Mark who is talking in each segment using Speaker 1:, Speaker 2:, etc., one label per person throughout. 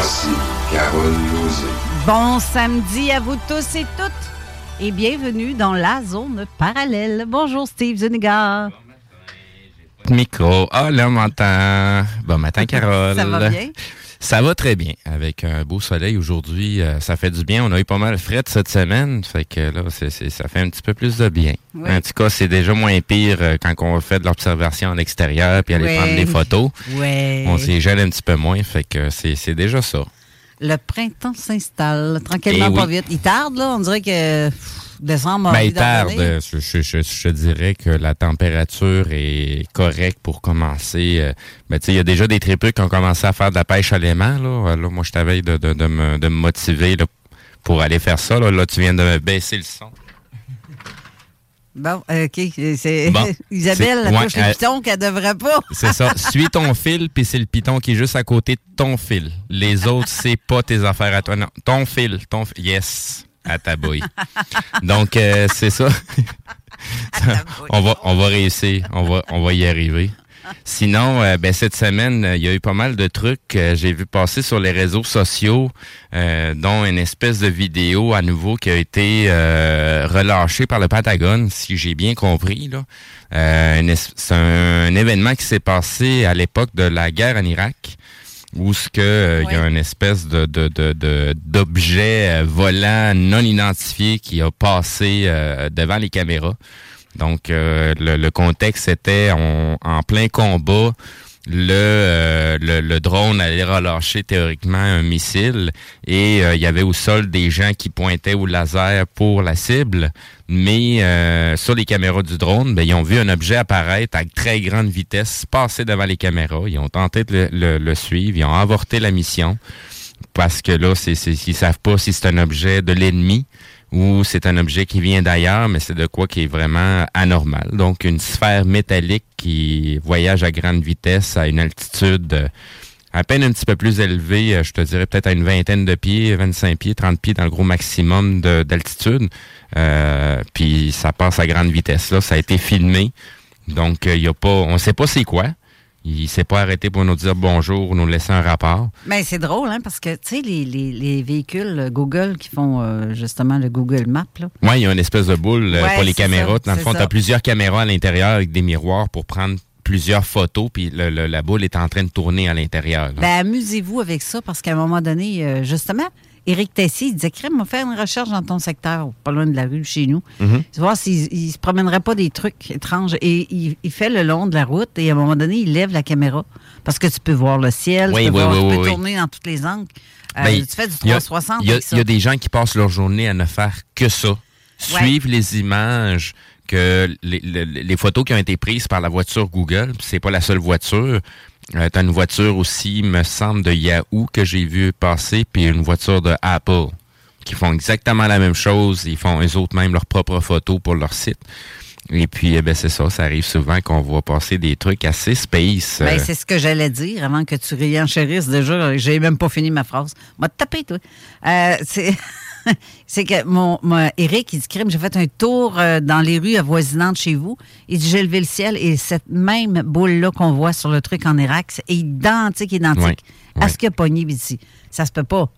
Speaker 1: Voici Carole Lozé.
Speaker 2: Bon samedi à vous tous et toutes et bienvenue dans la zone parallèle. Bonjour Steve Zuniga.
Speaker 3: Micro. Ah, là, on m'entend. Bon matin, Carole.
Speaker 2: Ça va bien?
Speaker 3: Ça va très bien. Avec un beau soleil aujourd'hui, euh, ça fait du bien. On a eu pas mal de fret cette semaine. Fait que là, ça fait un petit peu plus de bien.
Speaker 2: Oui.
Speaker 3: En tout cas, c'est déjà moins pire euh, quand on fait de l'observation en extérieur puis aller prendre des photos. On s'y gèle un petit peu moins. Fait que c'est, déjà ça.
Speaker 2: Le printemps s'installe tranquillement,
Speaker 3: Eh
Speaker 2: pas vite. Il tarde, là. On dirait que pff, décembre
Speaker 3: Ben, il tarde. Je, je, je, je dirais que la température est correcte pour commencer. euh, Ben, tu sais, il y a déjà des tripeux qui ont commencé à faire de la pêche à l'aimant. Là. Euh, Là, moi, je t'avais de, de, de, me, de me motiver là, pour aller faire ça. Là. là, tu viens de me baisser le son.
Speaker 2: Bon, OK. C'est
Speaker 3: Bon.
Speaker 2: Isabelle,
Speaker 3: C'est-
Speaker 2: elle
Speaker 3: ouais,
Speaker 2: touche les
Speaker 3: elle-
Speaker 2: pitons qu'elle devrait pas.
Speaker 3: C'est ça. Suis ton fil, puis c'est le piton qui est juste à côté de ton fil. Les autres, c'est pas tes affaires à toi. Non, ton fil. Ton fi- Yes. À ta bouille. Donc, euh, c'est ça. on, va, on va réussir. On va, on va y arriver. Sinon, euh, ben, cette semaine, euh, il y a eu pas mal de trucs que j'ai vu passer sur les réseaux sociaux, euh, dont une espèce de vidéo à nouveau qui a été euh, relâchée par le Pentagone, si j'ai bien compris. Euh, c'est un, événement qui s'est passé à l'époque de la guerre en Irak, où ce que euh, il y a une espèce de de- de- de- d'objet euh, volant non identifié qui a passé euh, devant les caméras. Donc, euh, le, le contexte était on- en plein combat. Le, euh, le, le drone allait relâcher théoriquement un missile et euh, il y avait au sol des gens qui pointaient au laser pour la cible. Mais euh, sur les caméras du drone, ben, ils ont vu un objet apparaître à très grande vitesse passer devant les caméras. Ils ont tenté de le suivre. Ils ont avorté la mission parce que là, c'est, c'est, ils savent pas si c'est un objet de l'ennemi ou c'est un objet qui vient d'ailleurs, mais c'est de quoi qui est vraiment anormal. Donc, une sphère métallique qui voyage à grande vitesse à une altitude euh, à peine un petit peu plus élevée, euh, je te dirais peut-être à une vingtaine de pieds, 25 pieds, 30 pieds dans le gros maximum de- d'altitude. Euh, puis ça passe à grande vitesse. Là, ça a été filmé. Donc, il y a pas, on sait pas c'est quoi. Il s'est pas arrêté pour nous dire bonjour ou nous laisser un rapport.
Speaker 2: Mais c'est drôle, hein, parce que, tu sais, les, les, les véhicules euh, Google qui font euh, justement le Google Maps, là.
Speaker 3: Oui, il y a une espèce de boule euh,
Speaker 2: Ouais,
Speaker 3: pour les caméras.
Speaker 2: ça,
Speaker 3: Dans le fond, tu as plusieurs caméras à l'intérieur avec des miroirs pour prendre plusieurs photos, puis le- le- la boule est en train de tourner à l'intérieur.
Speaker 2: Ben, amusez-vous avec ça parce qu'à un moment donné, euh, justement, Éric Tessier, il disait Crème, on faire une recherche dans ton secteur, pas loin de la rue chez nous.
Speaker 3: Mhm.
Speaker 2: Tu voir s'il il se promènerait pas des trucs étranges. Et il, il fait le long de la route et à un moment donné, il lève la caméra parce que tu peux voir le ciel,
Speaker 3: Oui,
Speaker 2: tu peux,
Speaker 3: oui,
Speaker 2: voir-
Speaker 3: oui,
Speaker 2: tu peux
Speaker 3: oui, oui.
Speaker 2: tourner dans tous les angles. Euh,
Speaker 3: Ben,
Speaker 2: tu fais du
Speaker 3: il y a-
Speaker 2: 360
Speaker 3: Il y, a, y des gens qui passent leur journée à ne faire que ça. Suivre les images, que les, les- les photos qui ont été prises par la voiture Google, puis c'est pas la seule voiture. Euh, T'as une voiture aussi, me semble, de Yahoo que j'ai vu passer, puis une voiture de Apple qui font exactement la même chose. Ils font eux autres même leurs propres photos pour leur site. Et puis, eh ben, c'est ça, ça arrive souvent qu'on voit passer des trucs assez space.
Speaker 2: Ben,
Speaker 3: euh,
Speaker 2: c'est ce que j'allais dire avant que tu réenchérisses déjà. J'ai même pas fini ma phrase. M'a tapé, toi. Euh, c'est. C'est que mon, mon Eric, il dit crime, j'ai fait un tour euh, dans les rues avoisinantes chez vous. Il dit j'ai levé le ciel et cette même boule-là qu'on voit sur le truc en Irak, c'est identique, identique
Speaker 3: Ouais,
Speaker 2: à
Speaker 3: ouais.
Speaker 2: ce qu'il a pogné? Ici. Ça se peut pas.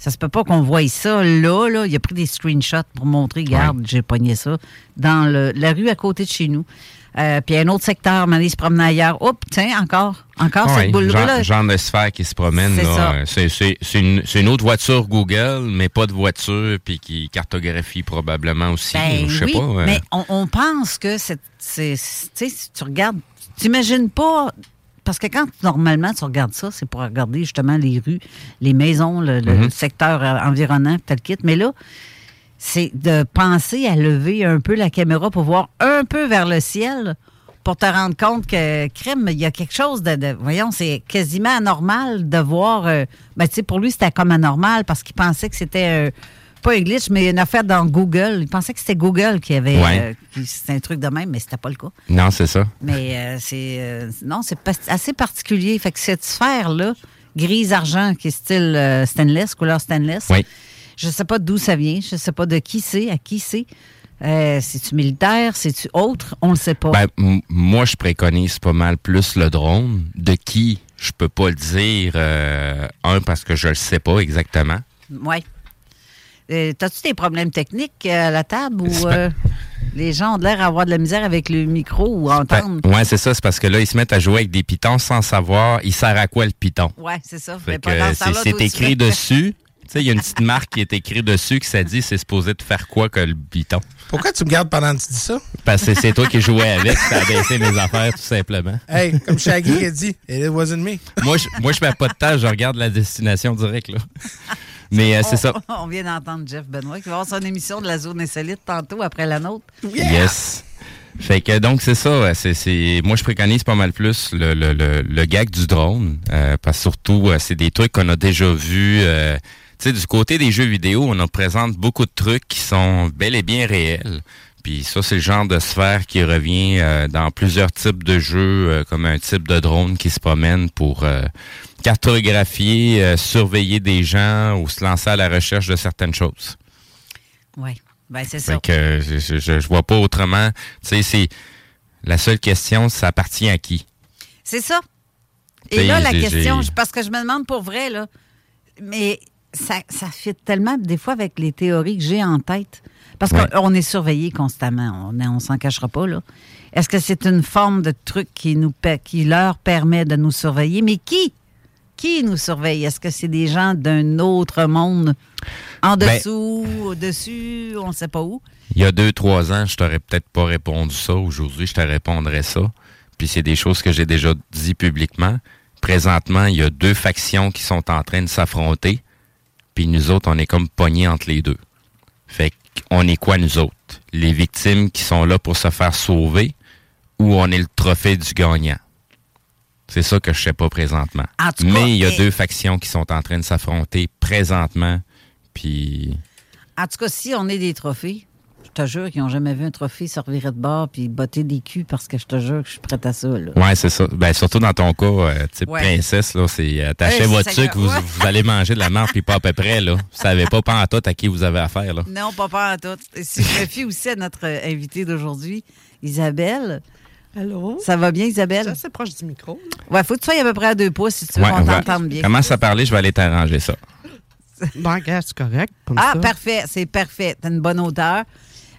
Speaker 2: Ça se peut pas qu'on voie ça là, là. Il a pris des screenshots pour montrer, regarde, j'ai pogné ça dans le- la rue à côté de chez nous. Euh, puis un autre secteur, mais il se promenait ailleurs. Oups, tiens, encore, encore cette boule-là.
Speaker 3: genre, de sphère qui se promène.
Speaker 2: C'est.
Speaker 3: Euh, une, une autre voiture Google, mais pas de voiture, puis qui cartographie probablement aussi.
Speaker 2: Ben
Speaker 3: je sais
Speaker 2: oui,
Speaker 3: pas. euh.
Speaker 2: mais on, on pense que c'est, si tu regardes, tu imagines pas, parce que quand normalement tu regardes ça, c'est pour regarder justement les rues, les maisons, le, le
Speaker 3: Mhm.
Speaker 2: secteur euh, environnant, tel kit. Mais là, c'est de penser à lever un peu la caméra pour voir un peu vers le ciel pour te rendre compte que, crème, il y a quelque chose de, de- voyons, c'est quasiment anormal de voir, euh, ben, tu sais, pour lui, c'était comme anormal parce qu'il pensait que c'était, euh, pas un glitch, mais une affaire dans Google. Il pensait que c'était Google qui avait,
Speaker 3: Ouais.
Speaker 2: euh, c'était un truc de même, mais c'était pas le cas.
Speaker 3: Non, c'est ça.
Speaker 2: Mais euh, c'est, non, c'est assez particulier. Fait que cette sphère-là, grise-argent, qui est style stainless, couleur stainless,
Speaker 3: Oui.
Speaker 2: Je sais pas d'où ça vient, je sais pas de qui c'est, à qui c'est. Euh, c'est-tu militaire, c'est-tu autre? On le sait pas.
Speaker 3: Ben, moi, je préconise pas mal plus le drone. De qui, je peux pas le dire. euh, un, parce que je le sais pas exactement.
Speaker 2: Oui. Euh, T'as-tu des problèmes techniques euh, à la table ou les gens ont l'air d'avoir de la misère avec le micro ou
Speaker 3: Ben,
Speaker 2: entendre?
Speaker 3: ouais, c'est ça. C'est parce que là, ils se mettent à jouer avec des pitons sans savoir il sert à quoi le piton.
Speaker 2: Oui, c'est ça. Ce
Speaker 3: c'est, écrit dessus. Tu sais, il y a une petite marque qui est écrite dessus qui ça dit c'est supposé de faire quoi que le piton.
Speaker 4: Pourquoi tu me gardes pendant que tu dis ça?
Speaker 3: Parce que c'est toi qui jouais avec, ça a baissé mes affaires tout simplement.
Speaker 4: Hey, comme Shaggy a dit, it wasn't me.
Speaker 3: Moi, je, moi, je perds pas de temps, je regarde la destination directe, là. Mais euh, c'est ça.
Speaker 2: On vient d'entendre Jeff Benoît qui va avoir son émission de la zone insolite tantôt après la nôtre.
Speaker 3: Yes. Fait que donc c'est ça, ouais, c'est, c'est moi je préconise pas mal plus le, le, le, le gag du drone euh, parce que surtout euh, c'est des trucs qu'on a déjà vus euh, sais du côté des jeux vidéo, on en présente beaucoup de trucs qui sont bel et bien réels. Puis ça c'est le genre de sphère qui revient euh, dans plusieurs types de jeux euh, comme un type de drone qui se promène pour euh, cartographier, surveiller des gens ou se lancer à la recherche de certaines choses.
Speaker 2: Oui. Ben, c'est ça.
Speaker 3: Fait que je, je, vois pas autrement. Tu sais, c'est la seule question, ça appartient à qui?
Speaker 2: C'est ça. Et là, la question, parce que je me demande pour vrai, là, mais ça, ça fit tellement des fois avec les théories que j'ai en tête. Parce
Speaker 3: Ouais.
Speaker 2: qu'on est surveillé constamment, on, on s'en cachera pas, là. Est-ce que c'est une forme de truc qui, nous, qui leur permet de nous surveiller? Mais qui? Qui nous surveille? Est-ce que c'est des gens d'un autre monde? En
Speaker 3: Ben-
Speaker 2: dessous, au-dessus, on ne sait pas où?
Speaker 3: Il y a deux, trois ans, je t'aurais peut-être pas répondu ça. Aujourd'hui, je te répondrais ça. Puis c'est des choses que j'ai déjà dit publiquement. Présentement, il y a deux factions qui sont en train de s'affronter. Puis nous autres, on est comme pognés entre les deux. Fait qu'on est quoi, nous autres? Les victimes qui sont là pour se faire sauver ou on est le trophée du gagnant? C'est ça que je sais pas présentement.
Speaker 2: Cas,
Speaker 3: Mais il y a
Speaker 2: eh-
Speaker 3: deux factions qui sont en train de s'affronter présentement. Puis
Speaker 2: En tout cas, si on est des trophées, te jure qu'ils n'ont jamais vu un trophée se revirer de bord puis botter des culs parce que je te jure que je suis prête à ça. Là.
Speaker 3: Ouais, c'est ça. Ben, surtout dans ton cas, euh, type
Speaker 2: Ouais.
Speaker 3: princesse, là, c'est euh, t'achètes
Speaker 2: Ouais,
Speaker 3: votre
Speaker 2: c'est
Speaker 3: sucre,
Speaker 2: ça,
Speaker 3: vous, allez manger de la menthe puis pas à peu près, là. Vous savez pas pas en tout à qui vous avez affaire, là.
Speaker 2: Non, pas peur à tout. Si je me fie aussi à notre euh, invitée d'aujourd'hui, Isabelle.
Speaker 5: Allô?
Speaker 2: Ça va bien, Isabelle?
Speaker 5: C'est assez proche du micro.
Speaker 2: Ouais, faut que tu sois à peu près à deux pouces si tu veux
Speaker 3: Ouais,
Speaker 2: qu'on t'entende bien.
Speaker 3: Commence à parler, je vais aller t'arranger ça.
Speaker 5: Regarde, c'est correct. Comme
Speaker 2: Ah,
Speaker 5: ça.
Speaker 2: parfait, c'est parfait. T'as une bonne hauteur.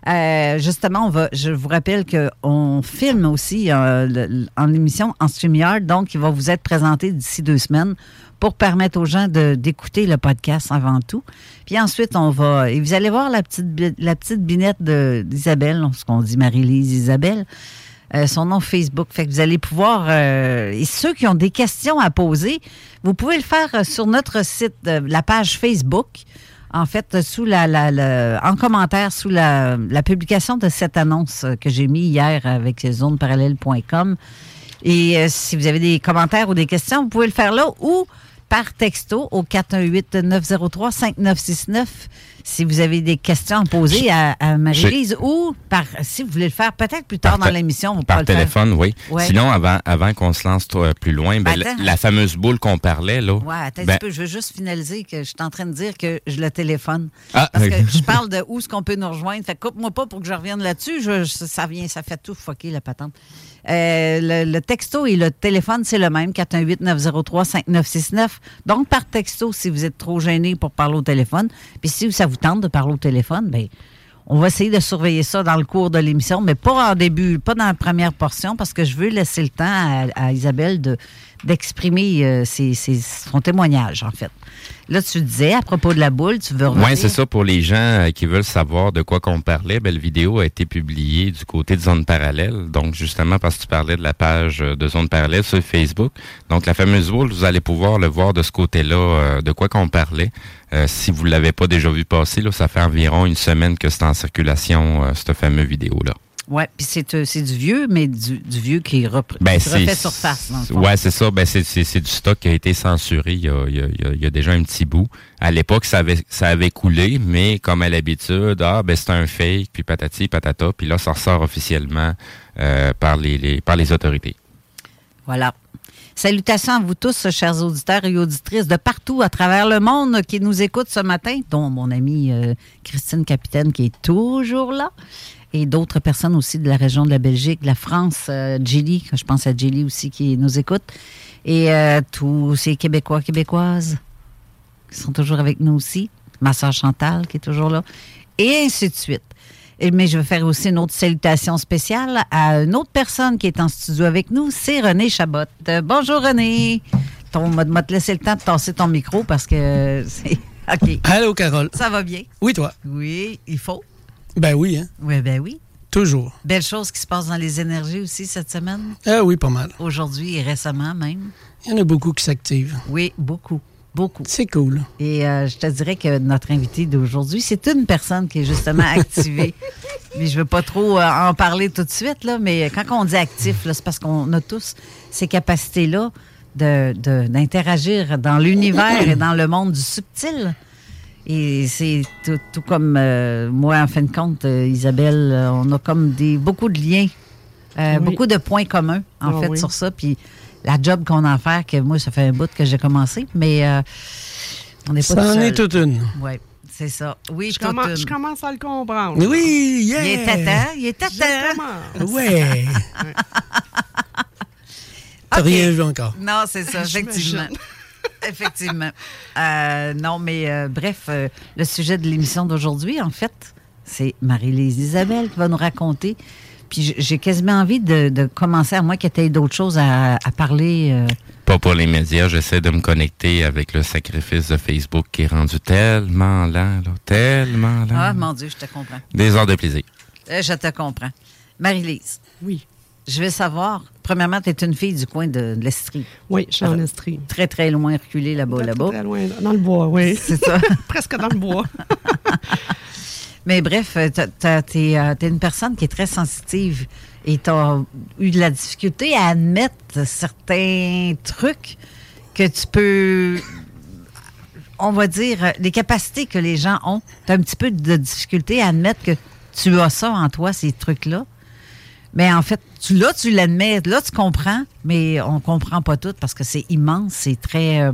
Speaker 2: Euh, justement, on va, je vous rappelle qu'on filme aussi euh, en émission en StreamYard, donc il va vous être présenté d'ici deux semaines pour permettre aux gens d'écouter le podcast avant tout. Puis ensuite, on va. Et vous allez voir la petite, la petite binette d'Isabelle, ce qu'on dit Marie-Lise Isabelle. euh, son nom Facebook. Fait que vous allez pouvoir. euh, et ceux qui ont des questions à poser, vous pouvez le faire euh, sur notre site, euh, la page Facebook. En fait, sous la, en commentaire sous la, publication de cette annonce que j'ai mis hier avec zoneparallèle.com. Et euh, si vous avez des commentaires ou des questions, vous pouvez le faire là ou par texto au 418-903-5969 si vous avez des questions à poser à, à Marie-Lise ou par, si vous voulez le faire peut-être plus tard dans l'émission.
Speaker 3: Par téléphone, oui.
Speaker 2: Ouais.
Speaker 3: Sinon, avant, avant qu'on se lance toi, plus loin, ben, la, la fameuse boule qu'on parlait, là.
Speaker 2: Ouais, attends
Speaker 3: ben,
Speaker 2: peu. Je veux juste finaliser que je suis en train de dire que je le téléphone.
Speaker 3: Ah,
Speaker 2: Parce que je parle de où est-ce qu'on peut nous rejoindre. Fait coupe-moi pas pour que je revienne là-dessus. Je- ça vient, ça fait tout fucker la patente. Euh, le, texto et le téléphone, c'est le même, 418-903-5969. Donc, par texto, si vous êtes trop gêné pour parler au téléphone, puis si ça vous tente de parler au téléphone, ben on va essayer de surveiller ça dans le cours de l'émission, mais pas en début, pas dans la première portion, parce que je veux laisser le temps à Isabelle de d'exprimer euh, ses- ses- son témoignage, en fait. Là, tu disais, à propos de la boule, tu veux revenir?
Speaker 3: Oui, c'est ça. Pour les gens euh, qui veulent savoir de quoi qu'on parlait, ben, la vidéo a été publiée du côté de Zone Parallèle. Donc, justement, parce que tu parlais de la page euh, de Zone Parallèle sur Facebook. Donc, la fameuse boule, vous allez pouvoir le voir de ce côté-là, euh, de quoi qu'on parlait. Euh, si vous ne l'avez pas déjà vu passer, là, ça fait environ une semaine que c'est en circulation, euh, cette fameuse vidéo-là.
Speaker 2: Oui, puis c'est euh, c'est du vieux, mais du, du vieux qui, repre-
Speaker 3: Ben,
Speaker 2: qui refait surface.
Speaker 3: Ouais, c'est ça. Ben, c'est, du stock qui a été censuré il y a, il y a- il y a- il y a déjà un petit bout. À l'époque, ça avait, ça avait coulé, mais comme à l'habitude, ah, ben, c'est un fake, puis patati, patata, puis là, ça ressort officiellement euh, par, les, les- par les autorités.
Speaker 2: Voilà. Salutations à vous tous, chers auditeurs et auditrices de partout à travers le monde qui nous écoutent ce matin, dont mon amie euh, Christine Capitaine qui est toujours là, et d'autres personnes aussi de la région de la Belgique, de la France, euh, Gilly, je pense à Gilly aussi qui nous écoute, et euh, tous ces Québécois, Québécoises qui sont toujours avec nous aussi, ma soeur Chantal qui est toujours là, et ainsi de suite. Et- Mais je veux faire aussi une autre salutation spéciale à une autre personne qui est en studio avec nous, c'est René Chabot. Euh, bonjour René. On m'a m'a te laissé le temps de tasser ton micro parce que c'est. OK.
Speaker 4: Allô, Carole.
Speaker 2: Ça va bien?
Speaker 4: Oui, toi?
Speaker 2: Oui, il faut.
Speaker 4: Ben oui, hein?
Speaker 2: Oui, ben oui.
Speaker 4: Toujours.
Speaker 2: Belle chose qui se passe dans les énergies aussi cette semaine.
Speaker 4: Ah oui, pas mal.
Speaker 2: Aujourd'hui et récemment même.
Speaker 4: Il y en a beaucoup qui s'activent.
Speaker 2: Oui, beaucoup. Beaucoup.
Speaker 4: C'est cool.
Speaker 2: Et euh, je te dirais que notre invité d'aujourd'hui, c'est une personne qui est justement activée. mais je veux pas trop euh, en parler tout de suite, là, mais quand on dit actif, c'est parce qu'on a tous ces capacités-là de- de- d'interagir dans l'univers et dans le monde du subtil. Et c'est tout, tout comme euh, moi, en fin de compte, euh, Isabelle, euh, on a comme des, beaucoup de liens, euh,
Speaker 5: Oui.
Speaker 2: beaucoup de points communs, en
Speaker 5: Ah
Speaker 2: fait,
Speaker 5: oui.
Speaker 2: sur ça. Puis la job qu'on a à faire, que moi, ça fait un bout que j'ai commencé, mais euh, on n'est pas
Speaker 4: Ça en
Speaker 2: seul.
Speaker 4: est toute une.
Speaker 2: Oui, c'est ça. Oui,
Speaker 5: Je commence,
Speaker 2: une.
Speaker 5: je commence à le comprendre.
Speaker 4: Oui, yeah!
Speaker 2: Il est tâtant, il est
Speaker 5: commence.
Speaker 4: Ouais! T'as rien vu encore.
Speaker 2: Non, c'est ça, effectivement. Effectivement. Euh, non, mais euh, bref, euh, le sujet de l'émission d'aujourd'hui, en fait, c'est Marie-Lise Isabelle qui va nous raconter. Puis j'ai quasiment envie de, de commencer, à moins que tu aies d'autres choses à, à parler. euh,
Speaker 3: Pas pour les médias, j'essaie de me connecter avec le sacrifice de Facebook qui est rendu tellement lent, là, tellement lent.
Speaker 2: Ah, mon Dieu, je te comprends.
Speaker 3: Des heures de plaisir.
Speaker 2: Euh, je te comprends. Marie-Lise,
Speaker 5: Oui.
Speaker 2: Je vais savoir. Premièrement, tu es une fille du coin de, l'Estrie.
Speaker 5: Oui, je suis en Estrie.
Speaker 2: Très, très loin, reculée là-bas,
Speaker 5: Très,
Speaker 2: là-bas.
Speaker 5: très loin, dans le bois, oui.
Speaker 2: C'est ça.
Speaker 5: Presque dans le bois.
Speaker 2: Mais bref, euh, t'as- t'es euh, une personne qui est très sensitive et tu as eu de la difficulté à admettre certains trucs que tu peux, on va dire, euh, les capacités que les gens ont. Tu as un petit peu de difficulté à admettre que tu as ça en toi, ces trucs-là. Mais en fait, tu, là, tu l'admets, là, tu comprends, mais on comprend pas tout parce que c'est immense, c'est très euh,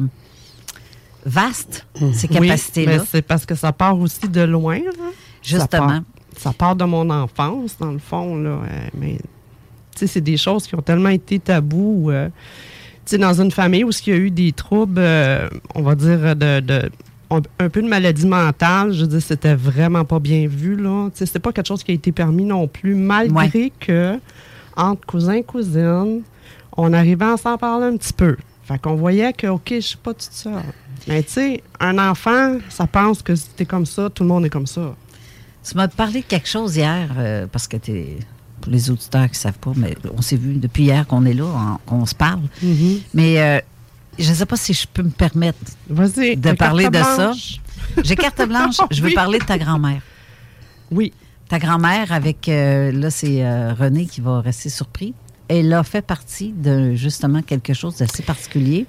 Speaker 2: vaste, ces
Speaker 5: Oui,
Speaker 2: capacités-là.
Speaker 5: mais c'est parce que ça part aussi de loin. là. Ça
Speaker 2: Justement.
Speaker 5: part, ça part de mon enfance, dans le fond. Là, euh, mais tu sais, c'est des choses qui ont tellement été tabous. euh, tu sais, dans une famille où il y a eu des troubles, euh, on va dire, de, de un, un peu de maladie mentale. Je veux dire, c'était vraiment pas bien vu, là. Tu sais, c'était pas quelque chose qui a été permis non plus, malgré que, entre cousins et cousines, on arrivait à s'en parler un petit peu. Fait qu'on voyait que, OK, je suis pas toute seule. Mais tu sais, un enfant, ça pense que si t'es comme ça, tout le monde est comme ça.
Speaker 2: Tu m'as parlé de quelque chose hier, euh, parce que t'es. Pour les auditeurs qui ne savent pas, mais on s'est vu depuis hier qu'on est là, on, qu'on se parle. Mais euh, je ne sais pas si je peux me permettre de parler de ça. J'ai carte blanche. Je veux
Speaker 5: Oui.
Speaker 2: parler de ta grand-mère.
Speaker 5: Oui.
Speaker 2: Ta grand-mère, avec. euh, là, c'est euh, René qui va rester surpris. Elle a fait partie de justement quelque chose d'assez particulier.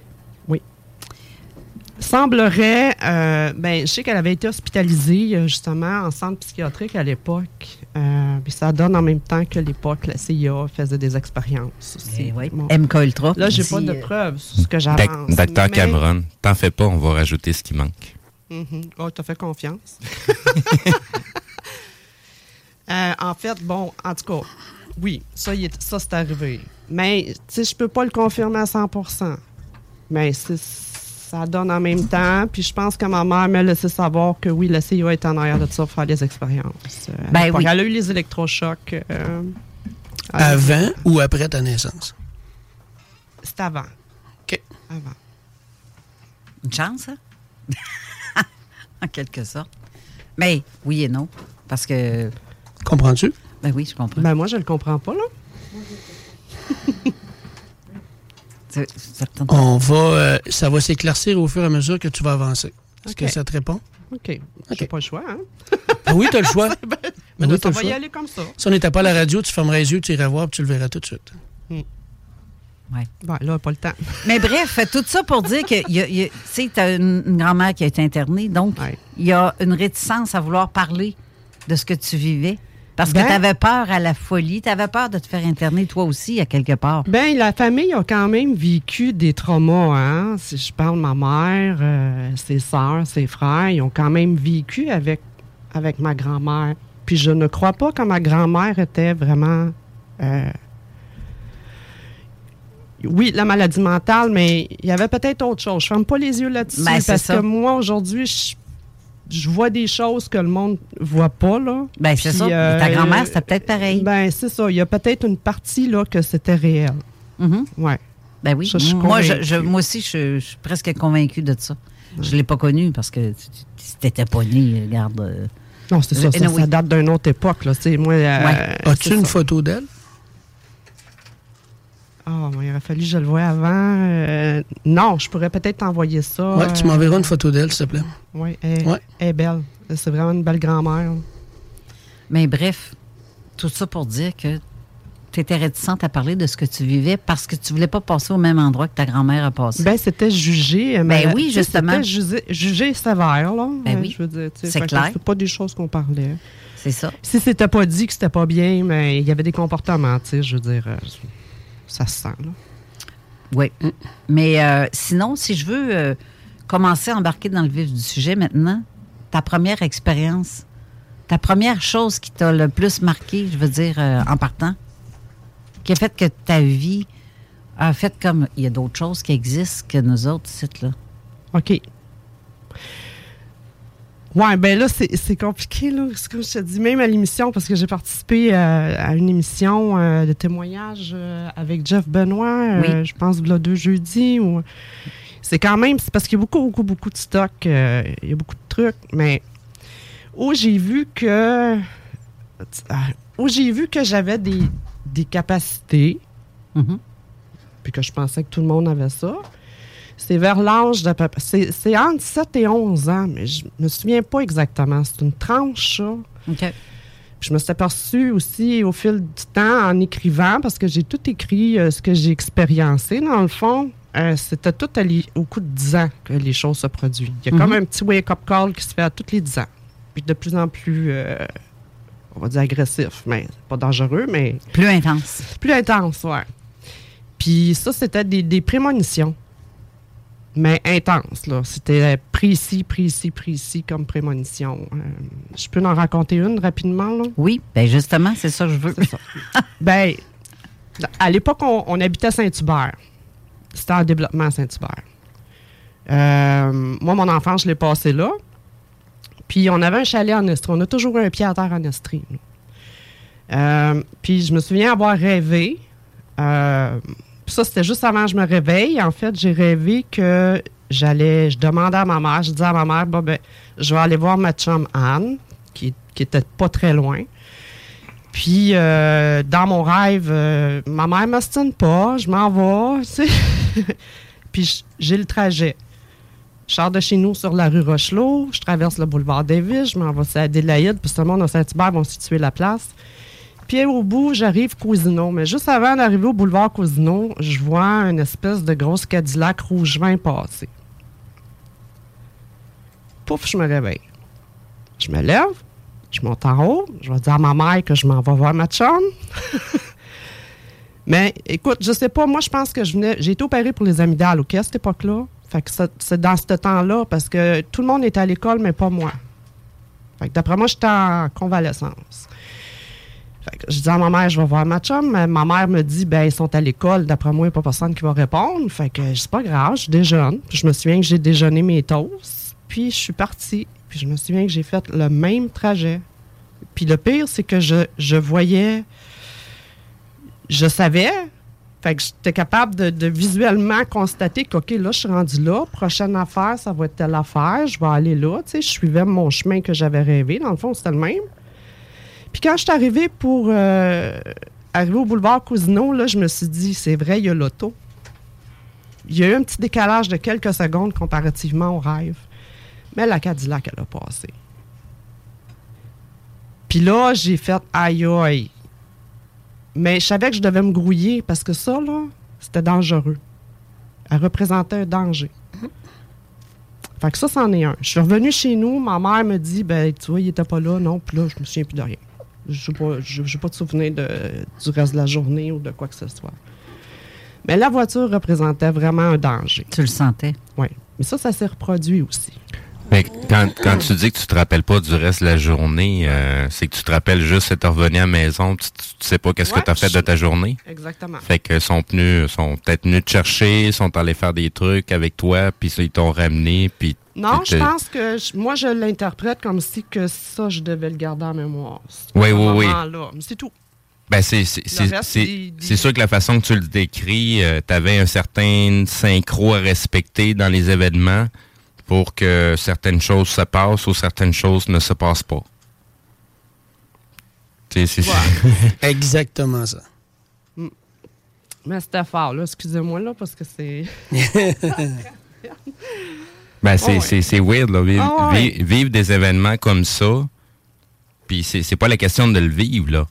Speaker 5: Semblerait, euh, ben, je sais qu'elle avait été hospitalisée justement en centre psychiatrique à l'époque. Euh, puis ça donne en même temps que l'époque, la CIA faisait des expériences aussi.
Speaker 2: Eh oui.
Speaker 5: Bon.
Speaker 2: MK Ultra.
Speaker 5: Là, j'ai pas de preuves sur ce que j'avance.
Speaker 3: Docteur
Speaker 5: mais-
Speaker 3: Cameron, t'en fais pas, on va rajouter ce qui manque.
Speaker 5: Mhm. Oh, t'as fait confiance. Euh, en fait, bon, en tout cas, oui, ça, ça c'est arrivé. Mais, tu sais, je peux pas le confirmer à 100% Mais c'est- ça donne en même temps. Puis je pense que ma mère m'a laissé savoir que oui, la CIA est en arrière de ça pour faire des expériences. Euh,
Speaker 2: Ben oui.
Speaker 5: Elle a eu les électrochocs. euh,
Speaker 4: Avant ou après ta naissance?
Speaker 5: C'est avant.
Speaker 4: OK.
Speaker 5: Avant.
Speaker 2: Une chance, hein? en quelque sorte. Mais oui et non. Parce que.
Speaker 4: Comprends-tu?
Speaker 2: Ben oui, je comprends.
Speaker 5: Ben moi, je le comprends pas, là.
Speaker 4: On va, euh, ça va s'éclaircir au fur et à mesure que tu vas avancer. Est-ce que ça te répond?
Speaker 5: OK. J'ai pas le choix, hein?
Speaker 4: Ah oui, tu as le choix.
Speaker 5: Ben,
Speaker 4: Ben oui, t'as
Speaker 5: on
Speaker 4: le
Speaker 5: va y
Speaker 4: choix.
Speaker 5: aller comme ça.
Speaker 4: Si on n'était pas à la radio, tu fermerais les yeux, tu irais voir, puis tu le verras tout de suite.
Speaker 2: Ouais.
Speaker 5: Ben, là, pas le temps.
Speaker 2: Mais bref, tout ça pour dire que y y tu sais, tu as une, une grand-mère qui a été internée, donc
Speaker 5: Ouais.
Speaker 2: il y a une réticence à vouloir parler de ce que tu vivais. Parce que
Speaker 5: Ben-
Speaker 2: tu avais peur à la folie, tu avais peur de te faire interner toi aussi, à quelque part.
Speaker 5: Ben, la famille a quand même vécu des traumas, hein. Si je parle de ma mère, euh, ses sœurs, ses frères, ils ont quand même vécu avec, avec ma grand-mère. Puis je ne crois pas que ma grand-mère était vraiment. euh, oui, la maladie mentale, mais il y avait peut-être autre chose. Je ferme pas les yeux là-dessus
Speaker 2: Ben,
Speaker 5: parce
Speaker 2: ça.
Speaker 5: que moi, aujourd'hui, je, je vois des choses que le monde voit pas, là.
Speaker 2: Ben, c'est ça.
Speaker 5: euh,
Speaker 2: Ta grand-mère, c'était peut-être pareil.
Speaker 5: Ben, c'est ça. Il y a peut-être une partie, là, que c'était réel.
Speaker 2: Mhm.
Speaker 5: Ouais.
Speaker 2: Ben oui.
Speaker 5: Ça, je suis
Speaker 2: moi, je, je- moi aussi, je, je suis presque convaincue de ça. Je ne l'ai pas connu parce que si t'étais pas né, regarde. euh,
Speaker 5: Non, c'est ça, ça,
Speaker 2: Anyway.
Speaker 5: ça date d'une autre époque. Là, moi, euh,
Speaker 2: Ouais.
Speaker 4: As-tu une
Speaker 5: ça.
Speaker 4: photo d'elle?
Speaker 5: Ah, moi, il aurait fallu que je le voie avant. Euh, non, je pourrais peut-être t'envoyer ça.
Speaker 4: Ouais, tu
Speaker 5: euh,
Speaker 4: m'enverras une photo d'elle, s'il te plaît.
Speaker 5: Oui, elle,
Speaker 4: Ouais.
Speaker 5: elle est belle. C'est vraiment une belle grand-mère.
Speaker 2: Mais bref, tout ça pour dire que tu étais réticente à parler de ce que tu vivais parce que tu voulais pas passer au même endroit que ta grand-mère a passé.
Speaker 5: Ben, c'était jugé.
Speaker 2: Ben
Speaker 5: mais,
Speaker 2: oui, justement.
Speaker 5: C'était jugé, jugé sévère, là.
Speaker 2: Ben oui,
Speaker 5: Je veux dire, tu sais,
Speaker 2: c'est clair.
Speaker 5: C'est pas des choses qu'on parlait.
Speaker 2: C'est ça.
Speaker 5: Si c'était pas dit que c'était pas bien, mais il y avait des comportements, tu sais, je veux dire, euh, ça se sent, là.
Speaker 2: Oui. Mais euh, sinon, si je veux euh, commencer à embarquer dans le vif du sujet maintenant, ta première expérience, ta première chose qui t'a le plus marqué, je veux dire, euh, en partant, qui a fait que ta vie a fait comme. Il y a d'autres choses qui existent que nous autres, sites là.
Speaker 5: OK. Ouais, ben là, c'est compliqué, là. C'est comme je te dis, même à l'émission, parce que j'ai participé euh, à une émission euh, de témoignage euh, avec Jeff Benoît, euh,
Speaker 2: Oui.
Speaker 5: je pense, là, deux jeudis. Ou... C'est quand même, c'est parce qu'il y a beaucoup, beaucoup, beaucoup de stock, il y a beaucoup de trucs, mais où j'ai vu que. Où j'ai vu que j'avais des, des capacités,
Speaker 2: Mhm.
Speaker 5: puis que je pensais que tout le monde avait ça. C'est vers l'âge de peu près- C'est entre 7 et 11 ans, mais je me souviens pas exactement. C'est une tranche, ça.
Speaker 2: OK.
Speaker 5: Puis je me suis aperçue aussi au fil du temps en écrivant, parce que j'ai tout écrit euh, ce que j'ai expériencé, dans le fond. Euh, C'était tout à au coup de 10 ans que les choses se produisent. Il y a
Speaker 2: Mhm.
Speaker 5: comme un petit wake-up call qui se fait à tous les 10 ans. Puis de plus en plus, euh, on va dire agressif, mais pas dangereux, mais
Speaker 2: Plus intense.
Speaker 5: plus intense, ouais. Puis ça, c'était des, des prémonitions. Mais intenses, là. C'était précis, précis, précis comme prémonition. Euh, je peux en raconter une rapidement, là?
Speaker 2: Oui, ben justement, c'est ça que je veux.
Speaker 5: Ben, à l'époque, on, on habitait à Saint-Hubert. C'était en développement à Saint-Hubert. Euh, moi, mon enfance, je l'ai passé là. Puis on avait un chalet en Estrie. On a toujours eu un pied à terre en Estrie. Euh, puis je me souviens avoir rêvé. euh, puis ça, c'était juste avant que je me réveille. En fait, j'ai rêvé que j'allais. Je demandais à ma mère, je disais à ma mère, bon, ben, je vais aller voir ma chum Anne, qui, qui était pas très loin. Puis, euh, dans mon rêve, euh, ma mère m'ostine pas, je m'en vais, tu sais. Puis, j'ai le trajet. Je sors de chez nous sur la rue Rochelot, je traverse le boulevard Davis, je m'en vais à Adélaïde, puis tout le monde à Saint-Hubert vont situer la place. Puis au bout, j'arrive Cousineau. Mais juste avant d'arriver au boulevard Cousineau, je vois une espèce de grosse Cadillac rouge vin passer. Pouf, je me réveille. Je me lève, je monte en haut, je vais dire à ma mère que je m'en vais voir ma chum. Mais écoute, je sais pas, moi je pense que je venais. J'ai été opérée pour les amygdales, OK, à cette époque-là. Fait que c'est dans ce temps-là, parce que tout le monde était à l'école, mais pas moi. D'après moi, j'étais en convalescence. Je dis à ma mère, je vais voir ma chum. Mais Ma mère me dit, ben ils sont à l'école. D'après moi, il n'y a pas personne qui va répondre. Fait que c'est pas grave, je déjeune. Puis je me souviens que j'ai déjeuné mes toasts. Puis je suis partie. Puis je me souviens que j'ai fait le même trajet. Puis le pire, c'est que je, je voyais, je savais. Fait que j'étais capable de, de visuellement constater que, OK, là, je suis rendu là. Prochaine affaire, ça va être telle affaire. Je vais aller là. Tu sais, je suivais mon chemin que j'avais rêvé. Dans le fond, c'était le même. Puis quand je suis arrivée pour euh, arriver au boulevard Cousineau, là, je me suis dit, c'est vrai, il y a l'auto. Il y a eu un petit décalage de quelques secondes comparativement au rêve. Mais la Cadillac, elle a passé. Puis là, j'ai fait aïe aïe. Mais je savais que je devais me grouiller parce que ça, là, c'était dangereux. Elle représentait un danger. Fait que ça, c'en est un. Je suis revenue chez nous, ma mère me dit, ben, tu vois, il était pas là, non, puis là, je me souviens plus de rien. Je n'ai pas, de souvenir de, du reste de la journée ou de quoi que ce soit. Mais la voiture représentait vraiment un danger.
Speaker 2: Tu le sentais?
Speaker 5: Oui. Mais ça, ça s'est reproduit aussi.
Speaker 3: Mais quand, quand tu dis que tu te rappelles pas du reste de la journée, euh, c'est que tu te rappelles juste que tu revenu à la maison, tu, tu- sais pas qu'est-ce
Speaker 5: Ouais,
Speaker 3: que tu as fait de ta journée.
Speaker 5: Exactement.
Speaker 3: Fait que sont venus, sont peut-être venus te chercher, sont allés faire des trucs avec toi, puis ils t'ont ramené, puis
Speaker 5: Non, je pense que je- moi, je l'interprète comme si que ça, je devais le garder en mémoire.
Speaker 3: Oui, oui, oui.
Speaker 5: C'est tout.
Speaker 3: Ben c'est c'est c'est- c'est- c'est sûr que la façon que tu le décris, tu avais un certain synchro à respecter dans les événements pour que certaines choses se passent ou certaines choses ne se passent pas. C'est-
Speaker 4: Exactement ça.
Speaker 5: Mais c'était fort, là. Excusez-moi, là, parce que c'est.
Speaker 3: Ben, c'est
Speaker 5: Oh, ouais.
Speaker 3: c'est- c'est weird, là. Vivre,
Speaker 5: Ah, ouais.
Speaker 3: vivre des événements comme ça, puis c'est c'est pas la question de le vivre, là.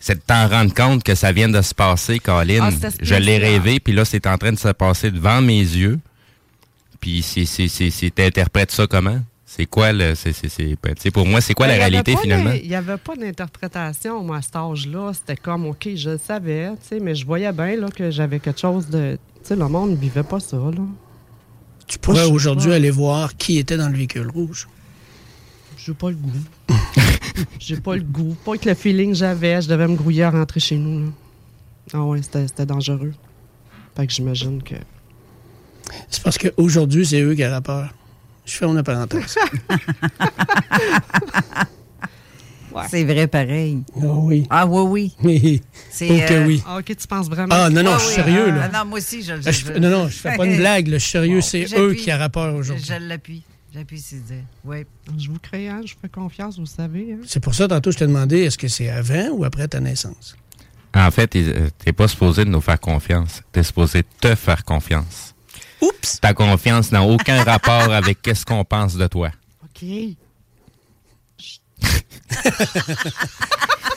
Speaker 3: C'est de t'en rendre compte que ça vient de se passer, Colin.
Speaker 5: Ah,
Speaker 3: Je l'ai rêvé, puis là, c'est en train de se passer devant mes yeux. Puis c'est c'est- c'est- c'est- t'interprètes ça comment? C'est quoi, le... c'est c'est- c'est- ben, tu sais, pour moi, c'est quoi
Speaker 5: Ben,
Speaker 3: la
Speaker 5: avait
Speaker 3: réalité, finalement?
Speaker 5: Il n'y avait pas d'interprétation, moi, à cet âge-là. C'était comme, OK, je le savais, tu sais, mais je voyais bien là, que j'avais quelque chose de. Tu sais, le monde ne vivait pas ça, là.
Speaker 4: Tu pourrais aujourd'hui
Speaker 5: ouais.
Speaker 4: aller voir qui était dans le véhicule rouge.
Speaker 5: J'ai pas le goût. J'ai pas le goût. Pas avec le feeling que j'avais, je devais me grouiller à rentrer chez nous, là. Ah ouais, c'était c'était dangereux. Fait que j'imagine que.
Speaker 4: C'est parce qu'aujourd'hui, c'est eux qui auraient peur. Je ferme la parenthèse.
Speaker 2: C'est vrai pareil.
Speaker 4: Ah oui.
Speaker 2: Ah oui, oui.
Speaker 4: Oui.
Speaker 2: C'est, euh,
Speaker 4: oui.
Speaker 5: Ah, OK, tu penses vraiment.
Speaker 4: Ah non, non,
Speaker 2: Ah
Speaker 4: je suis
Speaker 2: oui,
Speaker 4: sérieux,
Speaker 2: ah,
Speaker 4: là.
Speaker 2: non, moi aussi, je le
Speaker 4: Ah, je fais- non, non, je fais pas une blague. là, Je suis sérieux, c'est eux qui auraient peur aujourd'hui.
Speaker 2: Je l'appuie. J'appuie, c'est dire. Oui.
Speaker 5: Je vous crée, hein, je fais confiance, vous savez. hein.
Speaker 4: C'est pour ça, tantôt, je t'ai demandé, est-ce que c'est avant ou après ta naissance?
Speaker 3: En fait, t'es euh, t'es pas supposé de nous faire confiance. T'es supposé te faire confiance.
Speaker 4: Oups!
Speaker 3: Ta confiance n'a aucun rapport avec qu'est-ce qu'on pense de toi.
Speaker 5: OK.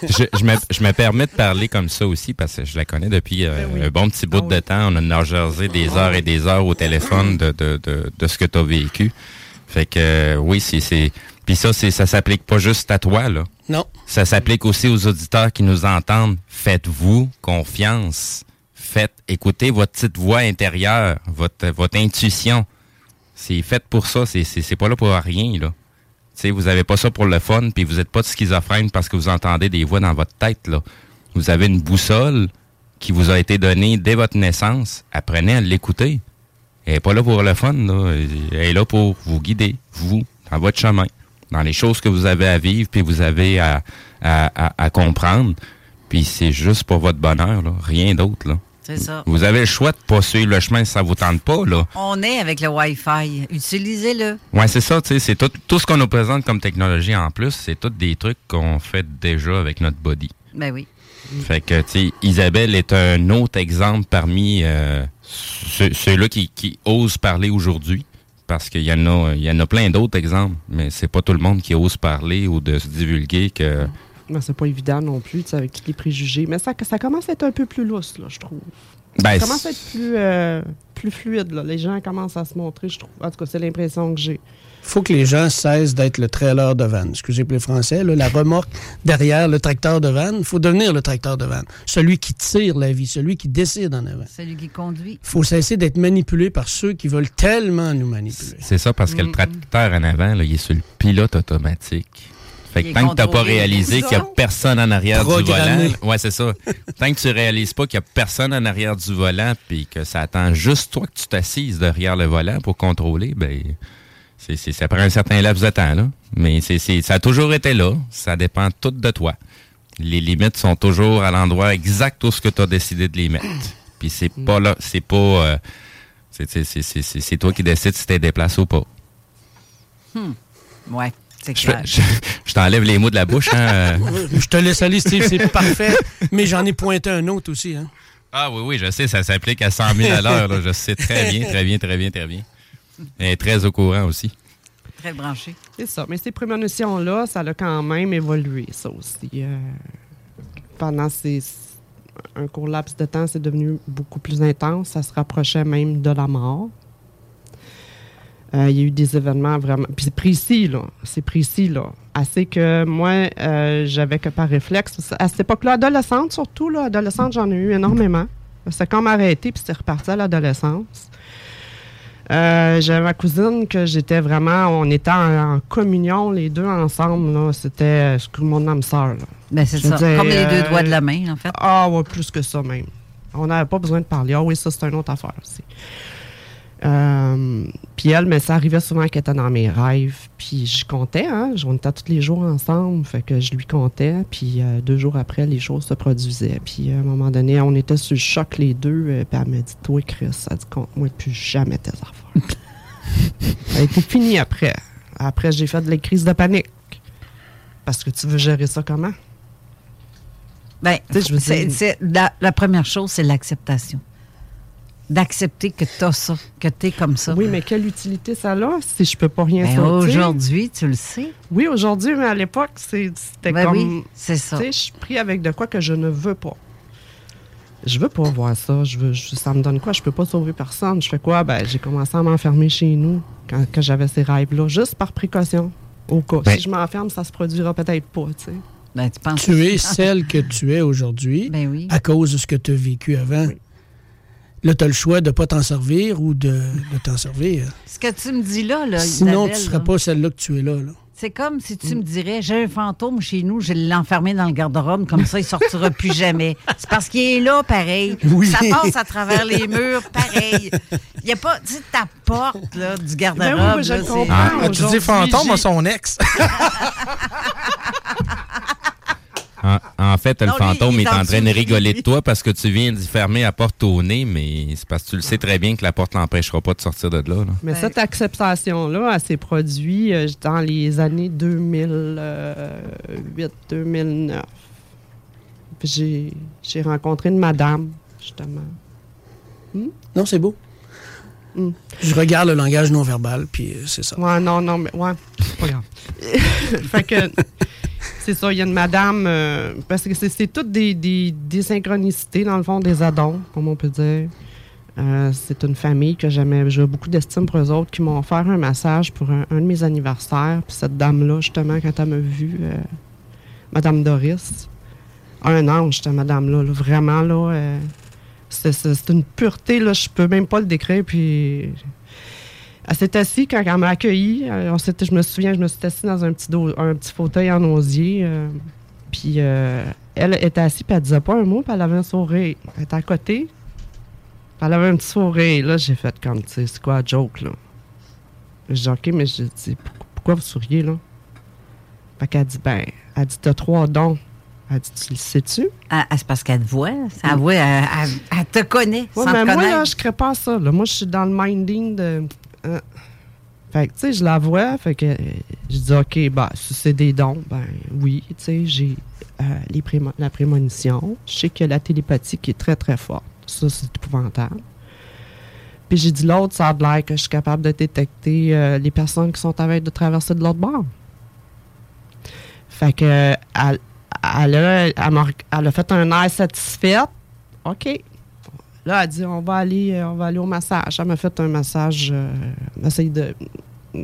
Speaker 3: je, je me, je me permets de parler comme ça aussi parce que je la connais depuis euh,
Speaker 5: Ben oui.
Speaker 3: un bon petit bout
Speaker 5: Ah
Speaker 3: de
Speaker 5: oui.
Speaker 3: temps. On a jasé des heures et des heures au téléphone de, de, de, de ce que tu as vécu. Fait que euh, oui, c'est. c'est Puis ça, c'est ça s'applique pas juste à toi, là.
Speaker 4: Non.
Speaker 3: Ça s'applique aussi aux auditeurs qui nous entendent. Faites-vous confiance. Faites, écoutez votre petite voix intérieure, votre, intuition. C'est fait pour ça. C'est, pas là pour rien, là. Tu sais, vous avez pas ça pour le fun, puis vous êtes pas schizophrène parce que vous entendez des voix dans votre tête. Vous avez une boussole qui vous a été donnée dès votre naissance. Apprenez à l'écouter. Elle n'est pas là pour le fun. Elle est là pour vous guider, vous, dans votre chemin, dans les choses que vous avez à vivre, puis vous avez à, comprendre. Puis c'est juste pour votre bonheur. Rien d'autre.
Speaker 2: C'est ça.
Speaker 3: Vous avez le choix de pas suivre le chemin si ça vous tente pas, là.
Speaker 2: On est avec le Wi-Fi. Utilisez-le.
Speaker 3: Oui, c'est ça, tu sais. C'est tout, tout ce qu'on nous présente comme technologie en plus, c'est tout des trucs qu'on fait déjà avec notre body.
Speaker 2: Ben oui.
Speaker 3: Fait que, tu sais, Isabelle est un autre exemple parmi euh, ceux-là qui, qui osent parler aujourd'hui. Parce qu'il y en a, il y en a plein d'autres exemples, mais c'est pas tout le monde qui ose parler ou de se divulguer que.
Speaker 5: Mais c'est pas évident non plus, avec tous les préjugés. Mais ça, ça commence à être un peu plus lousse, là, je trouve.
Speaker 3: Ben,
Speaker 5: ça commence à être plus, euh, plus fluide. Là. Les gens commencent à se montrer, je trouve. En tout cas, c'est l'impression que j'ai
Speaker 4: faut que les gens cessent d'être le trailer de van. Excusez pour les Français, la remorque derrière le tracteur de van. Il faut devenir le tracteur de van. Celui qui tire la vie, celui qui décide en avant.
Speaker 2: Celui qui conduit.
Speaker 4: Il faut cesser d'être manipulé par ceux qui veulent tellement nous manipuler.
Speaker 3: C'est ça, parce que le tracteur en avant, il est sur le pilote automatique. Fait que tant que tu n'as pas réalisé qu'il n'y a personne en arrière du volant. Ouais, c'est ça. tant que tu réalises pas qu'il n'y a personne en arrière du volant puis que ça attend juste toi que tu t'assises derrière le volant pour contrôler, ben c'est, ça prend un certain laps de temps, là. Mais c'est, ça a toujours été là. Ça dépend tout de toi. Les limites sont toujours à l'endroit exact où ce que tu as décidé de les mettre. Puis c'est pas là, c'est pas. Euh, c'est, toi qui décides si tu es déplacé ou pas.
Speaker 2: Hmm. Ouais.
Speaker 3: Je, t'enlève les mots de la bouche. Hein?
Speaker 4: Je te laisse aller, Steve, c'est parfait. Mais j'en ai pointé un autre aussi. Hein?
Speaker 3: Ah oui, oui, je sais, ça s'applique à 100 000 à l'heure. Je sais très bien, très bien, très bien, très bien. Elle est très au courant aussi.
Speaker 2: Très branchée.
Speaker 5: C'est ça. Mais ces prémonitions-là, ça a quand même évolué, ça aussi. Euh, pendant ces, un court laps de temps, c'est devenu beaucoup plus intense. Ça se rapprochait même de la mort. Euh, il y a eu des événements vraiment. Puis c'est précis, là. C'est précis, là. Assez que moi, euh, j'avais que par réflexe. À cette époque-là, adolescente surtout, là, adolescente, j'en ai eu énormément. C'est comme arrêté, puis c'est reparti à l'adolescence. Euh, j'avais ma cousine que j'étais vraiment, on était en, communion les deux ensemble. C'était ce que mon âme sœur.
Speaker 2: Ben c'est ça. Comme les deux doigts de la main, en fait.
Speaker 5: Ah ouais, plus que ça même. On n'avait pas besoin de parler. Ah oui, ça c'est une autre affaire aussi. Euh, puis elle, mais ça arrivait souvent qu'elle était dans mes rêves. Puis je comptais, hein. On était tous les jours ensemble. Fait que je lui comptais. Puis euh, deux jours après, les choses se produisaient. Puis à un moment donné, on était sur le choc les deux. Euh, puis elle m'a dit Toi, Chris, ça dit compte-moi plus jamais tes affaires. ça a été fini après. Après, j'ai fait de la crise de panique. Parce que tu veux gérer ça comment?
Speaker 2: Ben, la première chose, c'est l'acceptation d'accepter que tu as ça, que tu es comme ça.
Speaker 5: Oui, mais quelle utilité ça a si je peux pas rien
Speaker 2: ben, Aujourd'hui, tu le sais.
Speaker 5: Oui, aujourd'hui, mais à l'époque, c'était ben comme. Oui,
Speaker 2: c'est ça.
Speaker 5: je suis pris avec de quoi que je ne veux pas. Je veux pas voir ça. Je veux, ça me donne quoi? Je peux pas sauver personne. Je fais quoi? Ben, j'ai commencé à m'enfermer chez nous quand, j'avais ces rêves-là, juste par précaution. Au cas. Ben si je m'enferme, ça se produira peut-être pas, tu sais.
Speaker 2: Ben, tu, penses
Speaker 4: tu es celle que tu es aujourd'hui
Speaker 2: oui.
Speaker 4: à cause de ce que tu as vécu avant. Là, tu as le choix de ne pas t'en servir ou de, t'en servir.
Speaker 2: Ce que tu me dis là, là
Speaker 4: Sinon, tu ne serais pas celle-là que tu es là.
Speaker 2: C'est comme si tu me dirais j'ai un fantôme chez nous, je vais l'enfermer dans le garde-robe, comme ça, il sortira plus jamais. C'est parce qu'il est là, pareil. Ça passe à travers les murs, pareil. Il n'y a pas, tu sais, ta porte là, du garde-robe.
Speaker 5: Oui, ah,
Speaker 4: tu dis fantôme à son ex.
Speaker 3: En, fait, le fantôme est, en train de rigoler de toi parce que tu viens d'y fermer la porte au nez, mais c'est parce que tu le sais très bien que la porte l'empêchera pas de sortir de là.
Speaker 5: Mais cette acceptation-là, elle s'est produite euh, dans les années 2008-2009. J'ai rencontré une madame, justement.
Speaker 4: Hmm? Non, c'est beau. Hmm. Je regarde le langage non verbal, puis euh, c'est ça.
Speaker 5: Ouais, non, non, mais ouais, pas grave. fait que c'est ça, il y a une madame, euh, parce que c'est toutes des, des, synchronicités, dans le fond, des addons, comme on peut dire. Euh, c'est une famille que j'aimais, j'ai beaucoup d'estime pour eux autres, qui m'ont offert un massage pour un, de mes anniversaires. Puis cette dame-là, justement, quand elle m'a vu, euh, Madame Doris, un ange, cette madame-là, vraiment, là, c'est une pureté, là, je peux même pas le décrire, puis elle s'est assise quand elle m'a accueilli. Euh, je me souviens, je me suis assise dans un petit, un petit fauteuil en osier. Euh, puis euh, elle était assise, puis elle disait pas un mot, puis elle avait un sourire. Elle était à côté. Elle avait un petit sourire. Là, j'ai fait comme, tu sais, c'est quoi joke, là? J'ai dit, OK, mais je dis, pourquoi vous souriez, là? Fait qu'elle dit, ben, elle dit, t'as trois dons. Elle dit, tu le sais-tu?
Speaker 2: Ah, ah, c'est parce qu'elle te voit. Elle, voit, elle, elle- elle te connaît.
Speaker 5: Ouais,
Speaker 2: sans
Speaker 5: mais
Speaker 2: te
Speaker 5: moi, là, je crée pas ça. Là. Moi, je suis dans le minding de. Euh, Fait que, tu sais, je la vois. Fait que, je dis, OK, bah, si c'est des dons, ben oui, tu sais, j'ai euh, la prémonition. Je sais que la télépathie qui est très, très forte. Ça, c'est épouvantable. Puis j'ai dit, l'autre, ça a de l'air que je suis capable de détecter euh, les personnes qui sont à veille de traverser de l'autre bord. Fait que, elle, elle, a, elle m'a- elle a fait un air satisfaite. OK. Là, elle dit on va aller, euh, on va aller au massage. Elle m'a fait un massage. Euh, on essaye de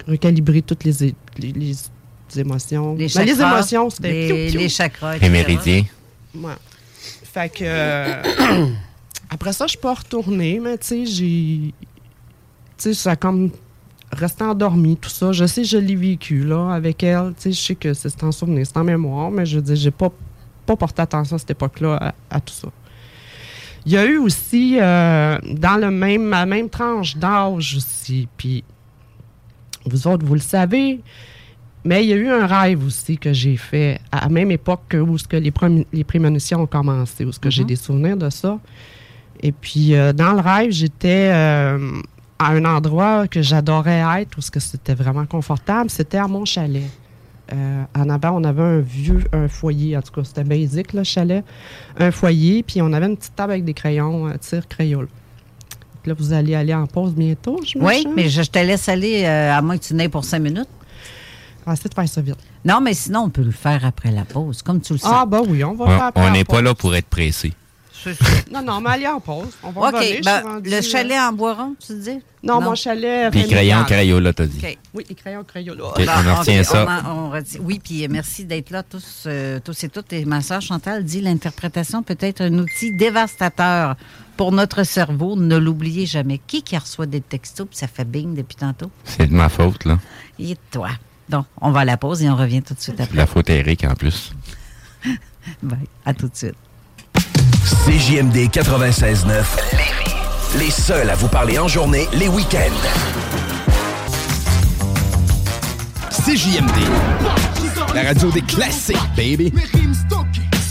Speaker 5: recalibrer toutes les, les, les émotions.
Speaker 2: Les
Speaker 5: Ben, les
Speaker 2: chakras,
Speaker 5: émotions, c'était
Speaker 2: les-
Speaker 5: piou, piou.
Speaker 2: les chakras,
Speaker 3: Les méridiens.
Speaker 5: Ouais. Fait que. euh, après ça, je peux retourner, mais tu sais, j'ai. Tu sais, ça a comme resté endormi, tout ça. Je sais, je l'ai vécu, là, avec elle. Tu sais, je sais que c'est en souvenir, c'est en mémoire, mais je veux dire, j'ai pas, pas porté attention à cette époque-là à, à tout ça. Il y a eu aussi, euh, dans le même, la même tranche d'âge aussi, puis vous autres, vous le savez, mais il y a eu un rêve aussi que j'ai fait à la même époque que où ce que les, les prémonitions ont commencé, où ce que j'ai des souvenirs de ça. Et puis, euh, dans le rêve, j'étais euh, à un endroit que j'adorais être, où ce que c'était vraiment confortable. C'était à mon chalet. Euh, en avant, on avait un vieux un foyer, en tout cas, c'était basique, le chalet. Un foyer, puis on avait une petite table avec des crayons, euh, tir crayola. Là, vous allez aller en pause bientôt, je me
Speaker 2: Oui, mais je, je te laisse aller, euh, à moins que tu n'aies pour cinq minutes.
Speaker 5: On va essayer de faire ça vite.
Speaker 2: Non, mais sinon, on peut le faire après la pause, comme tu le sais.
Speaker 5: Ah, ben oui, on va
Speaker 3: On-
Speaker 5: faire après
Speaker 3: On n'est pas là pour être pressé.
Speaker 5: Non, non, mais allez en pause. On va
Speaker 2: OK,
Speaker 5: revenir,
Speaker 2: ben,
Speaker 5: rendue,
Speaker 2: le
Speaker 5: euh,
Speaker 2: chalet en bois rond, tu dis?
Speaker 5: Non, mon chalet.
Speaker 3: Puis crayon, crayola, t'as dit.
Speaker 2: OK.
Speaker 5: Oui, les crayons, crayola.
Speaker 3: OK, on en retient
Speaker 2: OK,
Speaker 3: ça.
Speaker 2: on en- on retient- oui, puis euh, merci d'être là tous, euh, tous et toutes. Et ma sœur Chantal dit l'interprétation peut être un outil dévastateur pour notre cerveau. Ne l'oubliez jamais. Qui qui reçoit des textos puis ça fait bing depuis tantôt?
Speaker 3: C'est de ma faute, là.
Speaker 2: Et toi. Donc, on va à la pause et on revient tout de suite après.
Speaker 3: La faute à Eric, en plus.
Speaker 2: Bye. À tout de suite.
Speaker 6: CJMD 96.9 Lévis. Les seuls à vous parler en journée, les week-ends.
Speaker 7: CJMD. La radio des classiques, baby.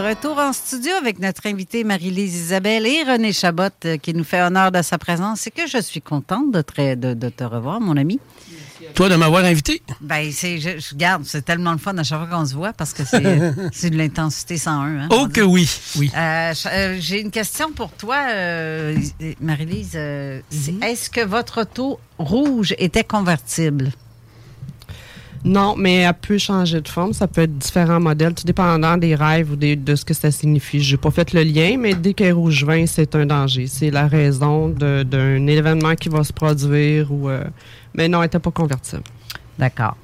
Speaker 2: Retour en studio avec notre invitée Marie-Lise Isabelle et René Chabot euh, qui nous fait honneur de sa présence. C'est que je suis contente de te, de, de te revoir, mon ami.
Speaker 4: Toi, de m'avoir invité?
Speaker 2: Ben, c'est, je, je garde, c'est tellement le fun à chaque fois qu'on se voit parce que c'est, de l'intensité 101. Hein,
Speaker 4: Oh que oui, oui.
Speaker 2: Euh, euh, j'ai une question pour toi, euh, Marie-Lise. C'est- Est-ce que votre auto rouge était convertible?
Speaker 5: Non, mais elle peut changer de forme. Ça peut être différents modèles, tout dépendant des rêves ou des- de ce que ça signifie. Je n'ai pas fait le lien, mais dès qu'elle est rouge vin, c'est un danger. C'est la raison d'un événement qui va se produire. ou euh, Mais non, elle n'était pas convertible.
Speaker 2: D'accord.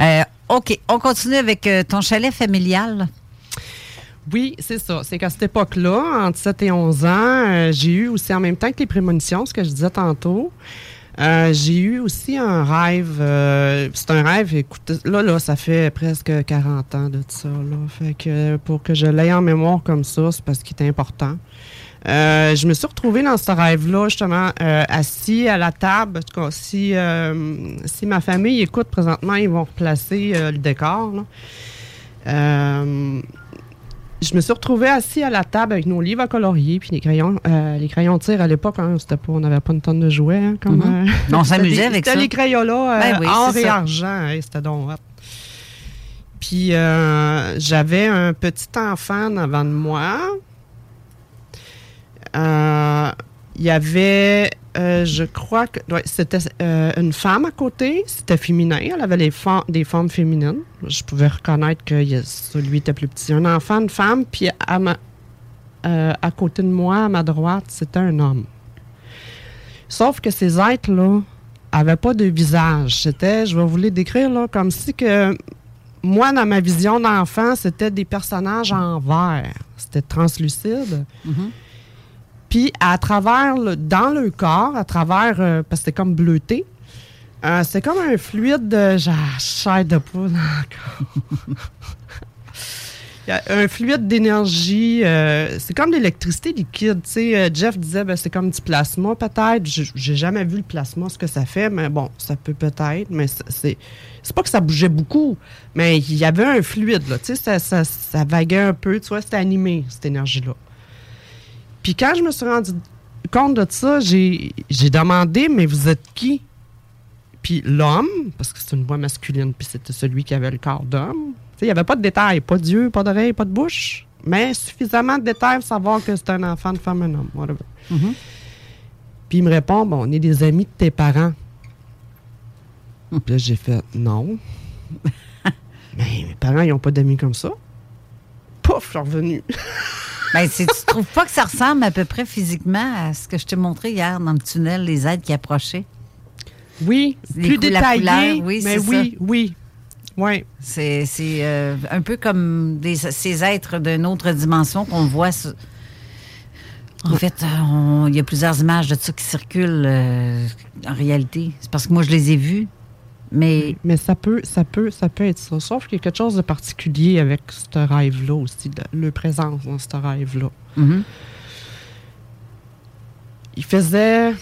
Speaker 2: Euh, OK, on continue avec euh, ton chalet familial.
Speaker 5: Oui, c'est ça. C'est qu'à cette époque-là, entre 7 et 11 ans, j'ai eu aussi en même temps que les prémonitions, ce que je disais tantôt, euh, j'ai eu aussi un rêve. euh, c'est un rêve, écoute, là, là, ça fait presque 40 ans de ça. Là. Fait que pour que je l'aie en mémoire comme ça, c'est parce qu'il est important. Euh, je me suis retrouvée dans ce rêve-là, justement, assis à la table. En tout cas, si, si ma famille écoute présentement, ils vont replacer le décor. Euh, je me suis retrouvée assis à la table avec nos livres à colorier puis les crayons, euh, les crayons de tir à l'époque, hein, c'était pas, on n'avait pas une tonne de jouets. hein, comme,
Speaker 2: Mhm.
Speaker 5: euh,
Speaker 2: On s'amusait
Speaker 5: c'était
Speaker 2: avec
Speaker 5: C'était
Speaker 2: ça.
Speaker 5: les crayons là,
Speaker 2: Ben oui,
Speaker 5: or et
Speaker 2: ça.
Speaker 5: argent. hey, c'était donc hot. Puis euh, j'avais un petit enfant en avant de moi. Il y avait, euh, je crois que c'était euh, une femme à côté, c'était féminin, elle avait les des formes féminines. Je pouvais reconnaître que celui était plus petit. Un enfant, une femme, puis euh, à côté de moi, à ma droite, c'était un homme. Sauf que ces êtres-là n'avaient pas de visage. C'était, je vais vous les décrire, là, comme si que moi, dans ma vision d'enfant, c'était des personnages en verre. C'était translucide. Puis à travers, le- dans le corps, à travers, euh, parce que c'était comme bleuté, euh, c'est comme un fluide de genre, chair de poule encore. Il y a un fluide d'énergie, euh, c'est comme de l'électricité liquide. Tu sais, Jeff disait, ben, c'est comme du plasma peut-être. J'ai jamais vu le plasma, ce que ça fait, mais bon, ça peut peut-être, mais c'est- c'est pas que ça bougeait beaucoup, mais il y avait un fluide, là. Tu sais, ça, ça, ça vaguait un peu, tu vois, c'était animé, cette énergie-là. Puis quand je me suis rendu compte de ça, j'ai demandé, mais vous êtes qui? Puis l'homme, parce que c'est une voix masculine, puis c'était celui qui avait le corps d'homme. Tu sais, Il n'y avait pas de détails, pas d'yeux, pas d'oreilles, pas de bouche, mais suffisamment de détails pour savoir que c'est un enfant, une femme, un homme, whatever. Puis il me répond, bon, on est des amis de tes parents. Puis là, j'ai fait, non. mais mes parents, ils n'ont pas d'amis comme ça. Pouf, je suis revenu.
Speaker 2: Ben, c'est- tu trouves pas que ça ressemble à peu près physiquement à ce que je t'ai montré hier dans le tunnel, les aides qui approchaient?
Speaker 5: Oui,
Speaker 2: Les
Speaker 5: plus détaillé,
Speaker 2: couleur, oui,
Speaker 5: mais oui,
Speaker 2: ça.
Speaker 5: oui. Oui.
Speaker 2: C'est euh, un peu comme des, ces êtres d'une autre dimension qu'on voit. sur- En fait, il y a plusieurs images de ça qui circulent euh, en réalité. C'est parce que moi, je les ai vues. Mais,
Speaker 5: mais ça peut, ça peut, ça peut être ça. Sauf qu'il y a quelque chose de particulier avec ce rêve-là aussi, le présence dans ce rêve-là.
Speaker 2: Mhm.
Speaker 5: Il faisait.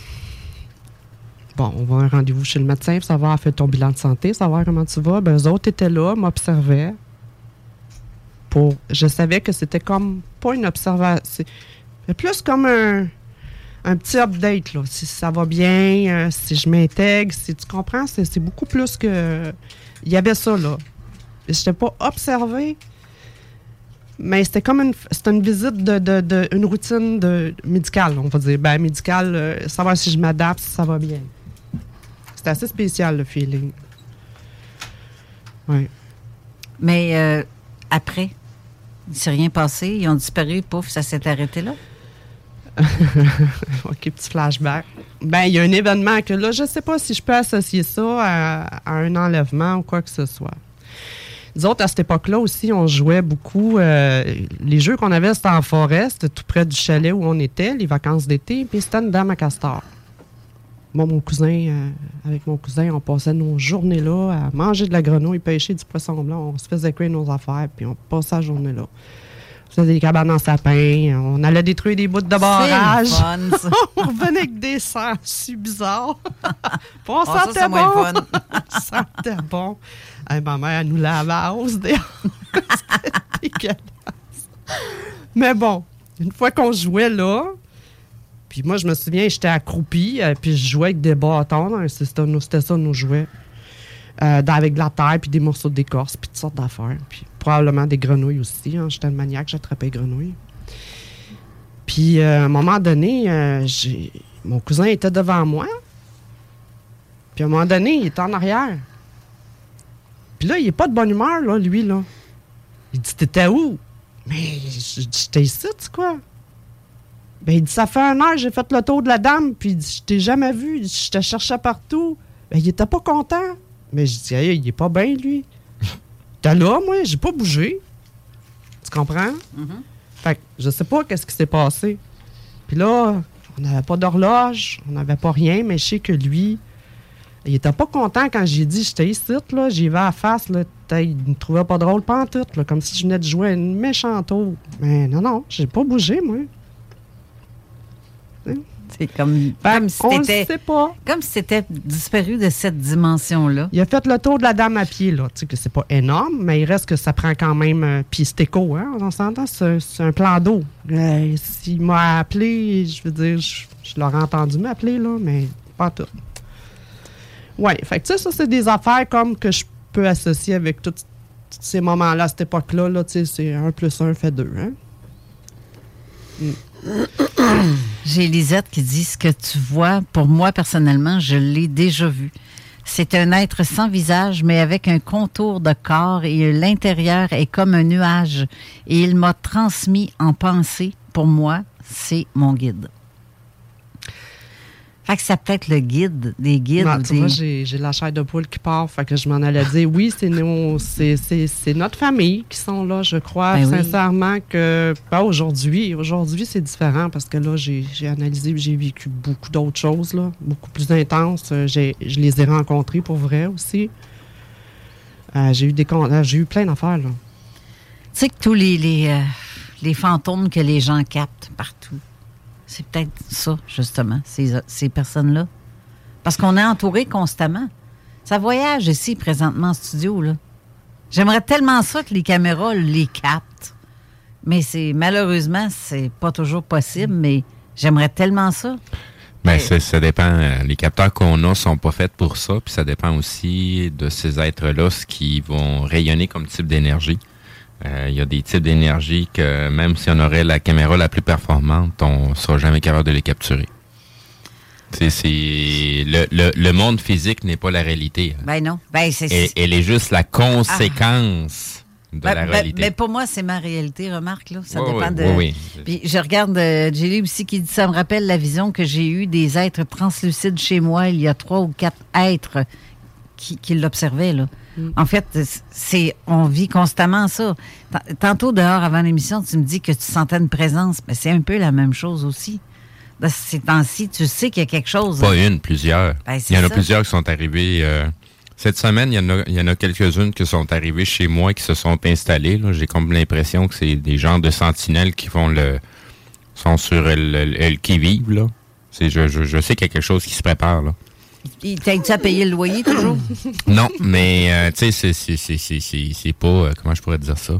Speaker 5: Bon, on va à un rendez-vous chez le médecin pour savoir, faire ton bilan de santé, savoir comment tu vas. Ben, eux autres étaient là, m'observaient. Pour, je savais que c'était comme pas une observation. C'est plus comme un, un petit update, là. Si ça va bien, euh, si je m'intègre, si tu comprends, c'est beaucoup plus que. Il y avait ça, là. Je n'étais pas observé, mais c'était comme une, une visite de, de- une routine de, médicale, on va dire. Ben, médicale, euh, savoir si je m'adapte, si ça va bien. C'était assez spécial, le feeling. Oui.
Speaker 2: mais euh, après, il s'est rien passé. Ils ont disparu, pouf, ça s'est arrêté là?
Speaker 5: OK, petit flashback. Ben, il y a un événement que là, je sais pas si je peux associer ça à, un enlèvement ou quoi que ce soit. Nous autres, à cette époque-là aussi, on jouait beaucoup. euh, les jeux qu'on avait, c'était en forêt, tout près du chalet où on était, les vacances d'été, puis c'était une dame à castor. Moi, mon cousin, euh, avec mon cousin, on passait nos journées là à manger de la grenouille, pêcher du poisson blanc. On se faisait cuire nos affaires, puis on passait la journée là. On faisait des cabanes en sapin, on allait détruire des bouts de barrage.
Speaker 2: C'est le fun, ça.
Speaker 5: on revenait avec des sens si bizarres. Puis on
Speaker 2: Ah, ça,
Speaker 5: sentait
Speaker 2: moins
Speaker 5: bon.
Speaker 2: fun.
Speaker 5: on sentait bon. Hey, ma mère, elle nous lavait à hausse. C'était dégueulasse. Mais bon, une fois qu'on jouait là, puis moi, je me souviens, j'étais accroupi, euh, puis je jouais avec des bâtons. hein, C'était ça, nos jouets. Euh, avec de la terre, puis des morceaux d'écorce, puis toutes sortes d'affaires. Puis probablement des grenouilles aussi. hein. J'étais un maniaque, j'attrapais les grenouilles. Puis euh, à un moment donné, euh, mon cousin était devant moi. Puis à un moment donné, il était en arrière. Puis là, il n'est pas de bonne humeur, là, lui, là. Il dit T'étais où? Mais J'étais ici, tu quoi? Ben, il dit Ça fait un heure, j'ai fait le tour de la dame, puis Je t'ai jamais vu, je te cherchais partout. Ben, il était pas content. Mais je dis Hey, il est pas bien, lui. T'es là, moi, j'ai pas bougé. Tu comprends? Fait que je sais pas qu'est-ce qui s'est passé. Puis là, on n'avait pas d'horloge, on n'avait pas rien, mais je sais que lui, il était pas content quand j'ai dit j'étais ici, là, j'y vais à la face, là, t'as- il me trouvait pas drôle pantoute, là, comme si je venais de jouer à une méchante tour. Mais non, non, j'ai pas bougé, moi.
Speaker 2: C'est comme, comme si
Speaker 5: pas.
Speaker 2: Comme si c'était disparu de cette dimension-là.
Speaker 5: Il a fait le tour de la dame à pied, là. Tu sais que c'est pas énorme, mais il reste que ça prend quand même. euh, Puis c'est éco, hein, on s'entend, c'est un- plan d'eau. Euh, S'il m'a appelé, je veux dire, je, je l'aurais entendu m'appeler, là, mais pas tout. Ouais, fait que tu sais, ça, c'est des affaires comme que je peux associer avec tous ces moments-là, à cette époque-là, là, tu sais, c'est un plus un fait deux, hein. Mm.
Speaker 2: J'ai Lisette qui dit ce que tu vois. Pour moi, personnellement, je l'ai déjà vu. C'est un être sans visage, mais avec un contour de corps et l'intérieur est comme un nuage. Et il m'a transmis en pensée. Pour moi, c'est mon guide. Fait que ça peut être le guide, des guides.
Speaker 5: Non,
Speaker 2: ou
Speaker 5: tu
Speaker 2: des-
Speaker 5: vois, j'ai j'ai la chair de poule qui part. Fait que je m'en allais dire, oui, c'est nos- c'est c'est- c'est notre famille qui sont là, je crois,
Speaker 2: Ben oui.
Speaker 5: sincèrement, que pas aujourd'hui. Aujourd'hui, c'est différent parce que là, j'ai j'ai analysé, j'ai vécu beaucoup d'autres choses, là, beaucoup plus intenses. Euh, j'ai- Je les ai rencontrés pour vrai aussi. Euh, j'ai eu des euh, j'ai eu plein d'affaires, là.
Speaker 2: Tu sais que tous les, les, euh, les fantômes que les gens captent partout, c'est peut-être ça, justement, ces, personnes-là. Parce qu'on est entouré constamment. Ça voyage ici, présentement, en studio, là. J'aimerais tellement ça que les caméras les captent. Mais c'est malheureusement, c'est pas toujours possible, mais j'aimerais tellement ça.
Speaker 3: C'est- ça dépend. Les capteurs qu'on a sont pas faits pour ça, puis ça dépend aussi de ces êtres-là, ce qui vont rayonner comme type d'énergie. Euh, Il y a des types d'énergie que même si on aurait la caméra la plus performante, on sera jamais capable de les capturer. C'est, c'est le, le, le monde physique n'est pas la réalité.
Speaker 2: Ben non. Ben, c'est.
Speaker 3: Elle, elle est juste la conséquence de
Speaker 2: Ben,
Speaker 3: la
Speaker 2: ben,
Speaker 3: réalité.
Speaker 2: mais pour moi, c'est ma réalité, remarque. Là. Ça
Speaker 3: Oui,
Speaker 2: dépend
Speaker 3: oui,
Speaker 2: de.
Speaker 3: oui,
Speaker 2: Puis je regarde, euh, aussi qui dit ça me rappelle la vision que j'ai eue des êtres translucides chez moi. Il y a trois ou quatre êtres qui, qui l'observaient. Là. En fait, c'est on vit constamment ça. Tantôt dehors avant l'émission, tu me dis que tu sentais une présence, mais c'est un peu la même chose aussi. Dans ces temps-ci, tu sais qu'il y a quelque chose.
Speaker 3: Pas une, plusieurs.
Speaker 2: Ben,
Speaker 3: il y en a
Speaker 2: ça.
Speaker 3: plusieurs qui sont arrivés. euh, cette semaine, il y en a, il y en a quelques-unes qui sont arrivées chez moi, qui se sont installées. J'ai comme l'impression que c'est des gens de sentinelles qui font le sont sur le, le- le qui-vive. là. C'est- Je, je, je sais qu'il y a quelque chose qui se prépare. Là.
Speaker 2: Il T'as-tu à payer le loyer toujours?
Speaker 3: Non, mais euh, tu sais, c'est- c'est- c'est- c'est c'est- c'est pas. euh, comment je pourrais dire ça?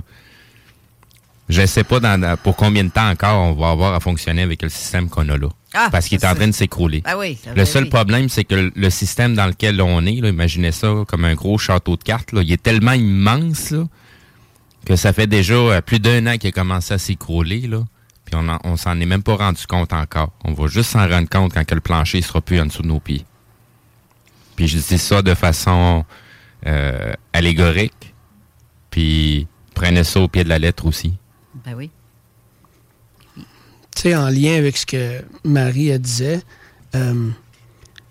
Speaker 3: Je sais pas dans, pour combien de temps encore on va avoir à fonctionner avec le système qu'on a là.
Speaker 2: Ah,
Speaker 3: parce qu'il est en train de s'écrouler.
Speaker 2: Ah oui, ça,
Speaker 3: Le
Speaker 2: ben
Speaker 3: seul
Speaker 2: oui.
Speaker 3: problème, c'est que le, le système dans lequel on est, là, imaginez ça comme un gros château de cartes, là, il est tellement immense là, que ça fait déjà euh, plus d'un an qu'il a commencé à s'écrouler. Là, puis on, on s'en est même pas rendu compte encore. On va juste s'en rendre compte quand que le plancher sera plus en dessous de nos pieds. Puis je dis ça de façon euh, allégorique. Puis prenez ça au pied de la lettre aussi.
Speaker 2: Ben oui.
Speaker 4: Tu sais, en lien avec ce que Marie elle disait, euh,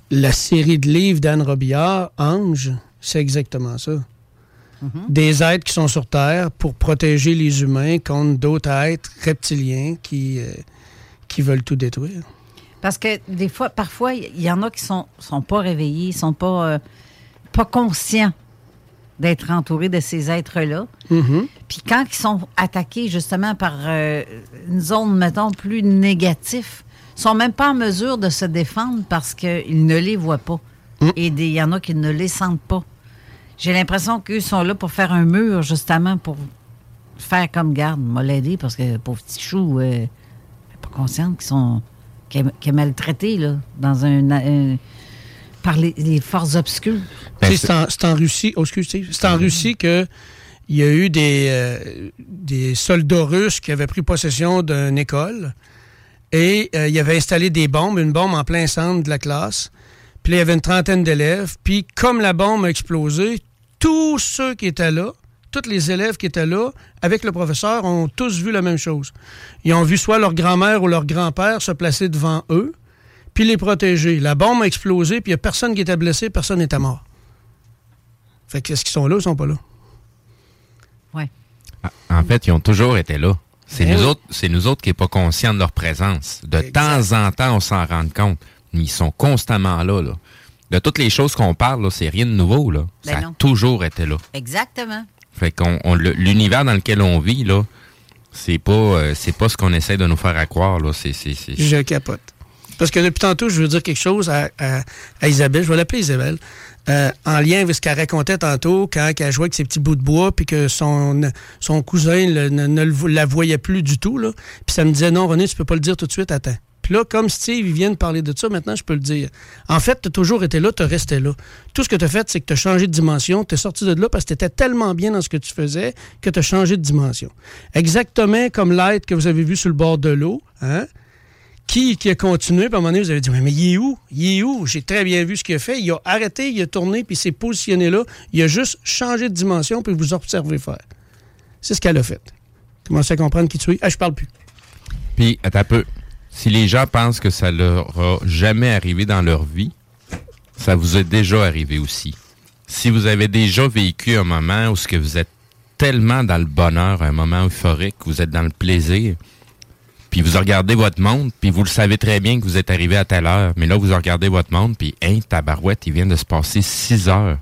Speaker 4: la série de livres d'Anne Robillard, Ange, c'est exactement ça. Des êtres qui sont sur Terre pour protéger les humains contre d'autres êtres reptiliens qui, euh, qui veulent tout détruire.
Speaker 2: Parce que des fois, parfois, il y en a qui sont, sont pas réveillés, sont pas, euh, pas conscients d'être entourés de ces êtres-là.
Speaker 4: Mhm.
Speaker 2: Puis quand ils sont attaqués justement par euh, une zone, mettons, plus négative, ils sont même pas en mesure de se défendre parce qu'ils ne les voient pas. Et des- il y en a qui ne les sentent pas. J'ai l'impression qu'eux sont là pour faire un mur, justement, pour faire comme garde, m'a l'aider parce que pauvre petit chou, euh, pas consciente qu'ils sont qu'elle est maltraitée là, dans un, un- par les, les forces obscures.
Speaker 3: Ben,
Speaker 4: c'est en, Russie. Oh, c'est en Russie que il y a eu des, euh, des soldats russes qui avaient pris possession d'une école et euh, ils avaient installé des bombes, une bombe en plein centre de la classe. Puis là, il y avait une trentaine d'élèves. Puis comme la bombe a explosé, tous ceux qui étaient là, tous les élèves qui étaient là, avec le professeur, ont tous vu la même chose. Ils ont vu soit leur grand-mère ou leur grand-père se placer devant eux, puis les protéger. La bombe a explosé, puis il n'y a personne qui était blessé, personne n'était mort. Fait que est-ce qu'ils sont là ou ils sont pas là?
Speaker 2: Ouais.
Speaker 3: En fait, ils ont toujours été là. C'est
Speaker 4: Ben
Speaker 3: nous
Speaker 4: oui.
Speaker 3: autres, c'est nous autres qui n'est pas conscients de leur présence. De temps en temps, on s'en rend compte. Mais ils sont constamment là, là. De toutes les choses qu'on parle, là, c'est rien de nouveau, là.
Speaker 2: Ben
Speaker 3: Ça a toujours été là.
Speaker 2: Exactement.
Speaker 3: Fait qu'on l'univers dans lequel on vit, là, c'est pas euh, c'est pas ce qu'on essaie de nous faire à croire, là. C'est, c'est,
Speaker 4: Je capote. Parce que depuis tantôt, je veux dire quelque chose à, à- Isabelle. Je vais l'appeler Isabelle. Euh, en lien avec ce qu'elle racontait tantôt, quand elle jouait avec ses petits bouts de bois, puis que son, son cousin ne, la voyait plus du tout. Là. Puis ça me disait, non, René, tu peux pas le dire tout de suite, attends. Puis là, comme Steve, vient de parler de ça, maintenant, je peux le dire. En fait, tu as toujours été là, tu resté là. Tout ce que tu as fait, c'est que tu as changé de dimension, tu es sorti de là parce que tu étais tellement bien dans ce que tu faisais que tu as changé de dimension. Exactement comme l'être que vous avez vu sur le bord de l'eau, hein? qui, qui a continué, puis à un moment donné, vous avez dit, mais il est où? Il est où? J'ai très bien vu ce qu'il a fait. Il a arrêté, il a tourné, puis il s'est positionné là. Il a juste changé de dimension, puis vous observez faire. C'est ce qu'elle a fait. Commencez à comprendre qui tu es? Ah, je parle plus.
Speaker 3: Puis, attends un peu. Si les gens pensent que ça leur a jamais arrivé dans leur vie, ça vous est déjà arrivé aussi. Si vous avez déjà vécu un moment où ce que vous êtes tellement dans le bonheur, un moment euphorique, vous êtes dans le plaisir, puis vous regardez votre monde, puis vous le savez très bien que vous êtes arrivé à telle heure, mais là, vous regardez votre monde, puis, hein, tabarouette, il vient de se passer six heures.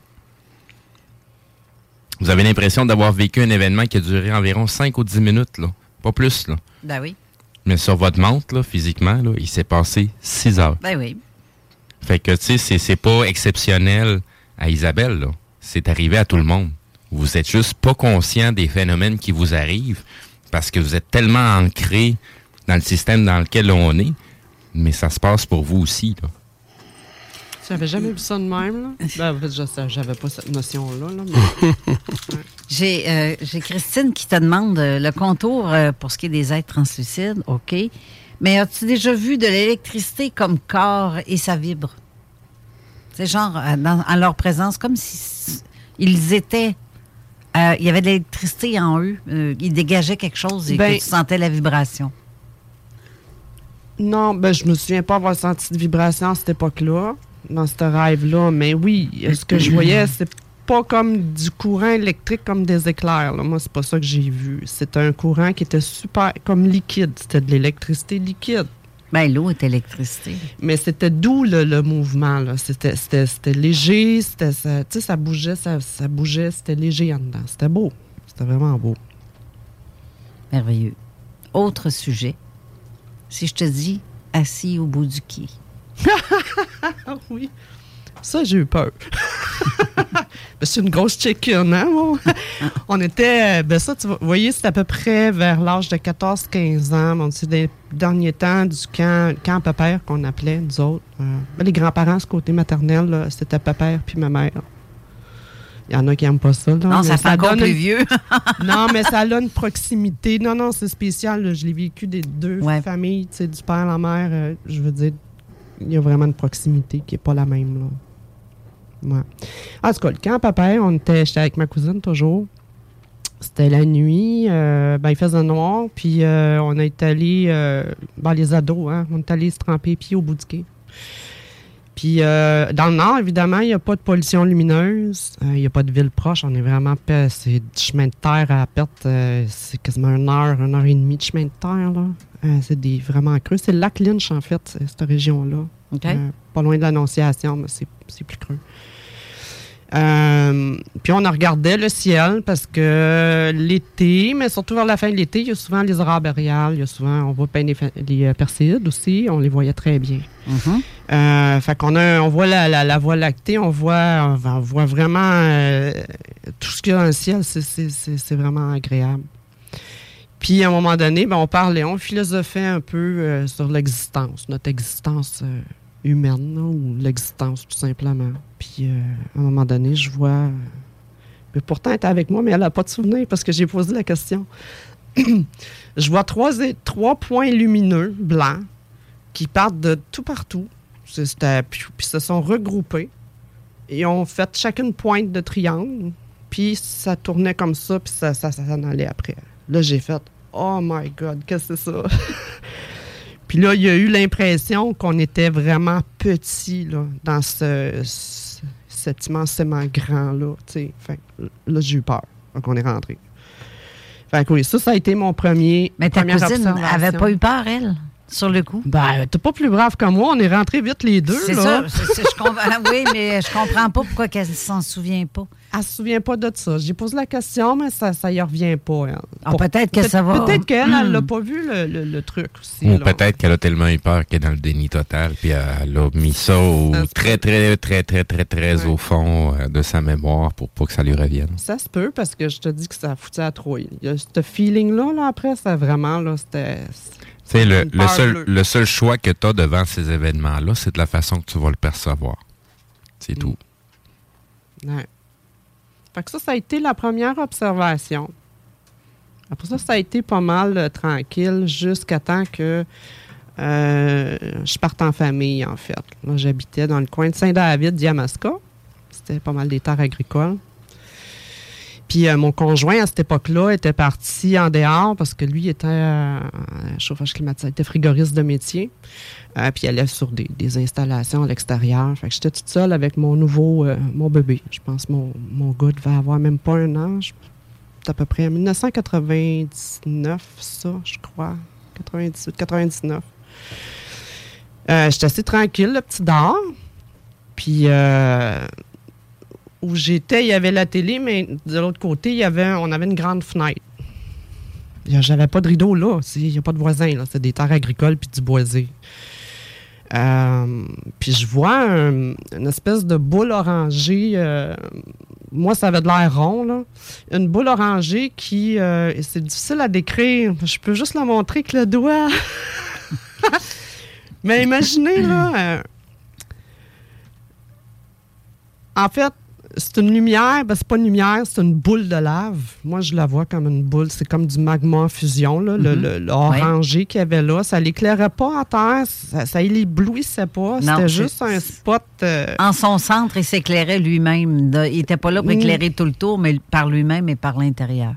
Speaker 3: Vous avez l'impression d'avoir vécu un événement qui a duré environ 5 ou 10 minutes. Pas plus, là.
Speaker 2: Ben oui.
Speaker 3: Mais sur votre montre, là, physiquement, là, il s'est passé 6 heures.
Speaker 2: Ben oui.
Speaker 3: Fait que, tu sais, c'est pas exceptionnel à Isabelle, là. C'est arrivé à tout le monde. Vous êtes juste pas conscient des phénomènes qui vous arrivent parce que vous êtes tellement ancré dans le système dans lequel on est, mais ça se passe pour vous aussi, là.
Speaker 5: J'avais jamais vu ça de même. Là. Ben, en fait, je j'avais pas cette notion-là. Là, mais-
Speaker 2: J'ai euh, j'ai Christine qui te demande euh, le contour euh, pour ce qui est des êtres translucides. OK. Mais as-tu déjà vu de l'électricité comme corps et ça vibre? C'est genre, dans, en leur présence, comme si ils étaient. euh, il y avait de l'électricité en eux. euh, ils dégageaient quelque chose et
Speaker 5: Ben-
Speaker 2: que tu sentais la vibration.
Speaker 5: Non, ben, je me souviens pas avoir senti de vibration à cette époque-là, dans ce rêve-là. Mais oui, ce que je voyais, c'est pas comme du courant électrique, comme des éclairs. là. Moi, c'est pas ça que j'ai vu. C'était un courant qui était super, comme liquide. C'était de l'électricité liquide.
Speaker 2: Ben, l'eau est électricité.
Speaker 5: Mais c'était doux, le, le mouvement. C'était, léger, c'était, ça, tu sais, ça bougeait, ça, ça bougeait, c'était léger en dedans. C'était beau. C'était vraiment beau.
Speaker 2: Merveilleux. Autre sujet. Si je te dis assis au bout du quai.
Speaker 5: Ah oui. Ça, j'ai eu peur. Ben, c'est une grosse chicken, hein, moi? On était, ben ça, tu voyez, c'est à peu près vers l'âge de 14-15 ans. Bon, c'est des derniers temps du camp, camp Pépère qu'on appelait, nous autres. Euh, ben, les grands-parents, ce côté maternel, là, c'était Pépère puis ma mère. Il y en a qui n'aiment pas ça. là,
Speaker 2: Non, ça fait encore
Speaker 5: donne
Speaker 2: plus
Speaker 5: une-
Speaker 2: vieux.
Speaker 5: non, mais ça a une proximité. Non, non, c'est spécial. là. Je l'ai vécu des deux familles, tu sais, du père, la mère. euh, je veux dire, il y a vraiment une proximité qui n'est pas la même. Là. Ouais. En tout cas, le camp papa, on était, j'étais avec ma cousine toujours. C'était la nuit, euh, ben, il faisait noir, puis euh, on est allé, euh, ben, les ados, hein, on est allé se tremper pieds au bout du quai. Puis euh, dans le nord, évidemment, il n'y a pas de pollution lumineuse. Il n'y a pas de ville proche. On est vraiment. C'est du chemin de terre à perte. c'est quasiment une heure, une heure et demie de chemin de terre. là. Euh, c'est des vraiment creux. C'est le lac Lynch, en fait, c'est- cette région-là. Euh, pas loin de l'Annonciation, mais c'est c'est plus creux. Euh, puis on regardait le ciel parce que l'été, mais surtout vers la fin de l'été, il y a souvent les aurores boréales, il y a souvent, on voit bien les, euh, Perséides aussi, on les voyait très bien. Euh, fait qu'on a, on voit la, la, la voie lactée, on voit, on voit vraiment euh, tout ce qu'il y a dans le ciel, c'est- c'est c'est- c'est vraiment agréable. Puis à un moment donné, ben, on parlait, on philosophait un peu euh, sur l'existence, notre existence euh, humaine, ou l'existence tout simplement. Puis euh, à un moment donné, je vois. mais pourtant, elle était avec moi, mais elle n'a pas de souvenir parce que j'ai posé la question. je vois trois, trois points lumineux blancs qui partent de tout partout. Puis, puis se sont regroupés et ont fait chacune pointe de triangle. Puis ça tournait comme ça, puis ça, ça, ça allait après. Là, j'ai fait Oh my God, qu'est-ce que c'est ça? puis là, il y a eu l'impression qu'on était vraiment petit là, dans ce, ce- cet immensément grand-là. que là, j'ai eu peur. Donc, on est rentré. Fait que oui, ça, ça a été mon premier.
Speaker 2: Mais ta cousine
Speaker 5: observation.
Speaker 2: avait pas eu peur, elle, sur le coup?
Speaker 5: Ben, t'es pas plus brave que moi. On est rentrés vite les deux.
Speaker 2: C'est
Speaker 5: là.
Speaker 2: ça. je comprends- oui, mais je comprends pas pourquoi elle s'en souvient pas.
Speaker 5: Elle se souvient pas de ça. J'ai posé la question, mais ça, ça y revient pas. elle.
Speaker 2: Ah, peut-être que ça va.
Speaker 5: Peut-être qu'elle, elle
Speaker 2: Hmm.
Speaker 5: l'a pas vu le, le- le truc aussi.
Speaker 3: Ou peut-être qu'elle a tellement eu peur qu'elle est dans le déni total, puis elle a mis ça au très, très, très, très, très, très au fond euh, de sa mémoire pour pas que ça lui revienne.
Speaker 5: Ça se peut parce que je te dis que ça a foutu à trouille. Il y a ce feeling-là, là, après, ça vraiment, là, c'était.
Speaker 3: Sais, le, le seul,
Speaker 5: bleue.
Speaker 3: le seul choix que tu as devant ces événements-là, c'est de la façon que tu vas le percevoir. C'est tout.
Speaker 5: Ouais. Fait que ça, ça a été la première observation. Après ça, ça a été pas mal euh, tranquille jusqu'à temps que euh, je parte en famille, en fait. Là, j'habitais dans le coin de Saint-David, Diamasca. C'était pas mal des terres agricoles. Puis euh, mon conjoint, à cette époque-là, était parti en dehors parce que lui était euh, chauffage climatique, était frigoriste de métier. Euh, puis il allait sur des, installations à l'extérieur. Fait que j'étais toute seule avec mon nouveau, euh, mon bébé. Je pense que mon, mon gars devait avoir même pas un an. C'est à peu près en 1999, ça, je crois. 98, 99. Euh, j'étais assez tranquille, le petit dard. Puis euh, où j'étais, il y avait la télé, mais de l'autre côté, il y avait, on avait une grande fenêtre. J'avais pas de rideau là. Il n'y a pas de voisins. C'est des terres agricoles puis du boisé. Euh, puis je vois un- une espèce de boule orangée. euh, moi, ça avait de l'air rond. Là. Une boule orangée qui. euh, c'est difficile à décrire. Je peux juste la montrer avec le doigt. Mais imaginez, là. en fait, c'est une lumière, ben c'est pas une lumière, c'est une boule de lave. Moi, je la vois comme une boule, c'est comme du magma en fusion, là, le,
Speaker 2: Mhm.
Speaker 5: le- le orangé qu'il y avait là. Ça l'éclairait pas en terre, ça, ça l'éblouissait pas. C'était juste un spot. euh,
Speaker 2: En son centre, il s'éclairait lui-même. Il n'était pas là pour éclairer tout le tour, mais par lui-même et par l'intérieur.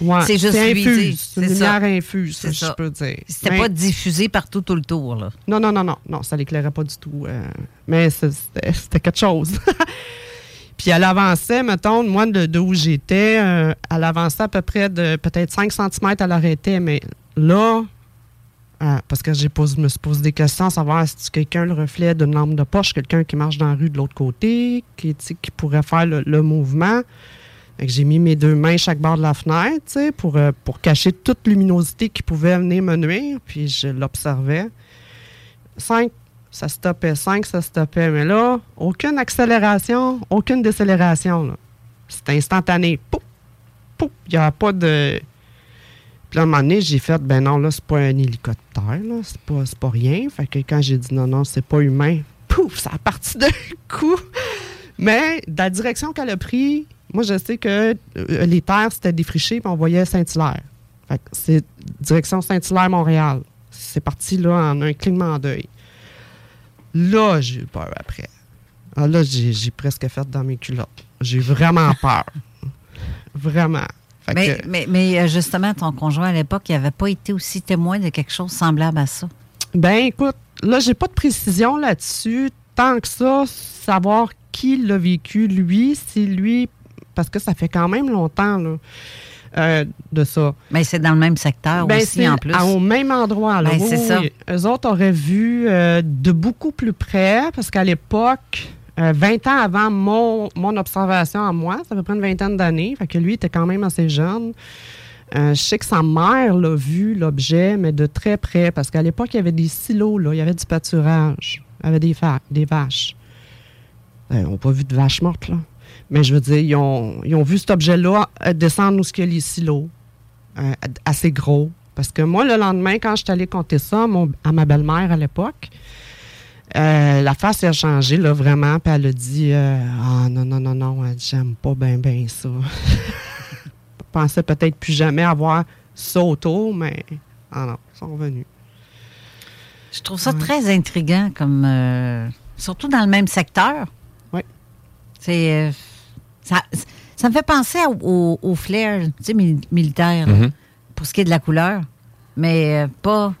Speaker 5: ouais,
Speaker 2: c'est juste lui,
Speaker 5: infuse.
Speaker 2: c'est
Speaker 5: une
Speaker 2: ça.
Speaker 5: lumière infuse, ça, je peux dire.
Speaker 2: C'était
Speaker 5: Mais-
Speaker 2: pas diffusé partout tout le tour. Là.
Speaker 5: Non, non, non, non, non, ça l'éclairait pas du tout. euh, mais c'était quelque chose. Puis elle avançait, mettons, moi, de, où j'étais, euh, elle avançait à peu près de peut-être 5 cm, elle arrêtait, mais là, euh, parce que j'ai posé, me suis posé des questions, savoir si quelqu'un le reflet d'une lampe de poche, quelqu'un qui marche dans la rue de l'autre côté, qui, qui pourrait faire le, mouvement. J'ai mis mes deux mains chaque bord de la fenêtre, pour, euh, pour cacher toute luminosité qui pouvait venir me nuire, puis je l'observais. 5, ça stoppait. 5, ça stoppait. Mais là, aucune accélération, aucune décélération. C'est instantané. Pouf, pouf. Il n'y a pas de. Puis à un moment donné, j'ai fait, ben non, là, c'est pas un hélicoptère, là. C'est pas, pas rien. Fait que quand j'ai dit non, non, c'est pas humain, pouf, ça a parti d'un coup. Mais la direction qu'elle a pris, moi, je sais que euh, les terres, c'était défriché, puis on voyait Saint-Hilaire. Fait que c'est direction Saint-Hilaire-Montréal. C'est parti, là, en un clignement d'œil. Là, j'ai eu peur après. Ah, là, j'ai presque fait dans mes culottes. J'ai vraiment peur. Vraiment. Fait
Speaker 2: Mais,
Speaker 5: que-
Speaker 2: mais, mais, euh, justement, ton conjoint à l'époque, il n'avait pas été aussi témoin de quelque chose semblable à ça?
Speaker 5: Ben, écoute, là, j'ai pas de précision là-dessus. Tant que ça, savoir qui l'a vécu, lui, si lui, parce que ça fait quand même longtemps, là, euh, de ça.
Speaker 2: Mais c'est dans le même secteur
Speaker 5: Ben,
Speaker 2: aussi, en plus.
Speaker 5: à- au même endroit. Là.
Speaker 2: Ben,
Speaker 5: Oui,
Speaker 2: ça.
Speaker 5: oui. Eux autres auraient vu euh, de beaucoup plus près, parce qu'à l'époque, euh, 20 ans avant mon, mon observation à moi, ça fait près une vingtaine d'années, fait que lui était quand même assez jeune. Euh, je sais que sa mère l'a vu, l'objet, mais de très près, parce qu'à l'époque, il y avait des silos, là, il y avait du pâturage, il y avait des, des vaches. Euh, ils n'ont pas vu de vaches mortes, là. Mais je veux dire, ils ont, ils ont vu cet objet-là euh, descendre où il y a les silos, euh, assez gros. Parce que moi, le lendemain, quand je suis allée compter ça à, mon- à ma belle-mère à l'époque, euh, la face a changé, là, vraiment. Puis elle a dit euh, Ah non, non, non, non, j'aime pas bien, bien ça. Je pensais peut-être plus jamais avoir ça autour, mais ah non, ils sont revenus.
Speaker 2: Je trouve ça très intriguant, comme euh, surtout dans le même secteur.
Speaker 5: Oui.
Speaker 2: C'est ça, ça me fait penser au, au- au flair, tu sais, mil- militaire,
Speaker 3: Mhm.
Speaker 2: pour ce qui est de la couleur, mais euh, pas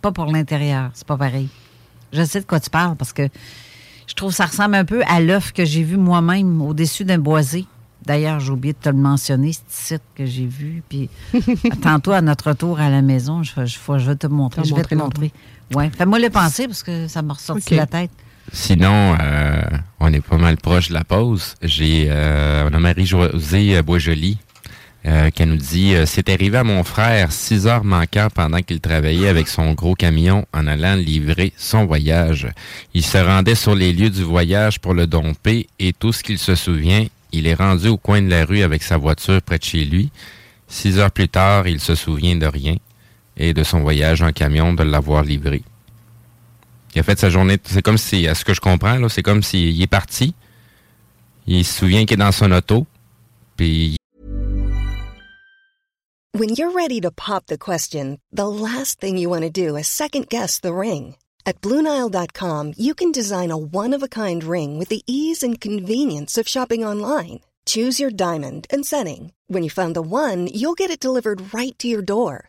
Speaker 2: pas pour l'intérieur. C'est pas pareil. Je sais de quoi tu parles parce que je trouve que ça ressemble un peu à l'œuf que j'ai vu moi-même au-dessus d'un boisé. D'ailleurs, j'ai oublié de te le mentionner, ce site que j'ai vu. Puis tantôt, à notre retour à la maison, je, je, je vais te montrer. Je vais te
Speaker 5: montré
Speaker 2: montrer. Ouais. Fais-moi le penser parce que ça m'a ressorti de la tête.
Speaker 3: Sinon, euh, on est pas mal proche de la pause. J'ai, euh, on a Marie-Josée Boisjoli euh, qui nous dit euh, C'est arrivé à mon frère six heures manquant pendant qu'il travaillait avec son gros camion en allant livrer son voyage. Il se rendait sur les lieux du voyage pour le domper et tout ce qu'il se souvient, il est rendu au coin de la rue avec sa voiture près de chez lui. Six heures plus tard, il se souvient de rien et de son voyage en camion de l'avoir livré. Il a fait sa journée. C'est comme si, à ce que je comprends, là, c'est comme s'il est parti. Il se souvient qu'il est dans son auto. Puis
Speaker 8: When you're ready to pop the question, the last thing you want to do is second guess the ring. At Bluenile.com, you can design a one of a kind ring with the ease and convenience of shopping online. Choose your diamond and setting. When you find the one, you'll get it delivered right to your door.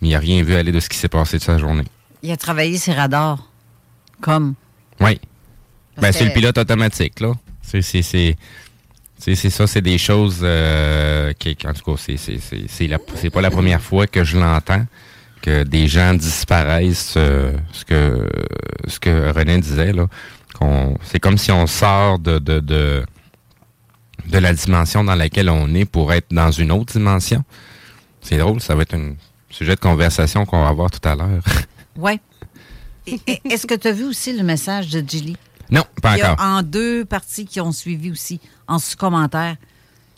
Speaker 3: Mais il n'a rien vu aller de ce qui s'est passé de sa journée.
Speaker 2: Il a travaillé ses radars. Comme.
Speaker 3: Oui. Ben, c'est le pilote automatique, là. C'est, c'est, c'est, c'est, c'est ça, c'est des choses euh, qui, en tout cas, c'est, c'est, c'est, c'est, la- c'est pas la première fois que je l'entends, que des gens disparaissent, euh, ce que ce que René disait, là. C'est comme si on sort de, de, de, de la dimension dans laquelle on est pour être dans une autre dimension. C'est drôle, ça va être un sujet de conversation qu'on va avoir tout à l'heure.
Speaker 2: Et- Est-ce que tu as vu aussi le message de Gilly?
Speaker 3: non, pas
Speaker 2: Il y a
Speaker 3: encore.
Speaker 2: en deux parties qui ont suivi aussi, en sous-commentaire.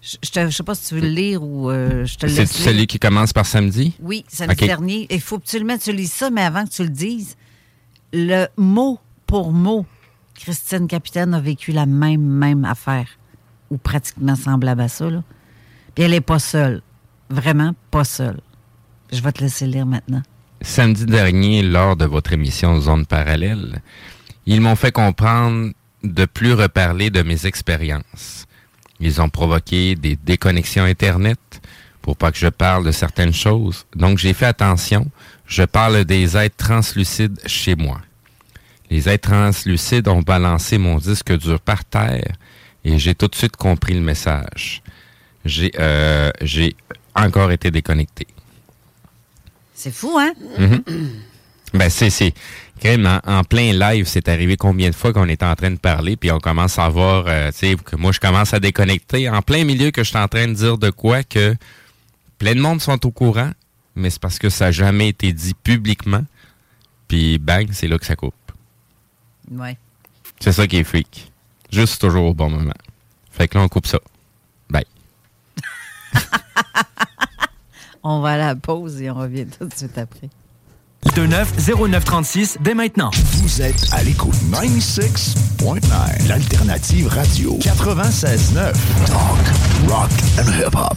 Speaker 2: Je ne sais pas si tu veux le lire ou euh, je te le
Speaker 3: C'est
Speaker 2: laisse lire.
Speaker 3: celui qui commence par samedi?
Speaker 2: Oui, samedi
Speaker 3: Ok.
Speaker 2: dernier. Il faut que tu lises ça, mais avant que tu le dises, le mot pour mot, Christine Capitaine a vécu la même, même affaire, ou pratiquement semblable à ça. Là. Puis elle n'est pas seule. Vraiment pas seule. Je vais te laisser lire maintenant.
Speaker 3: Samedi dernier, lors de votre émission Zone Parallèle, ils m'ont fait comprendre de plus reparler de mes expériences. Ils ont provoqué des déconnexions Internet pour pas que je parle de certaines choses. Donc j'ai fait attention. Je parle des êtres translucides chez moi. Les êtres translucides ont balancé mon disque dur par terre et j'ai tout de suite compris le message. J'ai euh, j'ai encore été déconnecté.
Speaker 2: C'est fou, hein?
Speaker 3: Mhm. Ben, c'est, c'est, quand même, en, en plein live, c'est arrivé combien de fois qu'on est en train de parler, puis on commence à voir, euh, tu sais, que moi, je commence à déconnecter en plein milieu que je suis en train de dire de quoi que plein de monde sont au courant, mais c'est parce que ça n'a jamais été dit publiquement, puis bang, c'est là que ça coupe.
Speaker 2: Ouais.
Speaker 3: C'est ça qui est freak. Juste toujours au bon moment. Fait que là, on coupe ça. Bye.
Speaker 2: On va à la pause et on revient tout de suite après.
Speaker 9: 290936 dès maintenant.
Speaker 10: Vous êtes à l'écoute 96.9, l'alternative radio 96.9. Talk, rock and hip-hop.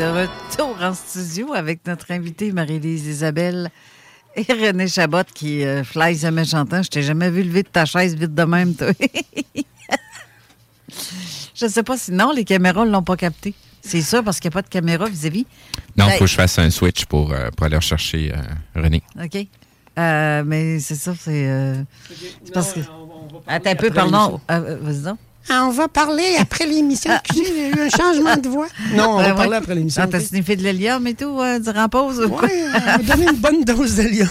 Speaker 2: De retour en studio avec notre invitée Marie-Lise Isabelle et René Chabot qui euh, fly jamais chantant. Je t'ai jamais vu lever de ta chaise vite de même, toi. Je sais pas si non, les caméras ne l'ont pas capté. C'est ça, parce qu'il n'y a pas de caméra vis-à-vis.
Speaker 3: Non, il
Speaker 2: Ben,
Speaker 3: faut que je fasse un switch pour, euh, pour aller rechercher euh, René.
Speaker 2: OK. Euh, mais c'est ça, c'est. euh, c'est parce que. Attends un peu, pardon. Euh, Vas-y donc.
Speaker 11: Ah, on va parler après l'émission. Excusez, il y a eu un changement de voix.
Speaker 4: Non, on va
Speaker 2: Ben
Speaker 4: parler après l'émission.
Speaker 2: Ah, T'as sniffé de l'hélium et tout, euh, durant pause? ou quoi?
Speaker 4: Oui, donner une bonne dose d'hélium.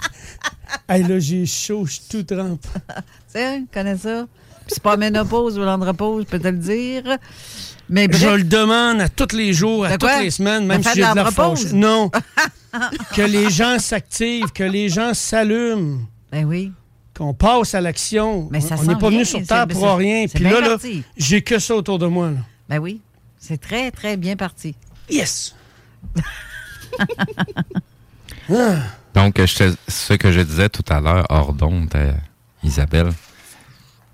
Speaker 4: hey, là, j'ai chaud, je suis tout trempe.
Speaker 2: Tu sais, connais ça. Puis c'est pas ménopause ou l'andropause, je peux te le dire. Mais bref,
Speaker 4: Je le demande à tous les jours, à toutes les semaines, même si j'ai
Speaker 2: de
Speaker 4: la fauche. Non. que les gens s'activent, que les gens s'allument.
Speaker 2: Ben oui.
Speaker 4: Qu'on passe à l'action.
Speaker 2: Mais ça
Speaker 4: on n'est pas venu sur Terre pour rien. Puis là, j'ai que ça autour de moi. là.
Speaker 2: Ben oui, c'est très, très bien parti.
Speaker 4: Yes!
Speaker 3: Donc, je te- ce que je disais tout à l'heure, hors d'onde, Isabelle,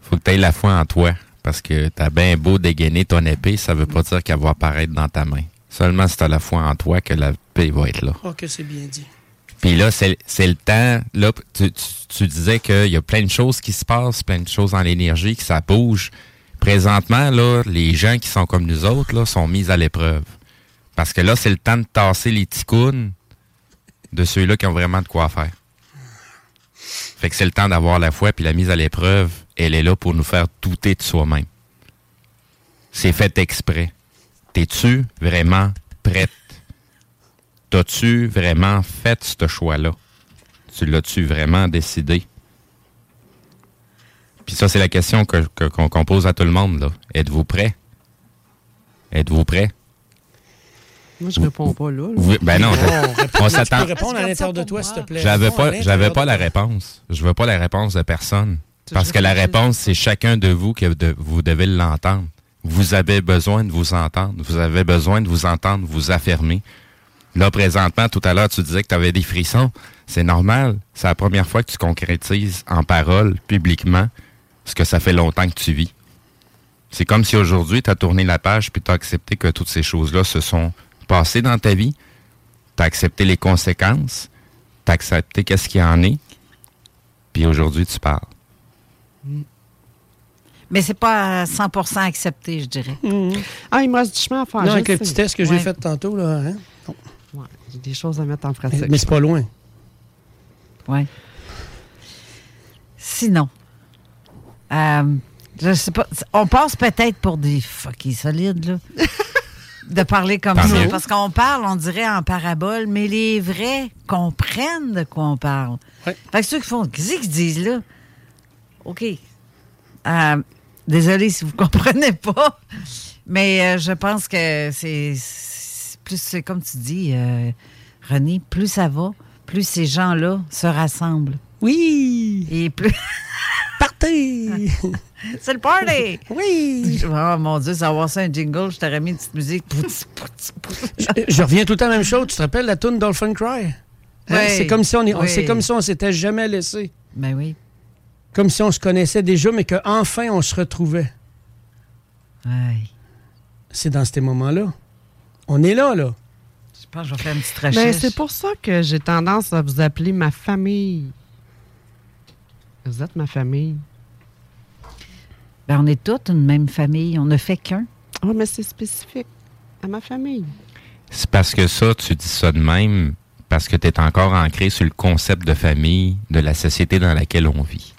Speaker 3: faut que tu aies la foi en toi. Parce que t'as bien beau dégainer ton épée, ça veut pas dire qu'elle va apparaître dans ta main. Seulement si t'as la foi en toi que la paix va être là.
Speaker 4: Oh, que c'est bien dit.
Speaker 3: Puis là, c'est le temps. Là, tu, tu- tu disais qu'il y a plein de choses qui se passent, plein de choses dans l'énergie, que ça bouge. Présentement, là, les gens qui sont comme nous autres là, sont mis à l'épreuve. Parce que là, c'est le temps de tasser les ticounes de ceux-là qui ont vraiment de quoi faire. Fait que c'est le temps d'avoir la foi, puis la mise à l'épreuve, elle est là pour nous faire douter de soi-même. C'est fait exprès. T'es-tu vraiment prête? T'as-tu vraiment fait ce choix-là? Tu l'as-tu vraiment décidé? Puis ça, c'est la question que- que- qu'on qu'on pose à tout le monde. là. Êtes-vous prêt? Êtes-vous prêt?
Speaker 5: Moi, je réponds pas là.
Speaker 3: ben non,
Speaker 4: Oh,
Speaker 3: on
Speaker 4: tu
Speaker 3: s'attend.
Speaker 4: peux répondre à l'intérieur de toi, s'il te plaît?
Speaker 3: J'avais pas, j'avais pas la réponse. Je veux pas la réponse de personne. Parce que la réponse, c'est chacun de vous que de- vous devez l'entendre. Vous avez besoin de vous entendre. Vous avez besoin de vous entendre, vous affirmer. Là, présentement, tout à l'heure, tu disais que tu avais des frissons. C'est normal. C'est la première fois que tu concrétises en parole, publiquement, ce que ça fait longtemps que tu vis. C'est comme si aujourd'hui, tu as tourné la page puis tu as accepté que toutes ces choses-là se sont passées dans ta vie. Tu as accepté les conséquences. Tu as accepté qu'est-ce qu'il y en est. Puis aujourd'hui, tu parles.
Speaker 2: Mais c'est pas à 100% accepté, je dirais.
Speaker 5: Ah, il me reste du chemin à faire.
Speaker 4: Non, avec le petit test que j'ai
Speaker 5: Ouais.
Speaker 4: fait tantôt, là. hein?
Speaker 5: J'ai des choses à mettre en pratique.
Speaker 4: Mais c'est pas loin.
Speaker 2: Oui. Sinon, euh, je sais pas, on passe peut-être pour des fucking solides, là. de parler comme ça. Parce qu'on parle, on dirait en parabole, mais les vrais comprennent de quoi on parle. Fait que ceux qui font, qu'est-ce qu'ils disent là? OK. Euh, désolé si vous comprenez pas, mais euh, je pense que c'est plus, c'est comme tu dis, euh, René, plus ça va, plus ces gens-là se rassemblent.
Speaker 4: Oui!
Speaker 2: Et plus.
Speaker 4: Partez!
Speaker 2: c'est le party!
Speaker 4: Oui!
Speaker 2: Oh mon Dieu, ça va avoir ça un jingle, je t'aurais mis une petite musique.
Speaker 4: Je, je reviens tout le temps à la même chose. Tu te rappelles la tune Dolphin Cry? Hein?
Speaker 2: Oui.
Speaker 4: C'est comme si on
Speaker 2: Oui.
Speaker 4: comme si s'était jamais laissé.
Speaker 2: Ben oui.
Speaker 4: Comme si on se connaissait déjà, mais qu'enfin on se retrouvait. C'est dans ces moments-là. On est là, là.
Speaker 2: Je pense que je vais faire une petite
Speaker 5: Ben,
Speaker 2: recherche.
Speaker 5: c'est pour ça que j'ai tendance à vous appeler ma famille. Vous êtes ma famille.
Speaker 2: Ben, on est toutes une même famille. On ne fait qu'un.
Speaker 5: Oui, mais c'est spécifique à ma famille.
Speaker 3: C'est parce que ça, tu dis ça de même, parce que tu es encore ancré sur le concept de famille, de la société dans laquelle on vit.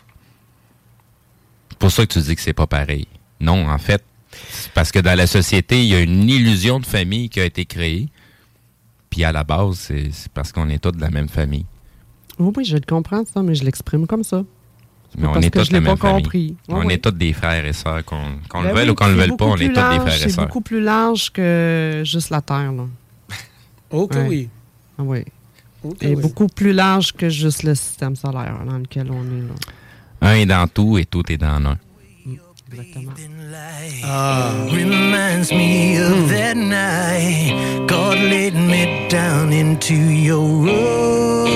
Speaker 3: C'est pour ça que tu dis que c'est pas pareil. Non, en fait, parce que dans la société, il y a une illusion de famille qui a été créée. Puis à la base, c'est c'est parce qu'on est tous de la même famille.
Speaker 5: Oui, oui, je le comprends, ça, mais je l'exprime comme ça.
Speaker 3: Mais on
Speaker 5: parce
Speaker 3: est
Speaker 5: que
Speaker 3: tous
Speaker 5: je
Speaker 3: la
Speaker 5: l'ai
Speaker 3: même
Speaker 5: pas
Speaker 3: famille.
Speaker 5: compris.
Speaker 3: On est tous des frères et sœurs, qu'on
Speaker 5: Ben
Speaker 3: le veuille
Speaker 5: oui,
Speaker 3: ou qu'on le
Speaker 5: c'est
Speaker 3: veuille pas, on est tous des frères et
Speaker 5: C'est
Speaker 3: sœurs.
Speaker 5: beaucoup plus large que juste la Terre, là.
Speaker 4: Oh que
Speaker 5: Ouais.
Speaker 4: oui.
Speaker 5: Ah oui. Et
Speaker 4: oui.
Speaker 5: beaucoup plus large que juste le système solaire dans lequel on est, là.
Speaker 3: Un est dans tout et tout est dans un.
Speaker 5: Exactement.
Speaker 12: Reminds me of that night God laid me down into your rose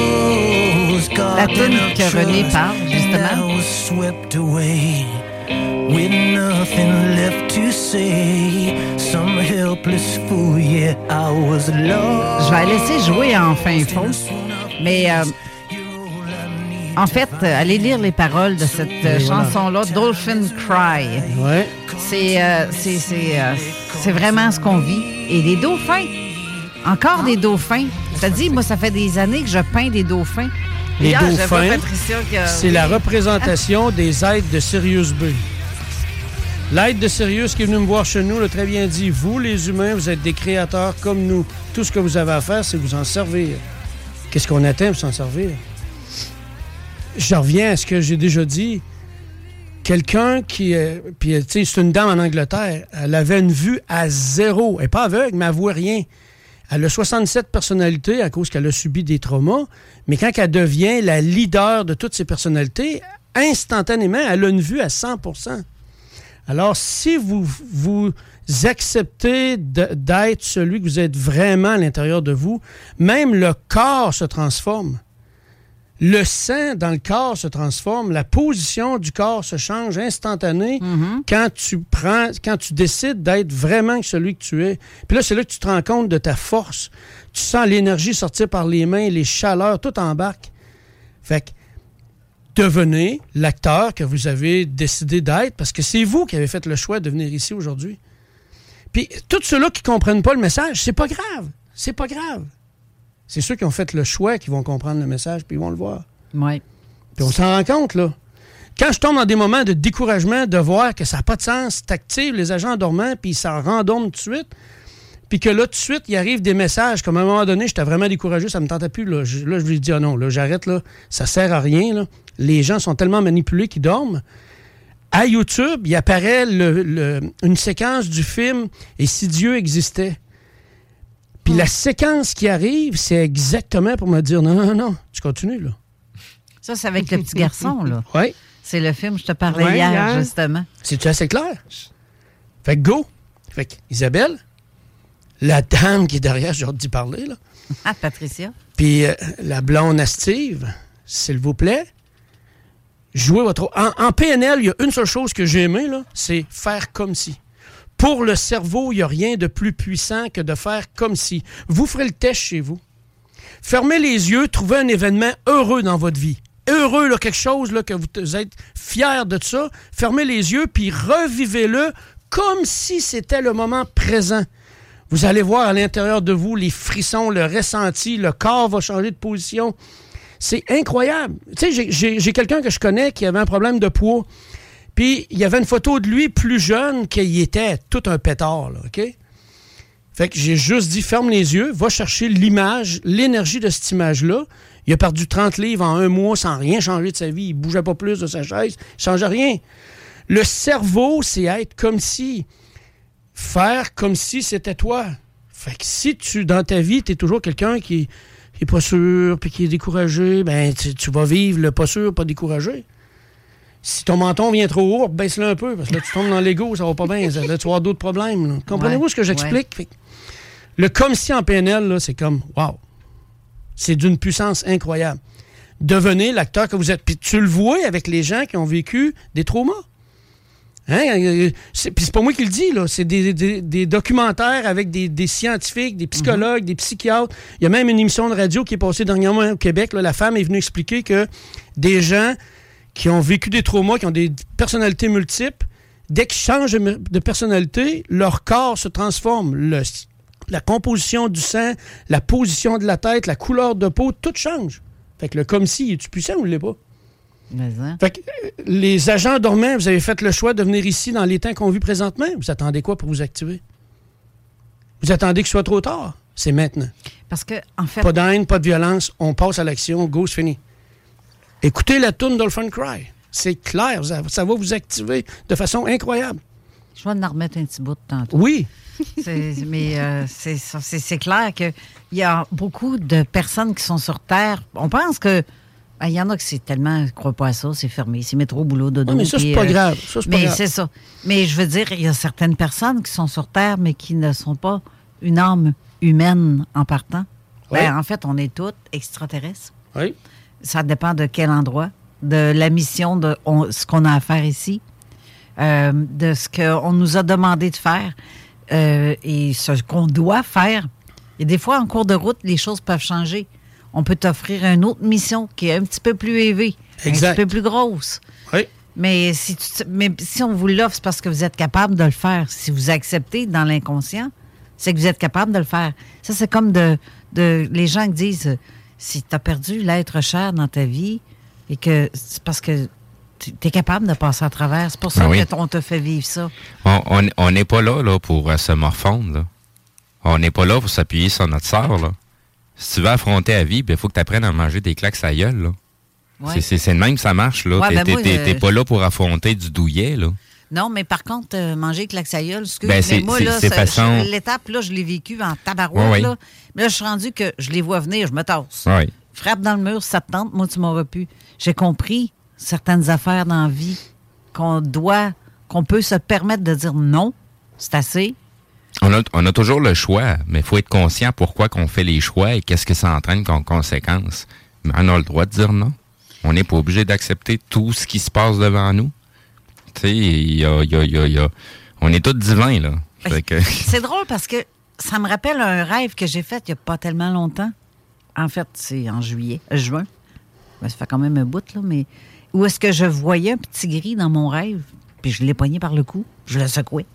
Speaker 2: La tune que René parle, justement.
Speaker 12: I was swept away with nothing left to say. Some helpless fool, yeah, I was lost.
Speaker 2: Je vais la laisser jouer en fin fond. Mais euh, en fait, euh, allez lire les paroles de cette euh, chanson-là, Dolphin Cry.
Speaker 4: Ouais.
Speaker 2: C'est euh, c'est- euh, vraiment ce qu'on vit. Et des dauphins. Encore des dauphins. Ça dit, moi, ça fait des années que je peins des dauphins.
Speaker 4: Les dauphins, c'est la représentation des aides de Sirius B. L'aide de Sirius qui est venu me voir chez nous l'a très bien dit. Vous, les humains, vous êtes des créateurs comme nous. Tout ce que vous avez à faire, c'est vous en servir. Qu'est-ce qu'on attend pour s'en servir? Je reviens à ce que j'ai déjà dit. Quelqu'un qui. euh, puis, euh, c'est une dame en Angleterre. Elle avait une vue à zéro. Elle n'est pas aveugle, mais elle rien. Elle a 67 personnalités à cause qu'elle a subi des traumas. Mais quand elle devient la leader de toutes ces personnalités, instantanément. Elle a une vue à 100% Alors, si vous, vous acceptez d'être celui que vous êtes vraiment à l'intérieur de vous, même le corps se transforme. Le sang dans le corps se transforme, la position du corps se change instantané quand tu prends, quand tu décides d'être vraiment celui que tu es. Puis là, c'est là que tu te rends compte de ta force. Tu sens l'énergie sortir par les mains, les chaleurs, tout embarque. Fait que devenez l'acteur que vous avez décidé d'être parce que c'est vous qui avez fait le choix de venir ici aujourd'hui. Puis tous ceux-là qui ne comprennent pas le message, c'est pas grave. C'est pas grave. C'est ceux qui ont fait le choix qui vont comprendre le message puis ils vont le voir.
Speaker 2: Oui.
Speaker 4: Puis on s'en rend compte, là. Quand je tombe dans des moments de découragement, de voir que ça n'a pas de sens, t'actives les agents dormants, puis ils s'en rendorment tout de suite, puis que là, tout de suite, il arrive des messages, comme à un moment donné, j'étais vraiment découragé, ça me tentait plus. Là, je, là, je lui dis, ah non, là, j'arrête, là, ça sert à rien. Là. Les gens sont tellement manipulés qu'ils dorment. À YouTube, il apparaît le- le- une séquence du film Et si Dieu existait. Puis la séquence qui arrive, c'est exactement pour me dire, non, non, non, tu continues, là.
Speaker 2: Ça, c'est avec le petit garçon, là.
Speaker 4: Oui.
Speaker 2: C'est le film, je te parlais
Speaker 4: Ouais,
Speaker 2: hier,
Speaker 4: hier.
Speaker 2: justement.
Speaker 4: C'est-tu assez clair? Fait que go. Fait que Isabelle, la dame qui est derrière, j'ai hâte d'y parler, là.
Speaker 2: Ah, Patricia.
Speaker 4: Puis euh, la blonde à Steve, s'il vous plaît, jouez votre... En, en PNL, il y a une seule chose que j'ai aimé, là, c'est faire comme si. Pour le cerveau, il n'y a rien de plus puissant que de faire comme si. Vous ferez le test chez vous. Fermez les yeux, trouvez un événement heureux dans votre vie. Heureux, quelque chose là, que vous êtes fier de ça. Fermez les yeux, puis revivez-le comme si c'était le moment présent. Vous allez voir à l'intérieur de vous les frissons, le ressenti, le corps va changer de position. C'est incroyable. Tu sais, j'ai quelqu'un que je connais qui avait un problème de poids. Puis il y avait une photo de lui plus jeune qu'il était tout un pétard, là, OK? Fait que j'ai juste dit, ferme les yeux, va chercher l'image, l'énergie de cette image-là. Il a perdu 30 livres en un mois sans rien changer de sa vie. Il bougeait pas plus de sa chaise. Il changeait rien. Le cerveau, c'est être comme si. Faire comme si c'était toi. Fait que si tu, dans ta vie, tu es toujours quelqu'un qui, qui est pas sûr puis qui est découragé, ben tu vas vivre le pas sûr, pas découragé. Si ton menton vient trop haut, baisse-le un peu, parce que là, tu tombes dans l'ego, ça va pas bien. Là, tu vas avoir d'autres problèmes. Comprenez-vous
Speaker 2: Ouais,
Speaker 4: ce que j'explique?
Speaker 2: ouais.
Speaker 4: Le comme si en PNL, c'est comme wow. C'est d'une puissance incroyable. Devenez l'acteur que vous êtes. Puis tu le vois avec les gens qui ont vécu des traumas. Hein? euh, c'est- Puis c'est pas moi qui le dis, là. C'est des, des- des documentaires avec des, des scientifiques, des psychologues, des psychiatres. Il y a même une émission de radio qui est passée dernièrement au Québec. là. La femme est venue expliquer que des gens qui ont vécu des traumas, qui ont des personnalités multiples, dès qu'ils changent de, personnalité, leur corps se transforme. Le- la composition du sang, la position de la tête, la couleur de peau, tout change. Fait que le comme si, es-tu puissant ou l'est pas?
Speaker 2: Mais, hein?
Speaker 4: Fait que euh, les agents dormants, vous avez fait le choix de venir ici dans les temps qu'on vit présentement? Vous attendez quoi pour vous activer? Vous attendez que ce soit trop tard? C'est maintenant.
Speaker 2: Parce que, en fait.
Speaker 4: Pas d'haine, pas de violence. On passe à l'action. Go, c'est fini. Écoutez la tourne Dolphin Cry. C'est clair. Ça, ça va vous activer de façon incroyable.
Speaker 2: Je vais en remettre un petit bout de tantôt.
Speaker 4: Oui.
Speaker 2: Mais euh, c'est clair qu'il y a beaucoup de personnes qui sont sur Terre. On pense que. ben, Il y en a qui c'est tellement, ne croient pas à ça, c'est fermé, c'est métro, boulot, dodo.
Speaker 4: Ouais, mais ça, c'est pas
Speaker 2: euh,
Speaker 4: grave. Ça, c'est pas
Speaker 2: mais c'est ça. Mais je veux dire, il y a certaines personnes qui sont sur Terre, mais qui ne sont pas une âme humaine en partant. Ben, en fait, on est toutes extraterrestres.
Speaker 4: Oui.
Speaker 2: Ça dépend de quel endroit, de la mission, de on- ce qu'on a à faire ici, euh, de ce qu'on nous a demandé de faire euh, et ce qu'on doit faire. Et des fois, en cours de route, les choses peuvent changer. On peut t'offrir une autre mission qui est un petit peu plus élevée, un petit peu plus grosse.
Speaker 4: Oui.
Speaker 2: Mais si, tu- mais si on vous l'offre, c'est parce que vous êtes capable de le faire. Si vous acceptez dans l'inconscient, c'est que vous êtes capable de le faire. Ça, c'est comme de, de les gens qui disent si tu as perdu l'être cher dans ta vie et que c'est parce que tu es capable de passer à travers. C'est pour ça
Speaker 3: oui.
Speaker 2: qu'on te fait vivre ça.
Speaker 3: On- n'est pas là, là pour euh, se morfondre. là. On n'est pas là pour s'appuyer sur notre sœur. Là. Si tu veux affronter la vie, il faut que tu apprennes à manger des claques à gueule.
Speaker 2: Ouais.
Speaker 3: C'est- de même que ça marche. là.
Speaker 2: Ouais,
Speaker 3: T'es
Speaker 2: ben euh,
Speaker 3: pas là pour affronter du douillet. Là.
Speaker 2: Non, mais par contre, euh, manger avec l'axaïeul, excuse,
Speaker 3: Ben,
Speaker 2: mais moi, là,
Speaker 3: façon-
Speaker 2: l'étape, là, je l'ai vécue en tabarouette, là. Mais là, je suis rendu que je les vois venir, je me tasse. Frappe dans le mur, ça te tente, moi, tu m'auras pu. J'ai compris certaines affaires dans la vie qu'on doit, qu'on peut se permettre de dire non, c'est assez.
Speaker 3: On a, on a toujours le choix, mais il faut être conscient pourquoi qu'on fait les choix et qu'est-ce que ça entraîne comme conséquence. Mais on a le droit de dire non. On n'est pas obligé d'accepter tout ce qui se passe devant nous. Tu sais, il y a, y a- y a- il y a- on est tous divins, là. Que-
Speaker 2: C'est drôle parce que ça me rappelle un rêve que j'ai fait il n'y a pas tellement longtemps. En fait, c'est en juillet, juin. Ben, ça fait quand même un bout, là, mais où est-ce que je voyais un petit gris dans mon rêve, puis je l'ai poigné par le cou, je le secouais.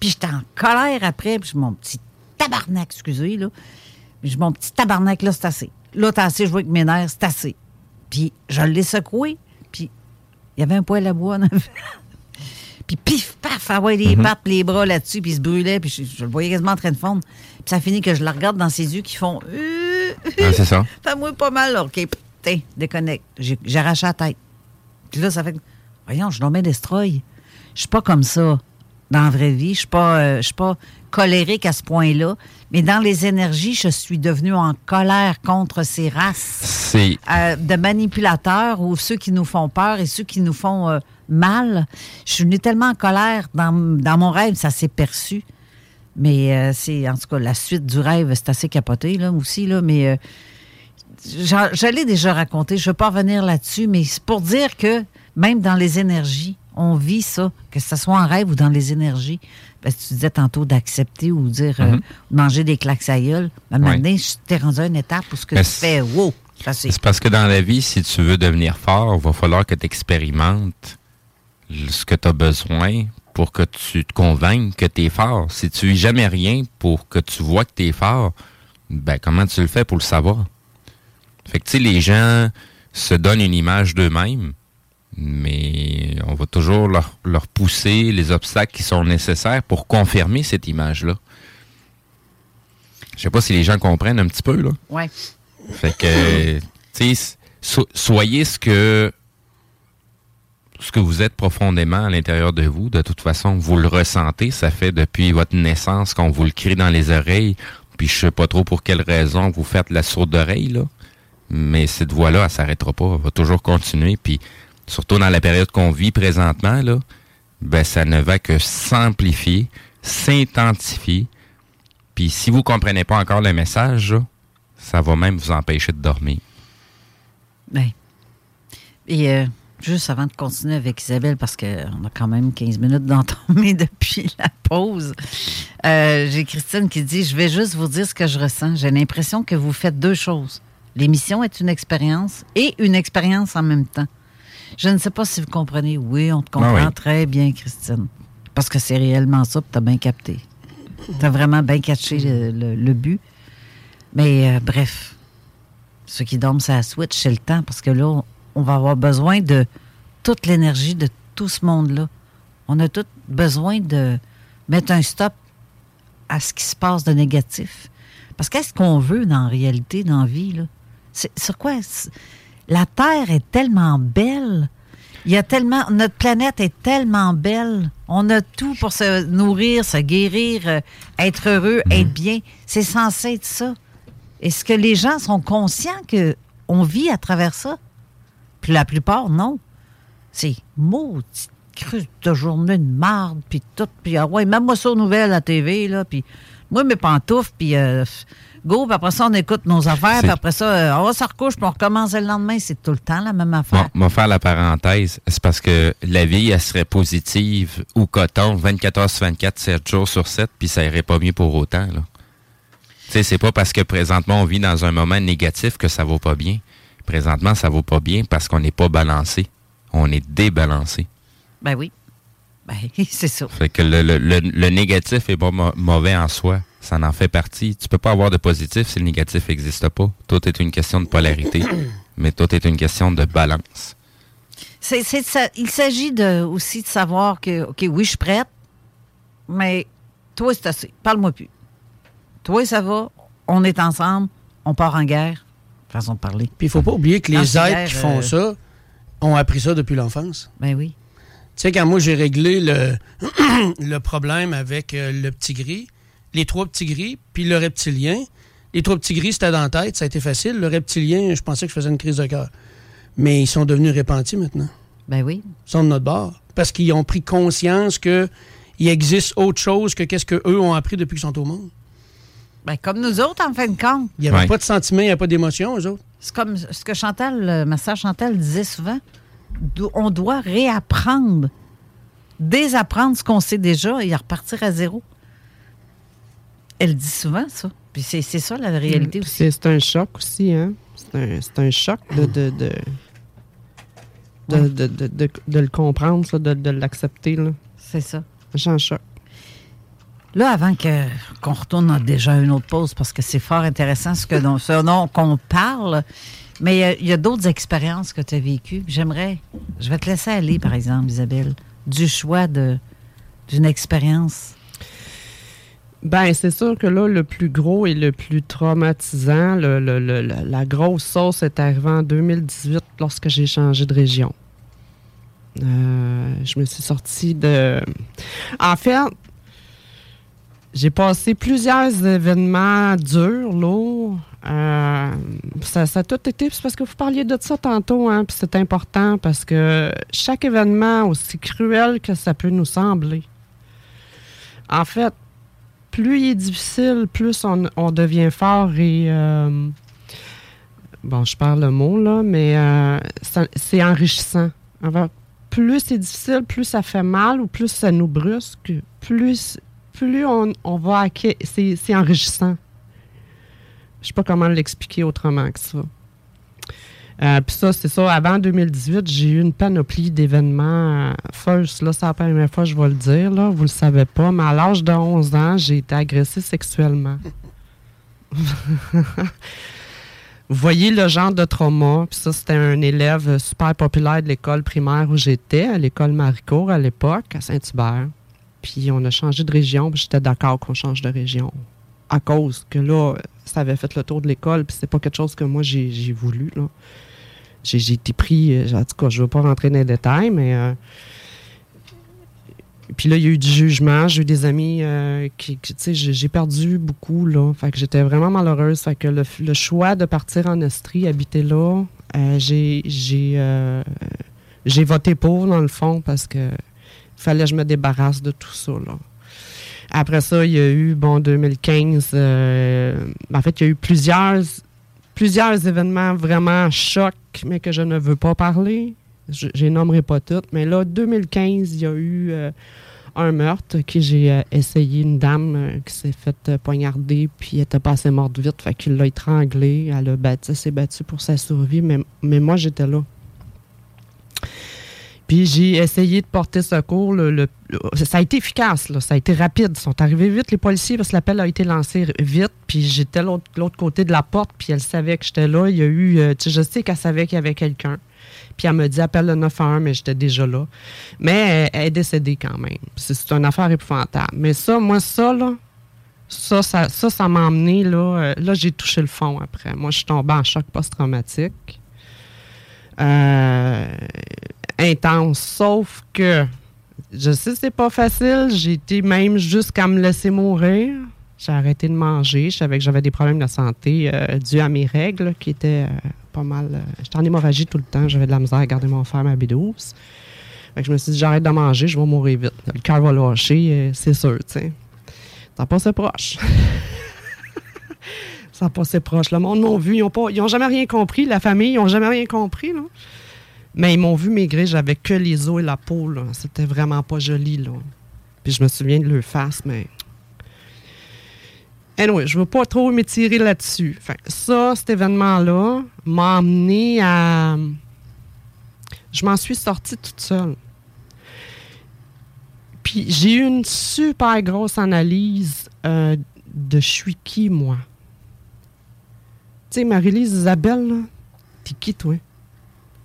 Speaker 2: Puis j'étais en colère après, puis je- mon petit tabarnak, excusez, là. Puis je- mon petit tabarnak, là, c'est assez. Là, t'as assez joué avec mes nerfs, c'est assez. Puis je l'ai secoué, puis il y avait un poêle à bois en avant. Puis pif, paf, ah ouais, les pattes, les bras là-dessus, puis il se brûlait, puis je, je le voyais quasiment en train de fondre. Puis ça finit que je la regarde dans ses yeux qui font Euh,
Speaker 3: Ah, c'est ça.
Speaker 2: Fais-moi pas mal, là. OK, putain, déconnecte. Arraché la tête. Puis là, ça fait que, voyons, je mets destroy. Je suis pas comme ça dans la vraie vie. Je suis pas, euh, je suis pas colérique à ce point-là. Mais dans les énergies, je suis devenue en colère contre ces races euh, de manipulateurs ou ceux qui nous font peur et ceux qui nous font euh, mal. Je suis venue tellement en colère dans, dans mon rêve, ça s'est perçu. Mais euh, c'est, en tout cas, la suite du rêve, c'est assez capoté, là, aussi, là. Mais euh, je l'ai déjà raconté, je ne veux pas revenir là-dessus, mais c'est pour dire que même dans les énergies, on vit ça, que ce soit en rêve ou dans les énergies. Parce que tu disais tantôt d'accepter ou dire euh,
Speaker 3: Mhm.
Speaker 2: manger des claques à gueule. À un moment
Speaker 3: Ouais.
Speaker 2: donné, je t'ai rendu à une étape où ce que
Speaker 3: Mais
Speaker 2: tu fais, wow. C'est
Speaker 3: parce que dans la vie, si tu veux devenir fort, il va falloir que tu expérimentes ce que tu as besoin pour que tu te convainques que tu es fort. Si tu vis jamais rien pour que tu vois que tu es fort, ben comment tu le fais pour le savoir? Fait que tu sais, les gens se donnent une image d'eux-mêmes, mais on va toujours leur, leur pousser les obstacles qui sont nécessaires pour confirmer cette image-là. Je sais pas si les gens comprennent un petit peu, là.
Speaker 2: Ouais.
Speaker 3: Fait que, tu sais, so- soyez ce que ce que vous êtes profondément à l'intérieur de vous. De toute façon, vous le ressentez. Ça fait depuis votre naissance qu'on vous le crie dans les oreilles. Puis je sais pas trop pour quelle raison vous faites la sourde oreille, là. Mais cette voix-là, elle s'arrêtera pas. Elle va toujours continuer. Puis surtout dans la période qu'on vit présentement, là, ben ça ne va que s'amplifier, s'intensifier. Puis si vous comprenez pas encore le message, là, ça va même vous empêcher de dormir.
Speaker 2: Ben. Et euh, juste avant de continuer avec Isabelle, parce qu'on a quand même 15 minutes d'entomber depuis la pause, euh, j'ai Christine qui dit Je vais juste vous dire ce que je ressens. J'ai l'impression que vous faites deux choses. L'émission est une expérience et une expérience en même temps. Je ne sais pas si vous comprenez. Oui, on te comprend
Speaker 3: Ah oui.
Speaker 2: très bien, Christine. Parce que c'est réellement ça, tu as bien capté. Tu as vraiment bien catché le, le- le but. Mais euh, bref, ceux qui dorment, ça switch, c'est le temps, parce que là, on- va avoir besoin de toute l'énergie de tout ce monde-là. On a tout besoin de mettre un stop à ce qui se passe de négatif. Parce qu'est-ce qu'on veut dans la réalité, dans la vie, là? C'est sur quoi? La Terre est tellement belle. Il y a tellement. Notre planète est tellement belle. On a tout pour se nourrir, se guérir, euh, être heureux, être bien. C'est censé être ça. Est-ce que les gens sont conscients que on vit à travers ça? Puis la plupart, non. C'est maudit cru de journée de marde, puis tout. Puis ah ouais, même moi ça aux nouvelles à la TV, là. Puis moi, mes pantoufles, puis euh, go, puis après ça, on écoute nos affaires, puis après ça, euh, on va se recouche, puis on recommence le lendemain. C'est tout le temps la même affaire.
Speaker 3: Bon, on va faire la parenthèse. C'est parce que la vie, elle serait positive ou coton 24 heures sur 24, 7 jours sur 7, puis ça irait pas mieux pour autant. Là. Tu sais, c'est pas parce que présentement on vit dans un moment négatif que ça va pas bien. Présentement, ça va pas bien parce qu'on n'est pas balancé. On est débalancé.
Speaker 2: Ben oui. Ben, c'est ça.
Speaker 3: Fait que le, le- le- le négatif est pas mauvais en soi. Ça en fait partie. Tu peux pas avoir de positif si le négatif n'existe pas. Tout est une question de polarité, mais tout est une question de balance.
Speaker 2: Ça- il s'agit de, aussi de savoir que, OK, oui, je suis prête, mais toi, c'est assez. Parle-moi plus. Toi, ça va, on est ensemble, on part en guerre. Façon de parler.
Speaker 4: Puis il faut pas oublier que les êtres qui font
Speaker 2: euh,
Speaker 4: ça ont appris ça depuis l'enfance.
Speaker 2: Ben oui.
Speaker 4: Tu sais, quand moi j'ai réglé le, le problème avec euh, le petit gris, les trois petits gris, puis le reptilien, les trois petits gris, c'était dans la tête, ça a été facile. Le reptilien, je pensais que je faisais une crise de cœur. Mais ils sont devenus répentis maintenant.
Speaker 2: Ben oui.
Speaker 4: sont de notre bord. Parce qu'ils ont pris conscience qu'il existe autre chose que qu'est-ce qu'eux ont appris depuis qu'ils sont au monde.
Speaker 2: Ben, comme nous autres, en fin de compte.
Speaker 4: Il n'y avait pas de sentiment, il n'y avait pas d'émotion, eux autres.
Speaker 2: C'est comme ce que Chantal, euh, ma sœur Chantal disait souvent. On doit réapprendre, désapprendre ce qu'on sait déjà et repartir à zéro. Elle dit souvent ça. Puis c'est ça la réalité aussi.
Speaker 5: C'est un choc aussi, hein? C'est un, choc de, de, de, de, de, de- de- de le comprendre, ça, de, de l'accepter. là.
Speaker 2: C'est ça.
Speaker 5: J'ai un choc.
Speaker 2: Là, avant que qu'on retourne déjà une autre pause, parce que c'est fort intéressant ce que dont, qu'on parle, mais il y a- il y a, d'autres expériences que tu as vécues. J'aimerais, je vais te laisser aller, par exemple, Isabelle, du choix d'une expérience.
Speaker 5: Ben, c'est sûr que là, le plus gros et le plus traumatisant, la grosse sauce est arrivée en 2018 lorsque j'ai changé de région. Euh, je me suis sortie de. En fait, j'ai passé plusieurs événements durs, lourds. Euh, ça, ça a tout été. C'est parce que vous parliez de ça tantôt, hein, puis c'est important parce que chaque événement, aussi cruel que ça peut nous sembler, en fait, plus il est difficile, plus on, devient fort et. euh, bon, je parle le mot, là, mais euh, c'est enrichissant. En plus c'est difficile, plus ça fait mal ou plus ça nous brusque, plus, plus on, on va acquérir. C'est enrichissant. Je sais pas comment l'expliquer autrement que ça. Euh, Puis ça, c'est ça. Avant 2018, j'ai eu une panoplie d'événements. euh, First, là, c'est la première fois que je vais le dire, là. Vous le savez pas, mais à l'âge de 11 ans, j'ai été agressée sexuellement. Vous voyez le genre de trauma? Puis ça, c'était un élève super populaire de l'école primaire où j'étais, à l'école Maricourt à l'époque, à Saint-Hubert. Puis on a changé de région, puis j'étais d'accord qu'on change de région. À cause que là, ça avait fait le tour de l'école, puis c'est pas quelque chose que moi j'ai voulu. J'ai été pris, euh, en tout cas, je veux pas rentrer dans les détails, mais. euh, puis là, il y a eu du jugement. J'ai eu des amis euh, qui, tu sais, j'ai perdu beaucoup, là. Fait que j'étais vraiment malheureuse. Fait que le, choix de partir en Estrie, habiter là, j'ai voté pour, dans le fond, parce que fallait que je me débarrasse de tout ça, là. Après ça, il y a eu, bon, 2015, euh, en fait, il y a eu plusieurs, plusieurs événements vraiment chocs, mais que je ne veux pas parler. Je les nommerai pas toutes. Mais là, 2015, il y a eu euh, un meurtre qui j'ai euh, essayé une dame qui s'est faite poignarder, puis elle était pas assez morte vite, fait qu'il l'a étranglée. Elle a s'est battue pour sa survie, mais, mais moi, j'étais là. Puis j'ai essayé de porter secours. Le, le- ça a été efficace, là. ça a été rapide. Ils sont arrivés vite, les policiers, parce que l'appel a été lancé vite. Puis j'étais de l'autre côté de la porte, puis elle savait que j'étais là. Il y a eu, euh, je sais qu'elle savait qu'il y avait quelqu'un. Puis elle me dit appelle le 911, mais j'étais déjà là. Mais elle, est décédée quand même. C'est une affaire épouvantable. Mais ça, moi, ça, là, ça, ça, ça, ça m'a emmené, là. euh, là, j'ai touché le fond après. Moi, je suis tombée en choc post-traumatique. Euh, intense. Sauf que, je sais, c'est pas facile. J'ai été même jusqu'à me laisser mourir. J'ai arrêté de manger. Je savais que j'avais des problèmes de santé euh, dus à mes règles qui étaient euh, pas mal. euh, J'étais en hémorragie tout le temps. J'avais de la misère à garder mon fer, ma B12. Fait que je me suis dit, j'arrête de manger, je vais mourir vite. Le cœur va lâcher, c'est sûr, tu sais. Ça passait proche. ça passait proche. Le monde m'ont vu. Ils n'ont jamais rien compris. La famille, ils n'ont jamais rien compris, là. Mais ils m'ont vu maigrir, j'avais que les os et la peau. C'était vraiment pas joli, là. Puis je me souviens de leur face, mais. Anyway, je veux pas trop m'étirer là-dessus. Ça, cet événement-là m'a amené à. Je m'en suis sortie toute seule. Puis j'ai eu une super grosse analyse euh, de je suis qui, moi. Marie-Lise Isabelle, t'es qui, toi?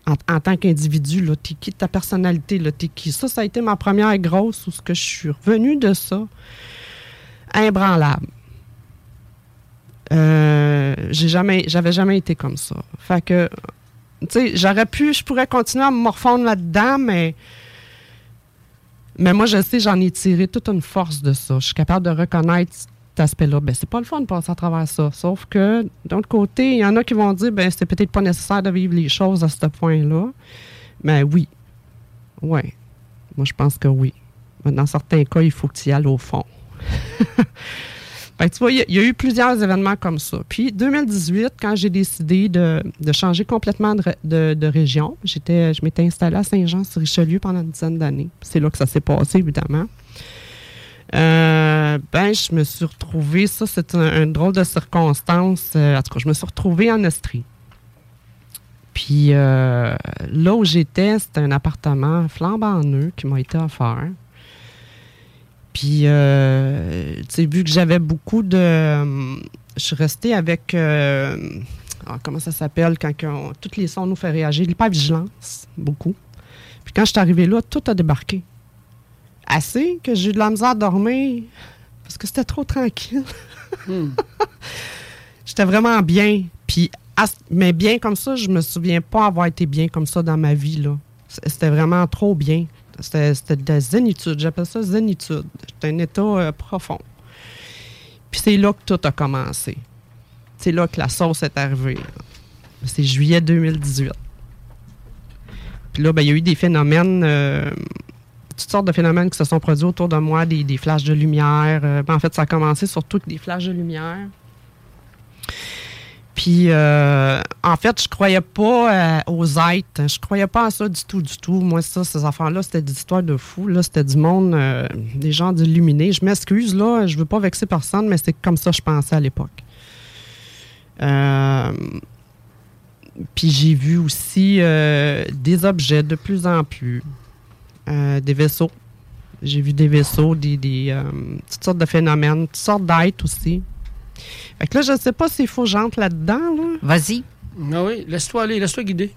Speaker 5: En, tant qu'individu, t'es qui ta personnalité, t'es qui? Ça, ça a été ma première grosse où ce que je suis revenue de ça. Imbranlable. Euh, j'ai jamais, j'avais jamais été comme ça. Fait que, tu sais, j'aurais pu, je pourrais continuer à me morfondre là-dedans, mais, mais moi, je sais, j'en ai tiré toute une force de ça. Je suis capable de reconnaître aspect-là. Ben, c'est pas le fun de passer à travers ça. Sauf que, d'un autre côté, il y en a qui vont dire, ben, c'est peut-être pas nécessaire de vivre les choses à ce point-là. Mais oui. Oui. Moi, je pense que oui. Dans certains cas, il faut que tu y ailles au fond. Que tu vois, il y, a- eu plusieurs événements comme ça. Puis 2018, quand j'ai décidé de, changer complètement de- de région, j'étais, je m'étais installée à Saint-Jean-sur-Richelieu pendant une dizaine d'années. C'est là que ça s'est passé, évidemment. Euh, ben, je me suis retrouvée, ça, c'est un, drôle de circonstance. euh, en tout cas, je me suis retrouvée en Estrie. Puis euh, là où j'étais, c'était un appartement flambant neuf qui m'a été offert. Puis, tu sais, vu que j'avais beaucoup de. je suis restée avec. ah, comment ça s'appelle quand tous les sons nous font réagir? L'hypervigilance, beaucoup. Puis quand je suis arrivée là, tout a débarqué. Assez que j'ai eu de la misère à dormir parce que c'était trop tranquille. J'étais vraiment bien. Puis, mais bien comme ça, je me souviens pas avoir été bien comme ça dans ma vie. là. C'était vraiment trop bien. C'était c'était de la zénitude. J'appelle ça zénitude. C'était un état euh, profond. Puis c'est là que tout a commencé. C'est là que la sauce est arrivée. là. C'est juillet 2018. Puis là, ben, il y a eu des phénomènes, euh, toutes sortes de phénomènes qui se sont produits autour de moi, des, flashs de lumière. Euh, ben, en fait, ça a commencé surtout avec des flashs de lumière. Puis, euh, en fait, je croyais pas euh, aux êtres. Je croyais pas à ça du tout, du tout. Moi, ça, ces affaires-là, c'était des histoires de fous. Là, c'était du monde, des gens d'illuminés. Je m'excuse, là, je veux pas vexer personne, mais c'est comme ça que je pensais à l'époque. Puis j'ai vu aussi des objets de plus en plus, Euh, des vaisseaux. J'ai vu des vaisseaux, des, des, euh, toutes sortes de phénomènes, toutes sortes d'êtres aussi. Fait que là, je sais pas s'il faut que j'entre là-dedans. Là.
Speaker 2: Vas-y.
Speaker 4: Ah oui, laisse-toi aller, laisse-toi guider.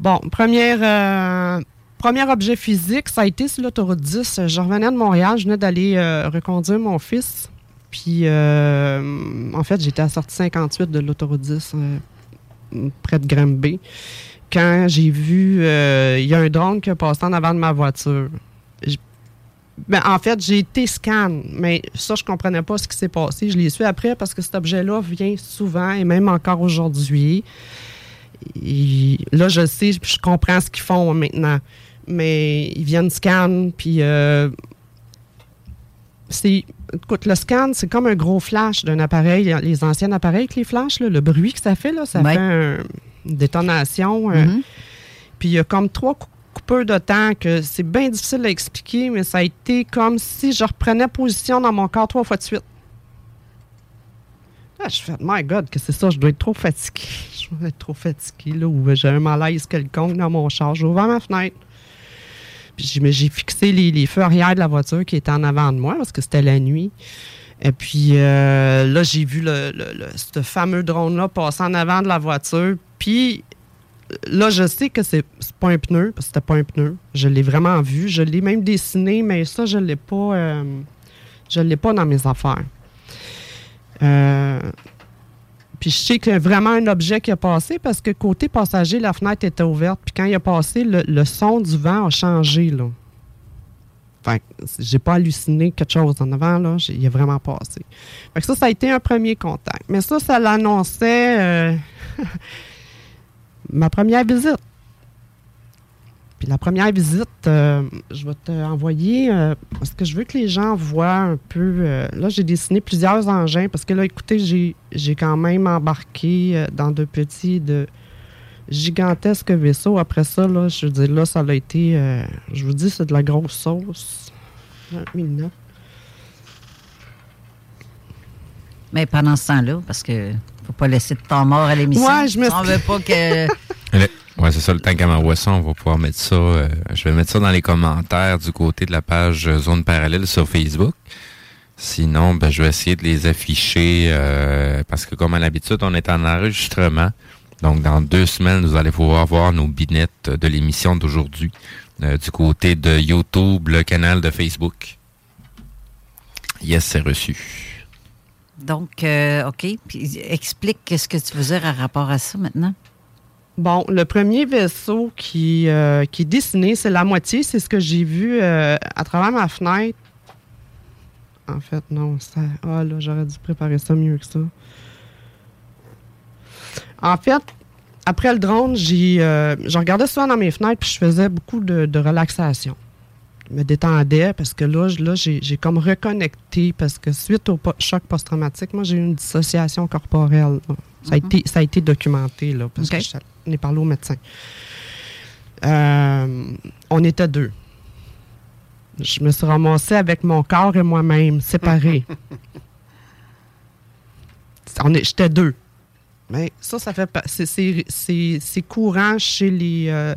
Speaker 5: Bon, première, euh, premier objet physique, ça a été sur l'autoroute 10. Je revenais de Montréal, je venais d'aller euh, reconduire mon fils. Puis, euh, en fait, j'étais à la sortie 58 de l'autoroute 10, euh, près de Granby. Quand j'ai vu, euh, il y a un drone qui a passé en avant de ma voiture. Ben, en fait, j'ai été scan, mais ça, je comprenais pas ce qui s'est passé. Je l'ai su après parce que cet objet-là vient souvent et même encore aujourd'hui. Là, je sais, je comprends ce qu'ils font maintenant. Mais ils viennent scan, puis euh, c'est. Écoute, le scan, c'est comme un gros flash d'un appareil. Les anciens appareils avec les flashs, là, le bruit que ça fait, là, ça
Speaker 2: Ouais.
Speaker 5: fait un- détonation. euh,
Speaker 2: Mhm.
Speaker 5: Puis il y a comme trois cou- coupeurs de temps que c'est bien difficile à expliquer, mais ça a été comme si je reprenais position dans mon corps trois fois de suite. Là, je fais, my God, que c'est ça, je dois être trop fatigué. Je dois être trop fatigué, là, ou j'ai un malaise quelconque dans mon char. J'ai ouvert ma fenêtre. Puis j'ai, fixé les, les feux arrière de la voiture qui étaient en avant de moi parce que c'était la nuit. Et puis euh, là, j'ai vu le, le- le- ce fameux drone-là passer en avant de la voiture. Puis là, je sais que c'est, pas un pneu, parce que c'était pas un pneu. Je l'ai vraiment vu. Je l'ai même dessiné, mais ça, je l'ai pas. euh, je l'ai pas dans mes affaires. Euh, puis je sais a vraiment un objet qui a passé parce que côté passager, la fenêtre était ouverte. Puis quand il a passé, le, son du vent a changé. Là. Fait que j'ai pas halluciné quelque chose en avant, là. Il a vraiment passé. Fait que ça, ça a été un premier contact. Mais ça, ça l'annonçait euh, ma première visite. Puis la première visite, euh, je vais te envoyer, euh, parce que je veux que les gens voient un peu. euh, là, j'ai dessiné plusieurs engins, parce que là, écoutez, j'ai, quand même embarqué dans de petits, de gigantesques vaisseaux. Après ça, là, je veux dire, là, ça a été. je vous dis, c'est de la grosse sauce.
Speaker 2: Mais pendant ce temps-là, parce que faut pas laisser de temps mort à l'émission.
Speaker 5: Ouais, je me
Speaker 2: On veut pas que.
Speaker 3: Ouais, c'est ça, le temps qu'elle m'envoie ça, on va pouvoir mettre ça. euh, je vais mettre ça dans les commentaires du côté de la page euh, Zone Parallèle sur Facebook. Sinon, ben, je vais essayer de les afficher euh, parce que, comme à l'habitude, on est en enregistrement. Donc, dans deux semaines, vous allez pouvoir voir nos binettes de l'émission d'aujourd'hui euh, du côté de YouTube, le canal de Facebook. Yes, c'est reçu.
Speaker 2: Donc, euh, OK. Puis explique qu'est-ce que tu veux dire à rapport à ça maintenant.
Speaker 5: Bon, le premier vaisseau qui, euh, qui est dessiné, c'est la moitié. C'est ce que j'ai vu euh, à travers ma fenêtre. En fait, non. Ça, ah là, j'aurais dû préparer ça mieux que ça. En fait, après le drone, j'ai, euh, je regardais souvent dans mes fenêtres puis je faisais beaucoup de relaxation. Me détendais parce que là, là j'ai, comme reconnecté parce que suite au choc post-traumatique, moi, j'ai eu une dissociation corporelle. là. Ça, a
Speaker 2: Mhm.
Speaker 5: été, ça a été documenté là, parce que je- on est parlé au médecin. Euh, on était deux. Je me suis ramassée avec mon corps et moi-même, séparés. J'étais deux. Mais ça, ça fait c'est- courant chez les euh,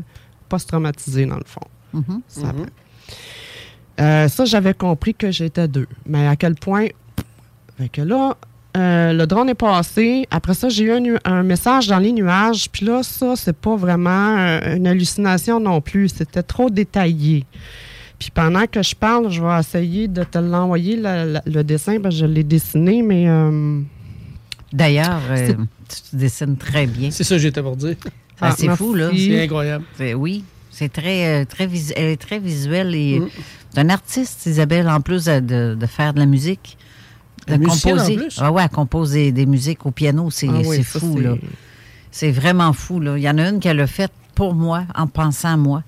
Speaker 5: post-traumatisés, dans le fond.
Speaker 2: Mhm.
Speaker 5: Ça, Euh, ça, j'avais compris que j'étais deux. Mais à quel point? Fait que là, euh, le drone est passé. Après ça, j'ai eu un, message dans les nuages. Puis là, ça, c'est pas vraiment euh, une hallucination non plus. C'était trop détaillé. Puis pendant que je parle, je vais essayer de te l'envoyer, le dessin, parce que je l'ai dessiné, mais. euh,
Speaker 2: D'ailleurs, euh, tu dessines très bien.
Speaker 4: C'est ça que j'étais pour dire.
Speaker 2: Ah, c'est
Speaker 5: merci.
Speaker 2: fou, là.
Speaker 4: C'est incroyable.
Speaker 2: C'est- Oui, c'est très, euh, très elle est très visuelle et
Speaker 4: Mm.
Speaker 2: c'est un artiste, Isabelle, en plus de, de- faire de la musique. De
Speaker 4: en
Speaker 2: composer.
Speaker 4: plus?
Speaker 2: Ah ouais, elle compose des, des musiques au piano, c'est
Speaker 5: Ah oui, ça,
Speaker 2: fou,
Speaker 5: c'est-
Speaker 2: là. C'est vraiment fou, là. Il y en a une qu'elle a faite pour moi, en pensant à moi.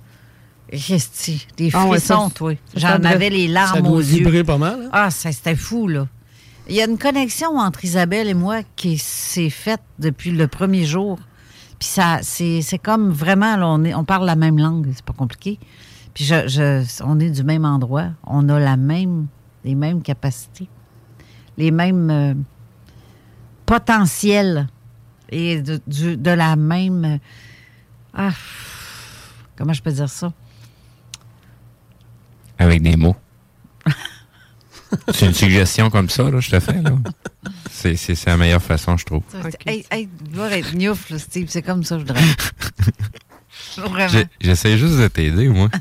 Speaker 2: Resti, des
Speaker 5: Ah ouais,
Speaker 2: frissons,
Speaker 5: ça,
Speaker 2: toi.
Speaker 5: ça
Speaker 2: J'en avais les
Speaker 4: Ça
Speaker 2: larmes
Speaker 4: doit
Speaker 2: aux yeux.
Speaker 4: pas mal. hein?
Speaker 2: Ah, ça, c'était fou, là. Il y a une connexion entre Isabelle et moi qui s'est faite depuis le premier jour. Puis ça, c'est c'est comme vraiment, là, on, est, on parle la même langue, c'est pas compliqué. Puis je, je- on est du même endroit. On a la même, les mêmes capacités, les mêmes euh, potentiels et de, du- de la même. euh, ah, comment je peux dire ça?
Speaker 3: Avec des mots. c'est une suggestion comme ça, là, je te fais. là. C'est c'est- c'est la meilleure façon, je trouve.
Speaker 2: Hey, hey, tu dois être gnouf, là, Steve. C'est comme ça, je dirais. Vraiment.
Speaker 3: J'ai- J'essaie juste de t'aider, moi.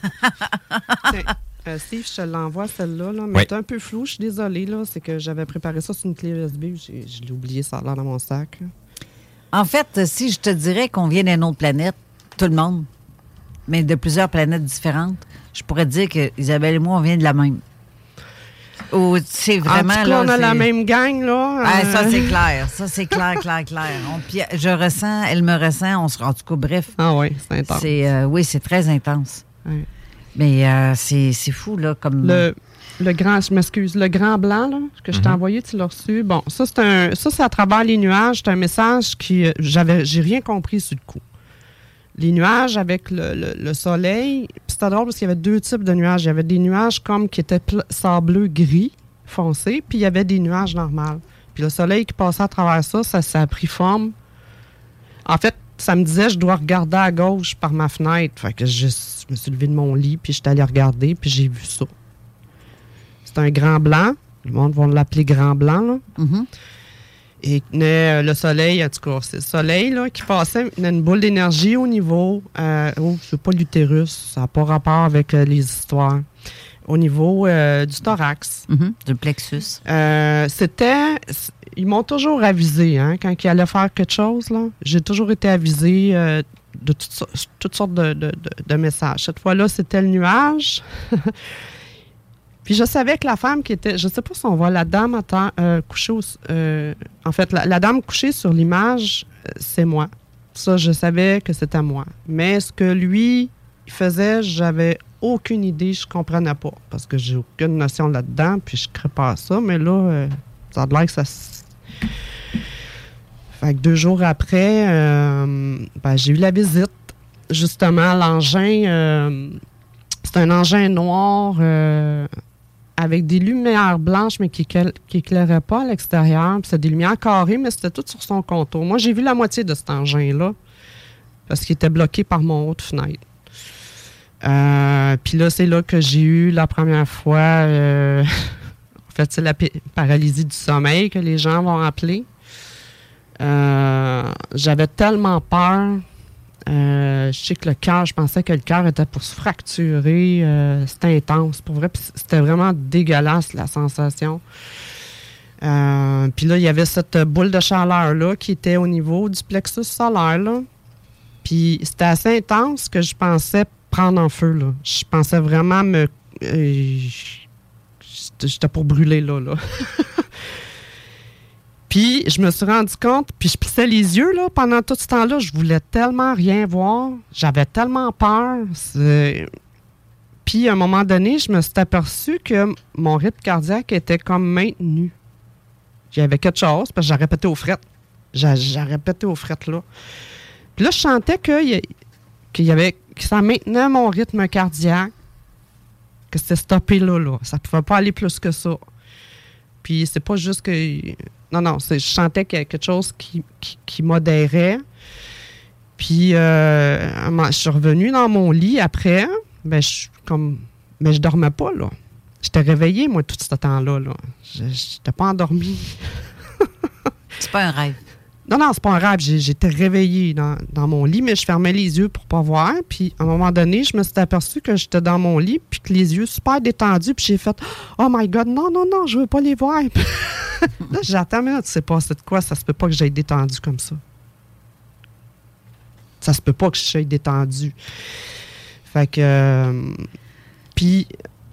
Speaker 5: Euh, Steve, je te l'envoie celle-là, là, mais
Speaker 3: Oui.
Speaker 5: c'est un peu flou, je suis désolée. là, C'est que j'avais préparé ça sur une clé USB, j'ai- je l'ai oublié, ça a l'air dans mon sac.
Speaker 2: En fait, si je te dirais qu'on vient d'une autre planète, tout le monde, mais de plusieurs planètes différentes, je pourrais te dire que Isabelle et moi, on vient de la même. Ou c'est vraiment.
Speaker 5: en tout cas,
Speaker 2: là,
Speaker 5: on a la même gang, là.
Speaker 2: Ah,
Speaker 5: euh,
Speaker 2: ça, c'est clair. Ça, c'est clair, clair, clair. On je ressens, elle me ressent, on se rend. En tout cas, bref.
Speaker 5: Ah oui, c'est intense.
Speaker 2: C'est, euh, oui, c'est très intense. Mais euh, c'est, c'est fou, là, comme.
Speaker 5: Le, le grand, je m'excuse, le grand blanc, là, que je t'ai
Speaker 2: Mhm.
Speaker 5: envoyé, tu l'as reçu. Bon, ça, c'est un, ça, c'est à travers les nuages. C'est un message qui, euh, j'avais, j'ai rien compris sur le coup. Les nuages avec le, le- le soleil, c'était drôle parce qu'il y avait deux types de nuages. Il y avait des nuages comme qui étaient sableux gris foncé, puis il y avait des nuages normaux. Puis le soleil qui passait à travers ça, ça, a pris forme. En fait, ça me disait je dois regarder à gauche par ma fenêtre. Fait que je, je me suis levé de mon lit, puis j'étais allé regarder, puis j'ai vu ça. C'est un grand blanc. Le monde va l'appeler grand blanc, là.
Speaker 2: Mhm.
Speaker 5: Et tenait, euh, le soleil, en tout cas, c'est le soleil là, qui passait, il une boule d'énergie au niveau, euh, oh, c'est pas l'utérus, ça n'a pas rapport avec euh, les histoires, au niveau euh, du thorax.
Speaker 2: Mhm, du plexus.
Speaker 5: C'était, ils m'ont toujours avisé, hein, quand ils allaient faire quelque chose, là. J'ai toujours été avisé de toutes, toutes sortes de, de- de- de messages. Cette fois-là, c'était le nuage. Puis je savais que la femme qui était, je sais pas si on voit la dame terre, euh, couchée, au- euh, en fait, la, dame couchée sur l'image, euh, c'est moi. Ça, je savais que c'était moi. Mais ce que lui faisait, j'avais aucune idée, je comprenais pas. Parce que j'ai aucune notion là-dedans, puis je crée pas ça. Mais là, ça a l'air que ça... Fait que deux jours après, ben, j'ai eu la visite. Justement, l'engin, c'est un engin noir avec des lumières blanches, mais qui, éclair- qui éclairaient pas à l'extérieur. C'était des lumières carrées, mais c'était tout sur son contour. Moi, j'ai vu la moitié de cet engin-là parce qu'il était bloqué par mon haute fenêtre. Euh, Puis là, c'est là que j'ai eu la première fois, euh, en fait, c'est la paralysie du sommeil que les gens vont appeler. Euh, J'avais tellement peur. Euh, je sais que le cœur, je pensais que le cœur était pour se fracturer. Euh, c'était intense, pour vrai. C'était vraiment dégueulasse, la sensation. Euh, Puis là, il y avait cette boule de chaleur-là qui était au niveau du plexus solaire. Puis c'était assez intense que je pensais prendre en feu. Je pensais vraiment me. J'étais pour brûler là. là. Puis je me suis rendu compte, puis je plissais les yeux là, pendant tout ce temps-là. Je voulais tellement rien voir. J'avais tellement peur. Puis à un moment donné, je me suis aperçu que mon rythme cardiaque était comme maintenu. J'avais quelque chose, parce que j'ai répété aux frettes. J'ai répété aux frettes là. Puis là, je sentais que, y avait, que ça maintenait mon rythme cardiaque, que c'était stoppé là, là. Ça ne pouvait pas aller plus que ça. Puis c'est pas juste que. Non, non, je sentais quelque chose qui, qui, modérait. Puis euh, je suis revenue dans mon lit après. Ben, je comme. Mais je dormais pas, là. J'étais réveillée, moi, tout ce temps-là. Là. Je n'étais pas endormie.
Speaker 2: C'est pas un rêve.
Speaker 5: Non, non, c'est pas. J'ai- J'étais réveillée dans, dans mon lit, mais je fermais les yeux pour pas voir. Puis, à un moment donné, je me suis aperçue que j'étais dans mon lit, puis que les yeux super détendus, puis j'ai fait « Oh my God, non, non, non, je veux pas les voir. » Là, j'attends, mais là, tu sais pas, c'est de quoi? Ça se peut pas que j'aille détendu comme ça. Ça se peut pas que je sois détendu. Fait que... euh, puis,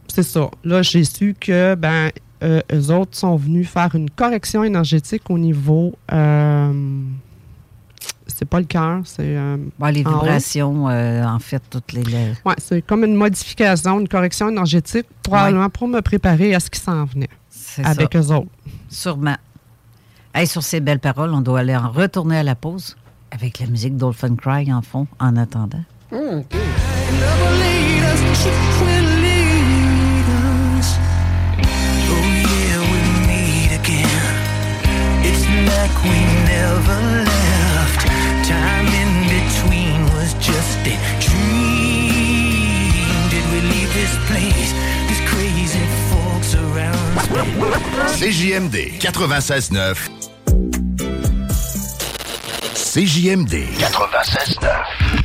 Speaker 5: c'est ça. Là, j'ai su que, ben, euh, eux autres sont venus faire une correction énergétique au niveau. euh, c'est pas le cœur, c'est. euh,
Speaker 2: Bon, les vibrations, euh, en fait, toutes les. les-
Speaker 5: Ouais, c'est comme une modification, une correction énergétique, probablement pour me préparer à ce qui s'en venait
Speaker 2: C'est
Speaker 5: avec
Speaker 2: ça.
Speaker 5: eux autres.
Speaker 2: Sûrement. Hey, sur ces belles paroles, on doit aller en retourner à la pause avec la musique Dolphin Cry en fond en attendant.
Speaker 12: Oh
Speaker 10: CJMD 96.9. CJMD 96.9.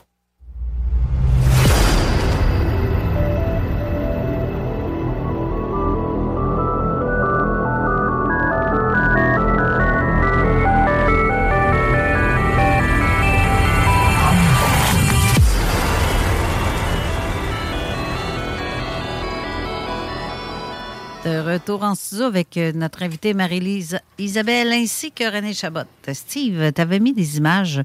Speaker 2: Retour en studio avec euh, notre invitée Marie-Lise Isabelle ainsi que René Chabot. Steve, tu avais mis des images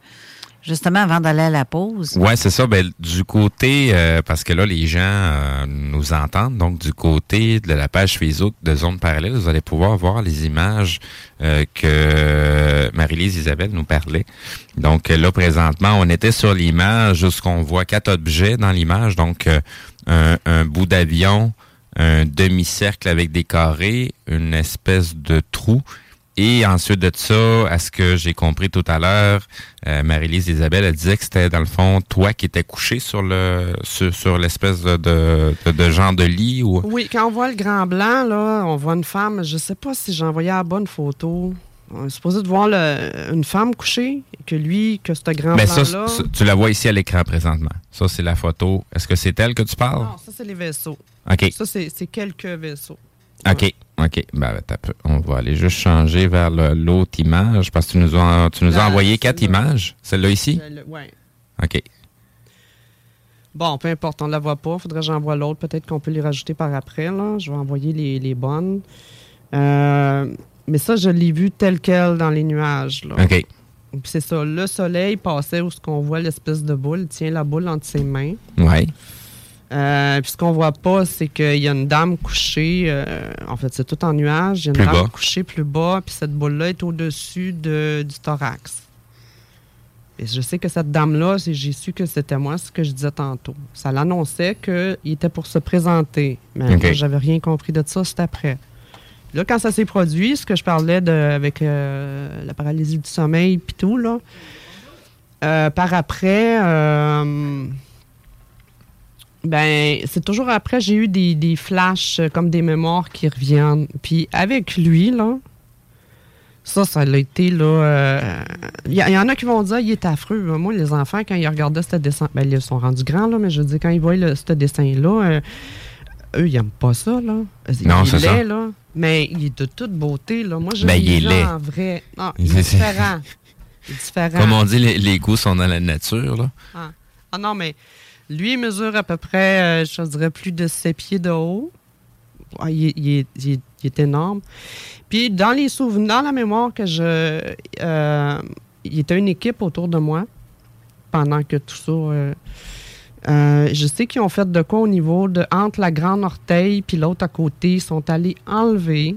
Speaker 2: justement avant d'aller à la pause.
Speaker 3: Ouais, c'est ça. Ben, du côté, euh, parce que là, les gens euh, nous entendent, donc du côté de la page Facebook de Zone Parallèle, vous allez pouvoir voir les images que Marie-Lise Isabelle nous parlait. Donc là, présentement, on était sur l'image jusqu'on voit quatre objets dans l'image. Donc, un bout d'avion, un demi-cercle avec des carrés, une espèce de trou. Et ensuite de ça, à ce que j'ai compris tout à l'heure, euh, Marie-Lise Isabelle, elle disait que c'était dans le fond toi qui étais couché sur le sur, sur l'espèce de, de, genre de lit ou?
Speaker 5: Oui, quand on voit le grand blanc, là, on voit une femme. Je sais pas si j'ai envoyé la bonne photo. On est supposé de voir le- une femme couchée, et que lui, que ce grand
Speaker 3: Mais ça, ça, tu la vois ici à l'écran présentement. Ça, c'est la photo. Est-ce que c'est elle que tu parles?
Speaker 5: Non, ça, c'est les vaisseaux.
Speaker 3: OK.
Speaker 5: Ça, c'est quelques vaisseaux.
Speaker 3: OK. OK. Ben, peu. On va aller juste changer vers l'autre image parce que tu nous as, tu nous as
Speaker 5: La-
Speaker 3: envoyé quatre images. Celle-là ici?
Speaker 5: Le- ouais.
Speaker 3: OK.
Speaker 5: Bon, peu importe, on ne la voit pas. Faudrait que j'envoie l'autre. Peut-être qu'on peut les rajouter par après. Là. Je vais envoyer les, les bonnes. Euh, mais ça, je l'ai vu tel quel dans les nuages. Là.
Speaker 3: OK.
Speaker 5: C'est ça. Le soleil passait où ce qu'on voit l'espèce de boule. Il tient la boule entre ses mains.
Speaker 3: Ouais.
Speaker 5: Euh, puis ce qu'on voit pas, c'est qu'il y a une dame couchée. euh, en fait, c'est tout en nuages. Il y a une
Speaker 3: Plus
Speaker 5: dame
Speaker 3: bas.
Speaker 5: couchée plus bas. Puis cette boule-là est au-dessus de- du thorax. Et je sais que cette dame-là, j'ai su que c'était moi, ce que je disais tantôt. Ça l'annonçait qu'il était pour se présenter. Mais
Speaker 3: OK.
Speaker 5: moi, j'avais rien compris de ça, c'est après. Là, quand ça s'est produit, ce que je parlais de, avec euh, la paralysie du sommeil puis tout, là, par après, ben, c'est toujours après, j'ai eu des, des flashs euh, comme des mémoires qui reviennent. Puis avec lui, là, Ça, ça a été là. euh, Il y, y en a qui vont dire il est affreux. Moi, les enfants, quand ils regardaient ce dessin, ben, ils sont rendus grands, là, mais je veux dire, quand ils voient le- ce dessin-là, euh, eux, ils n'aiment pas ça, là. Il
Speaker 3: Non,
Speaker 5: est
Speaker 3: c'est ça.
Speaker 5: là. Mais il est de toute beauté, là. Moi, je
Speaker 3: Ben, il est laid.
Speaker 5: en vrai. Non, il est différent. Il est différent.
Speaker 3: Comme on dit, les, les goûts sont dans la nature. Là.
Speaker 5: Ah. Ah non, mais lui, il mesure à peu près, euh, je dirais, plus de 7 pieds de haut. Ah, il, est- il est, il est- il est énorme. Puis dans les souvenirs, dans la mémoire que je... euh, il était une équipe autour de moi pendant que tout ça... euh, euh, je sais qu'ils ont fait de quoi au niveau de entre la grande orteil puis l'autre à côté. Ils sont allés enlever,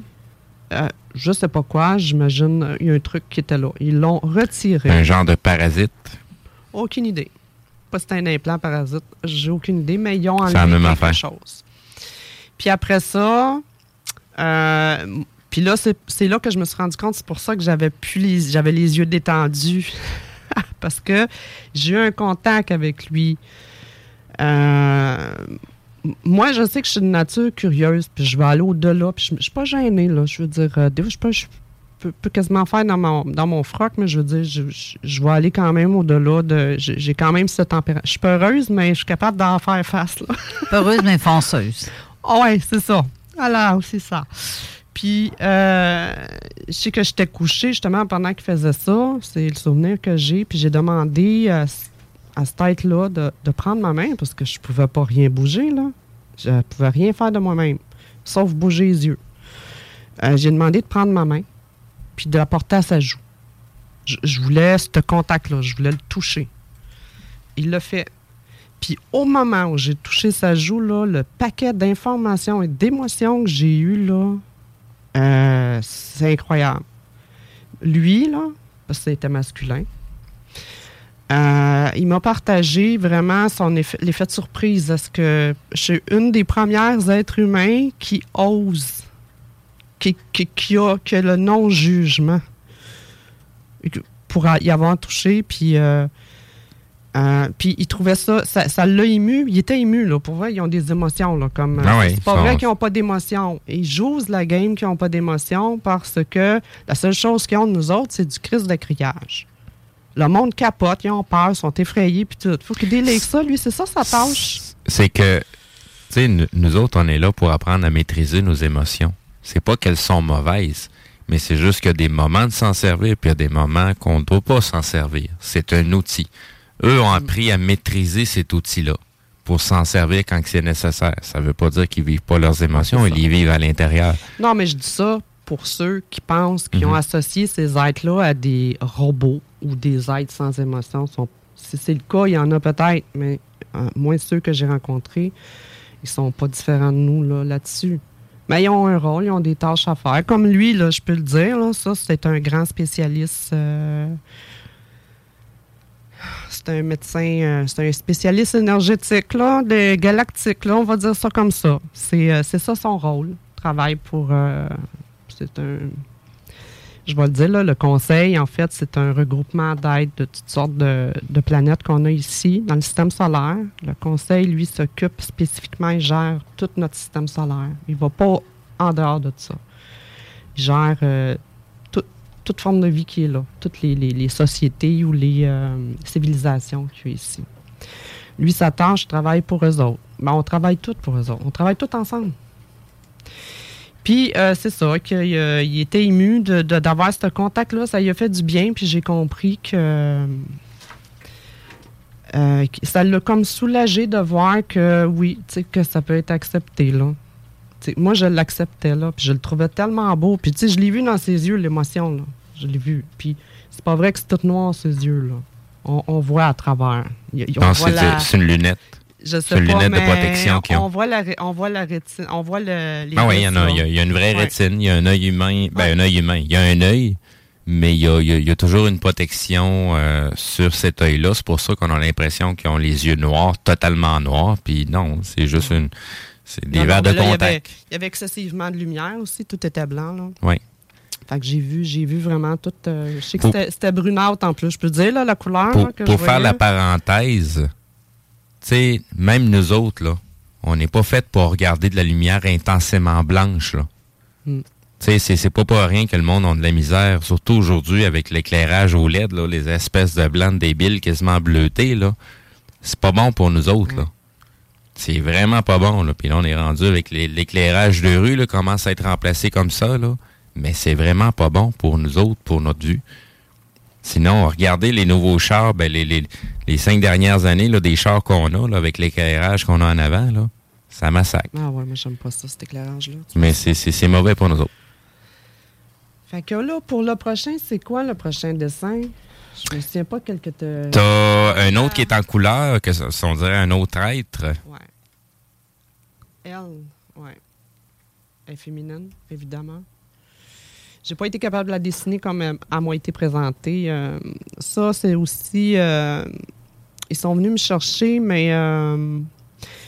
Speaker 5: euh, je sais pas quoi, j'imagine, il y a un truc qui était là. Ils l'ont retiré.
Speaker 3: Un genre de parasite.
Speaker 5: Aucune idée. Pas si c'est un implant parasite. J'ai aucune idée, mais ils ont
Speaker 3: C'est la
Speaker 5: enlevé
Speaker 3: même
Speaker 5: quelque
Speaker 3: affaire.
Speaker 5: chose. Puis après ça, euh, puis là, c'est là que je me suis rendu compte, c'est pour ça que j'avais plus les, j'avais les yeux détendus. Parce que j'ai eu un contact avec lui. Euh, moi, je sais que je suis de nature curieuse, puis je vais aller au-delà, puis je ne suis pas gênée, là. Je veux dire, euh, des fois, je peux, je peux, peux quasiment faire dans mon, dans mon froc, mais je veux dire, je, je- je vais aller quand même au-delà de... J'ai quand même cette température. Je suis peureuse, mais je suis capable d'en faire face, là.
Speaker 2: Peureuse, mais fonceuse.
Speaker 5: Ah ouais, c'est ça. Alors, c'est ça. Puis, euh, je sais que j'étais couchée justement pendant qu'il faisait ça. C'est le souvenir que j'ai. Puis, j'ai demandé à cette tête-là de, de prendre ma main parce que je pouvais pas rien bouger, là. Je pouvais rien faire de moi-même, sauf bouger les yeux. Euh, j'ai demandé de prendre ma main puis de la porter à sa joue. Je, voulais ce contact-là, je voulais le toucher. Il l'a fait. Puis au moment où j'ai touché sa joue, le paquet d'informations et d'émotions que j'ai eu, là, euh, c'est incroyable. Lui, là, parce que c'était masculin, euh, il m'a partagé vraiment son effet, l'effet de surprise. Est-ce que je suis une des premières êtres humains qui ose, qui, qui, qui a, le non-jugement pour y avoir touché, puis... euh, euh, puis il trouvait ça, ça, l'a ému. Il était ému, là. Pour vrai, ils ont des émotions, là. Comme,
Speaker 3: Ah oui,
Speaker 5: c'est pas vrai qu'ils n'ont pas d'émotions. Ils jouent la game qu'ils n'ont pas d'émotions parce que la seule chose qu'ils ont de nous autres, c'est du crise de criage. Le monde capote, ils ont peur, ils sont effrayés, puis tout. Faut qu'il délègue ça, lui, c'est ça sa tâche.
Speaker 3: C'est que, tu sais, nous, nous autres, on est là pour apprendre à maîtriser nos émotions. C'est pas qu'elles sont mauvaises, mais c'est juste qu'il y a des moments de s'en servir, puis il y a des moments qu'on ne doit pas s'en servir. C'est un outil. Eux ont appris à maîtriser cet outil-là pour s'en servir quand c'est nécessaire. Ça veut pas dire qu'ils vivent pas leurs émotions, ils les vivent à l'intérieur.
Speaker 5: Non, mais je dis ça pour ceux qui pensent qu'ils ont
Speaker 3: Mhm.
Speaker 5: associé ces êtres-là à des robots ou des êtres sans émotion. Si c'est le cas, il y en a peut-être, mais euh, moins ceux que j'ai rencontrés, ils sont pas différents de nous là, là-dessus. Mais ils ont un rôle, ils ont des tâches à faire. Comme lui, là, je peux le dire, là, ça, c'est un grand spécialiste. euh, c'est un médecin, euh, c'est un spécialiste énergétique, là, de galactique, là, on va dire ça comme ça. C'est euh, ça son rôle. Travaille pour. c'est un. Je vais le dire, là, le conseil, en fait, c'est un regroupement d'aide de toutes sortes de, planètes qu'on a ici dans le système solaire. Le conseil, lui, s'occupe spécifiquement, il gère tout notre système solaire. Il ne va pas en dehors de ça. Il gère euh, tout- toute forme de vie qui est là, toutes les, sociétés ou les euh, civilisations qu'il y a ici. Lui, sa tâche, il travaille pour eux autres. Ben, on travaille tous pour eux autres. On travaille tous ensemble. Puis, euh, c'est ça, qu'il euh, était ému de- de- d'avoir ce contact-là. Ça lui a fait du bien. Puis, j'ai compris que euh, ça l'a comme soulagé de voir que, oui, tu sais, que ça peut être accepté, là. Moi, je l'acceptais, là. Puis, je le trouvais tellement beau. Puis, tu sais, je l'ai vu dans ses yeux, l'émotion, là. Je l'ai vu. Puis, c'est pas vrai que c'est tout noir, ses yeux, là. On, on voit à travers. On
Speaker 3: Non,
Speaker 5: voit
Speaker 3: c'est
Speaker 5: la-
Speaker 3: c'est une lunette.
Speaker 5: Je sais pas,
Speaker 3: lunette de
Speaker 5: mais
Speaker 3: protection
Speaker 5: on,
Speaker 3: ont.
Speaker 5: voit la, on voit la rétine, on voit le, les
Speaker 3: Ah oui, il y en a. Il y a, il y a une vraie
Speaker 5: Ouais.
Speaker 3: rétine, il y a un œil humain. Ben, un œil humain. Il y a un œil, mais il y a, il y a- y a toujours une protection euh, sur cet œil-là. C'est pour ça qu'on a l'impression qu'ils ont les yeux noirs, totalement noirs. Puis non, c'est juste une. C'est des
Speaker 5: Non,
Speaker 3: verres
Speaker 5: non,
Speaker 3: de
Speaker 5: mais là,
Speaker 3: contact.
Speaker 5: Il y, avait excessivement de lumière aussi, tout était blanc. Là.
Speaker 3: Oui.
Speaker 5: Fait que j'ai vu, j'ai vu vraiment tout. euh, je sais que c'était- c'était brunâtre en plus. Je peux dire, là, la couleur.
Speaker 3: Pour,
Speaker 5: là, que
Speaker 3: pour
Speaker 5: je
Speaker 3: faire la parenthèse, sais, même nous autres, là, on n'est pas fait pour regarder de la lumière intensément blanche, là.
Speaker 5: Mm.
Speaker 3: Tu sais, c'est- pas pour rien que le monde a de la misère, surtout aujourd'hui avec l'éclairage au LED, là, les espèces de blancs débiles quasiment bleutées, là. C'est pas bon pour nous autres, là. C'est vraiment pas bon, là. Puis là, on est rendu avec l'éclairage de rue, là, commence à être remplacé comme ça, là. Mais c'est vraiment pas bon pour nous autres, pour notre vue. Sinon, regardez les nouveaux chars, ben, les, les, les cinq dernières années, là, des chars qu'on a, là, avec l'éclairage qu'on a en avant, là, ça massacre.
Speaker 5: Ah ouais, moi, j'aime pas ça, cet éclairage-là.
Speaker 3: Mais c'est- mauvais pour nous autres.
Speaker 5: Fait que là, pour le prochain, c'est quoi le prochain dessin? Je me souviens pas quel que te...
Speaker 3: T'as un autre qui est en couleur, que ça- on dirait un autre être.
Speaker 5: Ouais. Elle, ouais. Elle est féminine, évidemment. J'ai pas été capable de la dessiner comme elle, elle m'a été présentée. Euh, ça, c'est aussi... euh, ils sont venus me chercher, mais euh,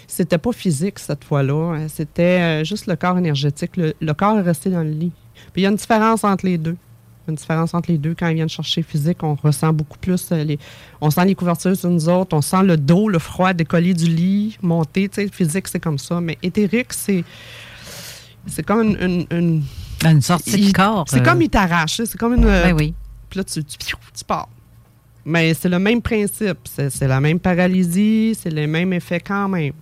Speaker 5: c'était pas physique cette fois-là. hein. C'était euh, juste le corps énergétique. Le, corps est resté dans le lit. Il y a une différence entre les deux. Une différence entre les deux. Quand ils viennent chercher physique, on ressent beaucoup plus euh, les. On sent les couvertures sur nous autres, on sent le dos, le froid décoller du lit, monter. Physique, c'est comme ça. Mais éthérique, c'est. C'est comme une- Une
Speaker 2: sortie de
Speaker 5: il-
Speaker 2: corps,
Speaker 5: C'est
Speaker 2: euh.
Speaker 5: comme il t'arrache. C'est comme une.
Speaker 2: Ben oui.
Speaker 5: Puis là, tu, tu, tu pars. Mais c'est le même principe. C'est la même paralysie, c'est les mêmes effets quand même.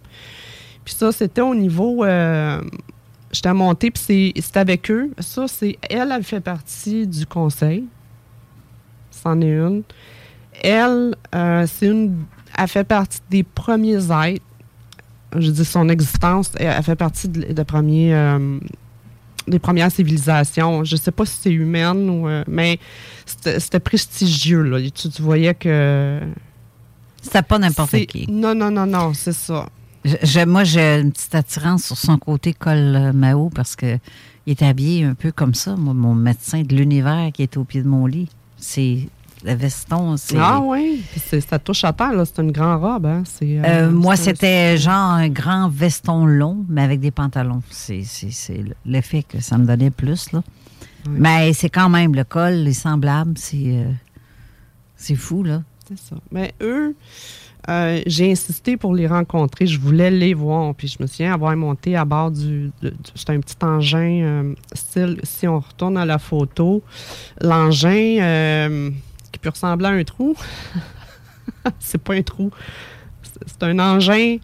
Speaker 5: Puis ça, c'était au niveau. euh, J'étais montée, puis c'est- c'était avec eux. Ça, c'est. Elle, elle fait partie du conseil. C'en est une. Elle, euh, c'est une. Elle fait partie des premiers êtres. Je dis son existence, elle, elle fait partie de, de premiers. euh, des premières civilisations. Je sais pas si c'est humaine ou. euh, mais c'était prestigieux, là. Tu, tu voyais que.
Speaker 2: C'était pas n'importe qui.
Speaker 5: Non, non, non, non, c'est ça.
Speaker 2: Je- moi, j'ai une petite attirance sur son côté col euh, Mao parce que il est habillé un peu comme ça. Moi, mon médecin de l'univers qui est au pied de mon lit. C'est le veston. c'est-
Speaker 5: Ah oui, ça touche à terre, là. C'est une grande robe, hein. Euh,
Speaker 2: Euh, moi, c'était genre un grand veston long, mais avec des pantalons. C'est l'effet que ça me donnait plus. Là. Mais c'est quand même le col est semblable. C'est euh, c'est fou, là.
Speaker 5: C'est ça. Mais eux, euh, j'ai insisté pour les rencontrer. Je voulais les voir. Puis je me souviens avoir monté à bord du. C'était un petit engin, euh, style, si on retourne à la photo, l'engin euh, qui peut ressembler à un trou. c'est pas un trou. C'est- un engin,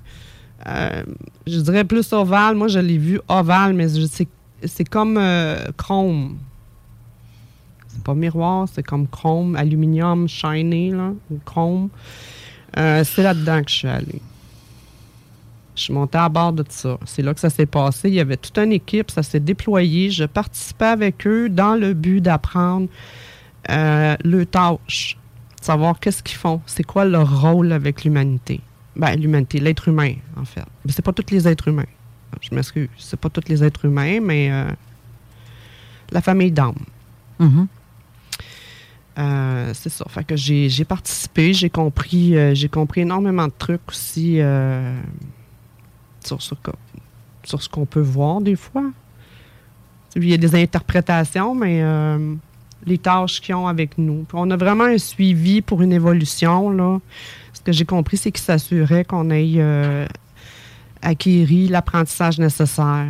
Speaker 5: euh, je dirais plus ovale. Moi, je l'ai vu ovale, mais c'est comme euh, chrome. C'est pas miroir, c'est comme chrome, aluminium shiny, là, ou chrome. Euh, c'est là-dedans que je suis allée. Je suis montée à bord de ça. C'est là que ça s'est passé. Il y avait toute une équipe, ça s'est déployé. Je participais avec eux dans le but d'apprendre euh, leurs tâches, savoir qu'est-ce qu'ils font, c'est quoi leur rôle avec l'humanité? Ben, l'humanité, l'être humain, en fait. Mais c'est pas tous les êtres humains. Je m'excuse. C'est pas tous les êtres humains, mais euh, la famille d'âmes.
Speaker 2: Mhm.
Speaker 5: Euh, c'est ça. Fait que j'ai participé, j'ai compris, euh, j'ai compris énormément de trucs aussi sur, ce que- sur ce qu'on peut voir des fois. Il y a des interprétations, mais euh, les tâches qu'ils ont avec nous. On a vraiment un suivi pour une évolution. Là. Ce que j'ai compris, c'est qu'ils s'assuraient qu'on ait euh, l'apprentissage nécessaire.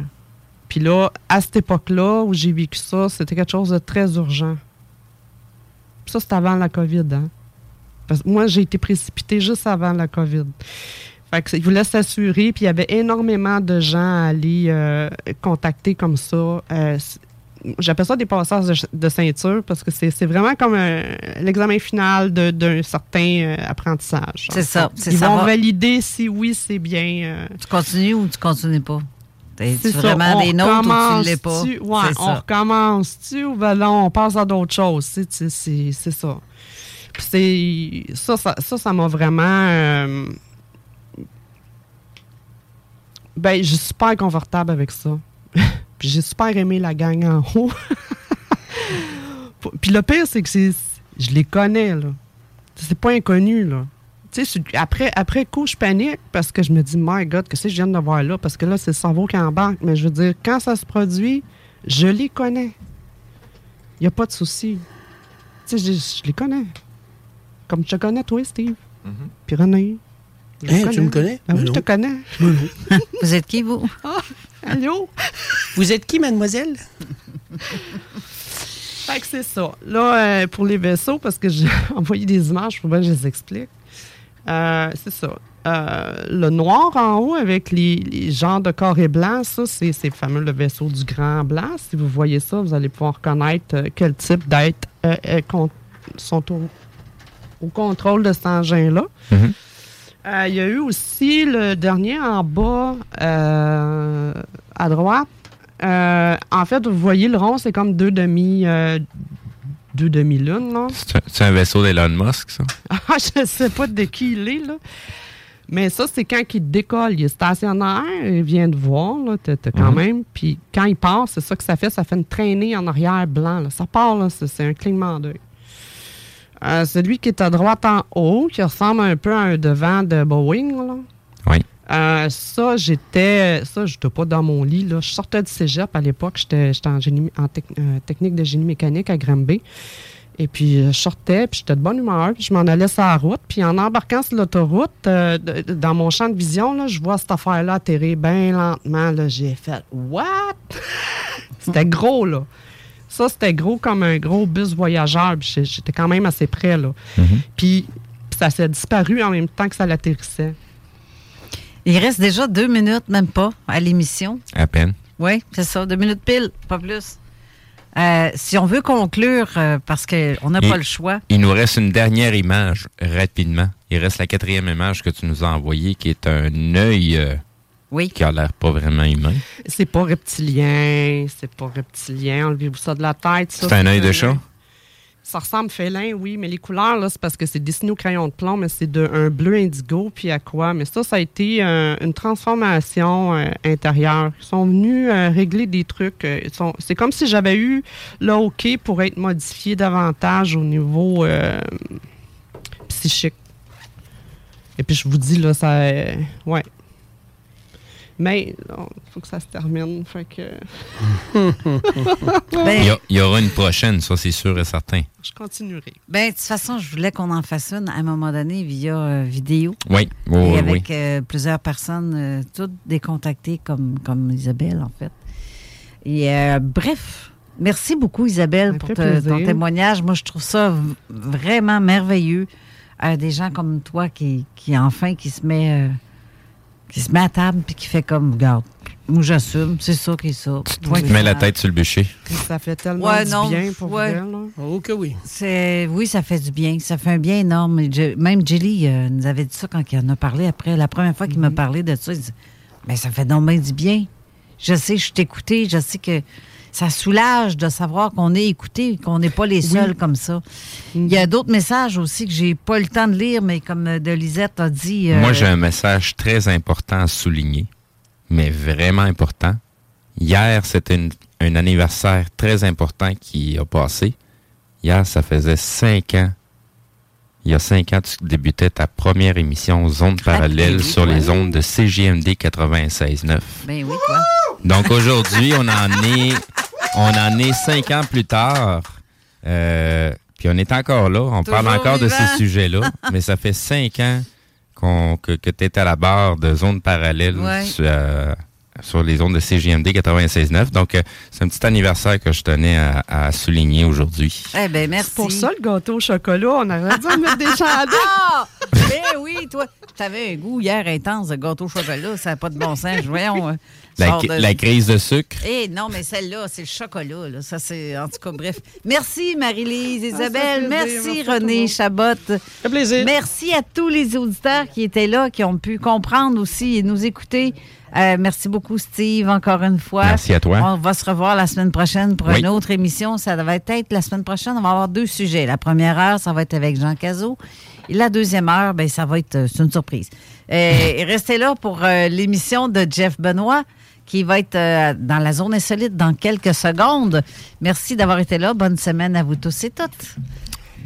Speaker 5: Puis là, à cette époque-là où j'ai vécu ça, c'était quelque chose de très urgent. Ça, c'est avant la COVID. Hein? Moi, j'ai été précipitée juste avant la COVID. Fait que, ils voulaient s'assurer, puis il y avait énormément de gens à aller euh, contacter comme ça. Euh, J'appelle ça des passages de, de ceinture parce que c'est vraiment comme l'examen final d'un certain euh, apprentissage.
Speaker 2: C'est ça, c'est
Speaker 5: Ils
Speaker 2: ça
Speaker 5: vont
Speaker 2: va-
Speaker 5: valider si oui, c'est bien. euh,
Speaker 2: Tu continues ou tu continues pas?
Speaker 5: c'est
Speaker 2: vraiment
Speaker 5: On
Speaker 2: des nôtres ou tu l'es pas?
Speaker 5: Ouais,
Speaker 2: C'est
Speaker 5: on recommence-tu ou ben non, on passe à d'autres choses? C'est, ça. Puis c'est, ça, ça, ça, ça m'a vraiment. euh, ben, je suis super confortable avec ça. Puis j'ai super aimé la gang en haut. Puis le pire, c'est que c'est, je les connais, là. C'est pas inconnu, là. Tu sais, sur- après, après coup, je panique parce que je me dis, my God, qu'est-ce que je viens de voir là? Parce que là, c'est le cerveau qui embarque. Mais je veux dire, quand ça se produit, je les connais. Il n'y a pas de souci. Tu sais, je, je les connais. Comme je te connais, toi, Steve. Puis René. Je
Speaker 4: Hein, tu me connais?
Speaker 5: Ben
Speaker 4: Ben
Speaker 5: oui, je
Speaker 4: non.
Speaker 5: te connais.
Speaker 2: Vous êtes qui, vous?
Speaker 5: Allô?
Speaker 11: Vous êtes qui, mademoiselle?
Speaker 5: Fait que c'est ça. Là, euh, pour les vaisseaux, parce que j'ai envoyé des images, pour que je les explique. Euh, c'est ça. Euh, le noir en haut avec les, les genres de carrés blancs, ça, c'est fameux le vaisseau du Grand Blanc. Si vous voyez ça, vous allez pouvoir reconnaître euh, quel type d'être euh, euh, con- sont au, au contrôle de cet engin-là. Euh, Il y a eu aussi le dernier en bas euh, à droite. Euh, en fait, vous voyez le rond, c'est comme deux demi, euh, deux demi-lunes.
Speaker 3: C'est un- vaisseau d'Elon Musk, ça?
Speaker 5: Ah, je sais pas de qui il est, là. Mais ça, c'est quand il décolle. Il est stationnaire, il vient de voir, là, quand
Speaker 3: Mhm.
Speaker 5: même. Puis quand il part, c'est ça que ça fait. Ça fait une traînée en arrière blanc. là. Ça part, là, c'est un clignement d'œil. Euh, celui qui est à droite en haut, qui ressemble un peu à un devant de Boeing, là.
Speaker 3: Oui.
Speaker 5: Euh, ça, j'étais. Ça, j'étais pas dans mon lit. Là. Je sortais du cégep à l'époque. J'étais en, génie- en tec- euh, technique de génie mécanique à Granby. Et puis, je sortais, puis j'étais de bonne humeur, puis je m'en allais sur la route. Puis, en embarquant sur l'autoroute, euh, dans mon champ de vision, là, je vois cette affaire-là atterrir bien lentement. là. J'ai fait « What? » C'était gros, là. Ça, c'était gros comme un gros bus voyageur. J'étais quand même assez près, là. Puis, puis ça s'est disparu en même temps que ça l'atterrissait.
Speaker 2: Il reste déjà deux minutes, même pas, à l'émission.
Speaker 3: À peine.
Speaker 2: Oui, c'est ça, deux minutes pile, pas plus. Euh, si on veut conclure, euh, parce qu'on n'a pas le choix,
Speaker 3: Il nous reste une dernière image, rapidement. Il reste la quatrième image que tu nous as envoyée, qui est un œil euh,
Speaker 2: oui.
Speaker 3: qui a l'air pas vraiment humain.
Speaker 5: C'est pas reptilien, c'est pas reptilien. Enlevez-vous ça de la tête.
Speaker 3: C'est un œil de chat?
Speaker 5: Ça ressemble félin, oui, mais les couleurs, là, c'est parce que c'est dessiné au crayon de plomb, mais c'est de un bleu indigo, puis à quoi? Mais ça, ça a été euh, une transformation euh, intérieure. Ils sont venus euh, régler des trucs. sont- c'est comme si j'avais eu le OK pour être modifié davantage au niveau psychique. Et puis, je vous dis, là, ça. ouais. Mais, il faut que ça se termine. Fait que.
Speaker 2: Ben,
Speaker 3: Il y, a- il y aura une prochaine, ça c'est sûr et certain.
Speaker 5: Je continuerai.
Speaker 2: ben, de toute façon, je voulais qu'on en fasse une à un moment donné via euh, vidéo.
Speaker 3: Oui, oui,
Speaker 2: Et
Speaker 3: oui,
Speaker 2: avec
Speaker 3: oui.
Speaker 2: euh, plusieurs personnes, euh, toutes décontactées comme, comme Isabelle, en fait. Et euh, bref, merci beaucoup, Isabelle, pour te- ton témoignage. Moi, je trouve ça vraiment merveilleux. Euh, des gens comme toi qui, qui enfin, qui se met, euh, qui se met à table puis qui fait comme, regarde, moi, j'assume, c'est ça qui est ça.
Speaker 3: Tu te mets la tête sur le bûcher.
Speaker 5: Ça fait tellement
Speaker 2: Ouais,
Speaker 5: du
Speaker 2: non,
Speaker 5: bien pour
Speaker 2: ouais.
Speaker 5: vrai, là.
Speaker 4: Oh que oui.
Speaker 2: C'est oui, ça fait du bien. Ça fait un bien énorme. Même Jelly euh, nous avait dit ça quand il en a parlé après. La première fois qu'il m'a parlé de ça, il dit Mais ça fait donc bien du bien. Je sais, je t'écoutais, je sais que ça soulage de savoir qu'on est écouté, qu'on n'est pas les seuls comme ça. Il y a d'autres messages aussi que j'ai pas eu le temps de lire, mais comme euh, de Lisette a dit. euh,
Speaker 3: Moi, j'ai un message très important à souligner, mais vraiment important. Hier, c'était un anniversaire très important qui a passé. Hier, ça faisait cinq ans. Il y a cinq ans, tu débutais ta première émission Zone parallèle
Speaker 2: oui,
Speaker 3: sur les ondes de CGMD 96.9.
Speaker 2: Ben oui, toi.
Speaker 3: Donc aujourd'hui, on en est, on en est cinq ans plus tard. Euh, puis on est encore là. On parle encore de ces sujets-là. mais ça fait cinq ans qu'on- que, que tu es à la barre de zone parallèle
Speaker 2: Ouais.
Speaker 3: sur, euh, sur les ondes de CGMD 96.9. Donc, euh, c'est un petit anniversaire que je tenais à, à souligner aujourd'hui.
Speaker 2: Eh ben merci.
Speaker 5: Pour ça, le gâteau au chocolat, on aurait dû en mettre des chandelles.
Speaker 2: Ah! Ben oui, toi, tu avais un goût hier intense de gâteau au chocolat, ça n'a pas de bon sens. Voyons.
Speaker 3: La,
Speaker 2: sort de-
Speaker 3: la crise de sucre.
Speaker 2: Eh non, mais celle-là, c'est le chocolat. Là. Ça, c'est. En tout cas, bref. Merci, Marie-Lise, Isabelle.
Speaker 5: plaisir.
Speaker 2: Merci,
Speaker 5: Merci
Speaker 2: René. Chabot.
Speaker 4: fait plaisir.
Speaker 2: Merci à tous les auditeurs qui étaient là, qui ont pu comprendre aussi et nous écouter. Euh, merci beaucoup, Steve, encore une fois.
Speaker 3: Merci à toi.
Speaker 2: On va se revoir la semaine prochaine pour
Speaker 3: Oui.
Speaker 2: une autre émission. Ça va être la semaine prochaine. On va avoir deux sujets. La première heure, ça va être avec Jean Cazot. Et la deuxième heure, ben, ça va être euh, une surprise. Euh, et restez là pour euh, l'émission de Jeff Benoît qui va être euh, dans la zone insolite dans quelques secondes. Merci d'avoir été là. Bonne semaine à vous tous et toutes.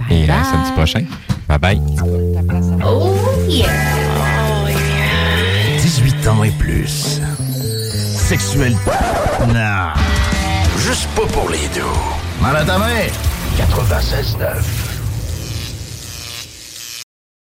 Speaker 3: Et à samedi prochain. Bye bye.
Speaker 10: 18 ans et plus. Sexuel. Non.
Speaker 6: Juste pas pour les deux.
Speaker 10: Mal à ta main.
Speaker 6: 96.9.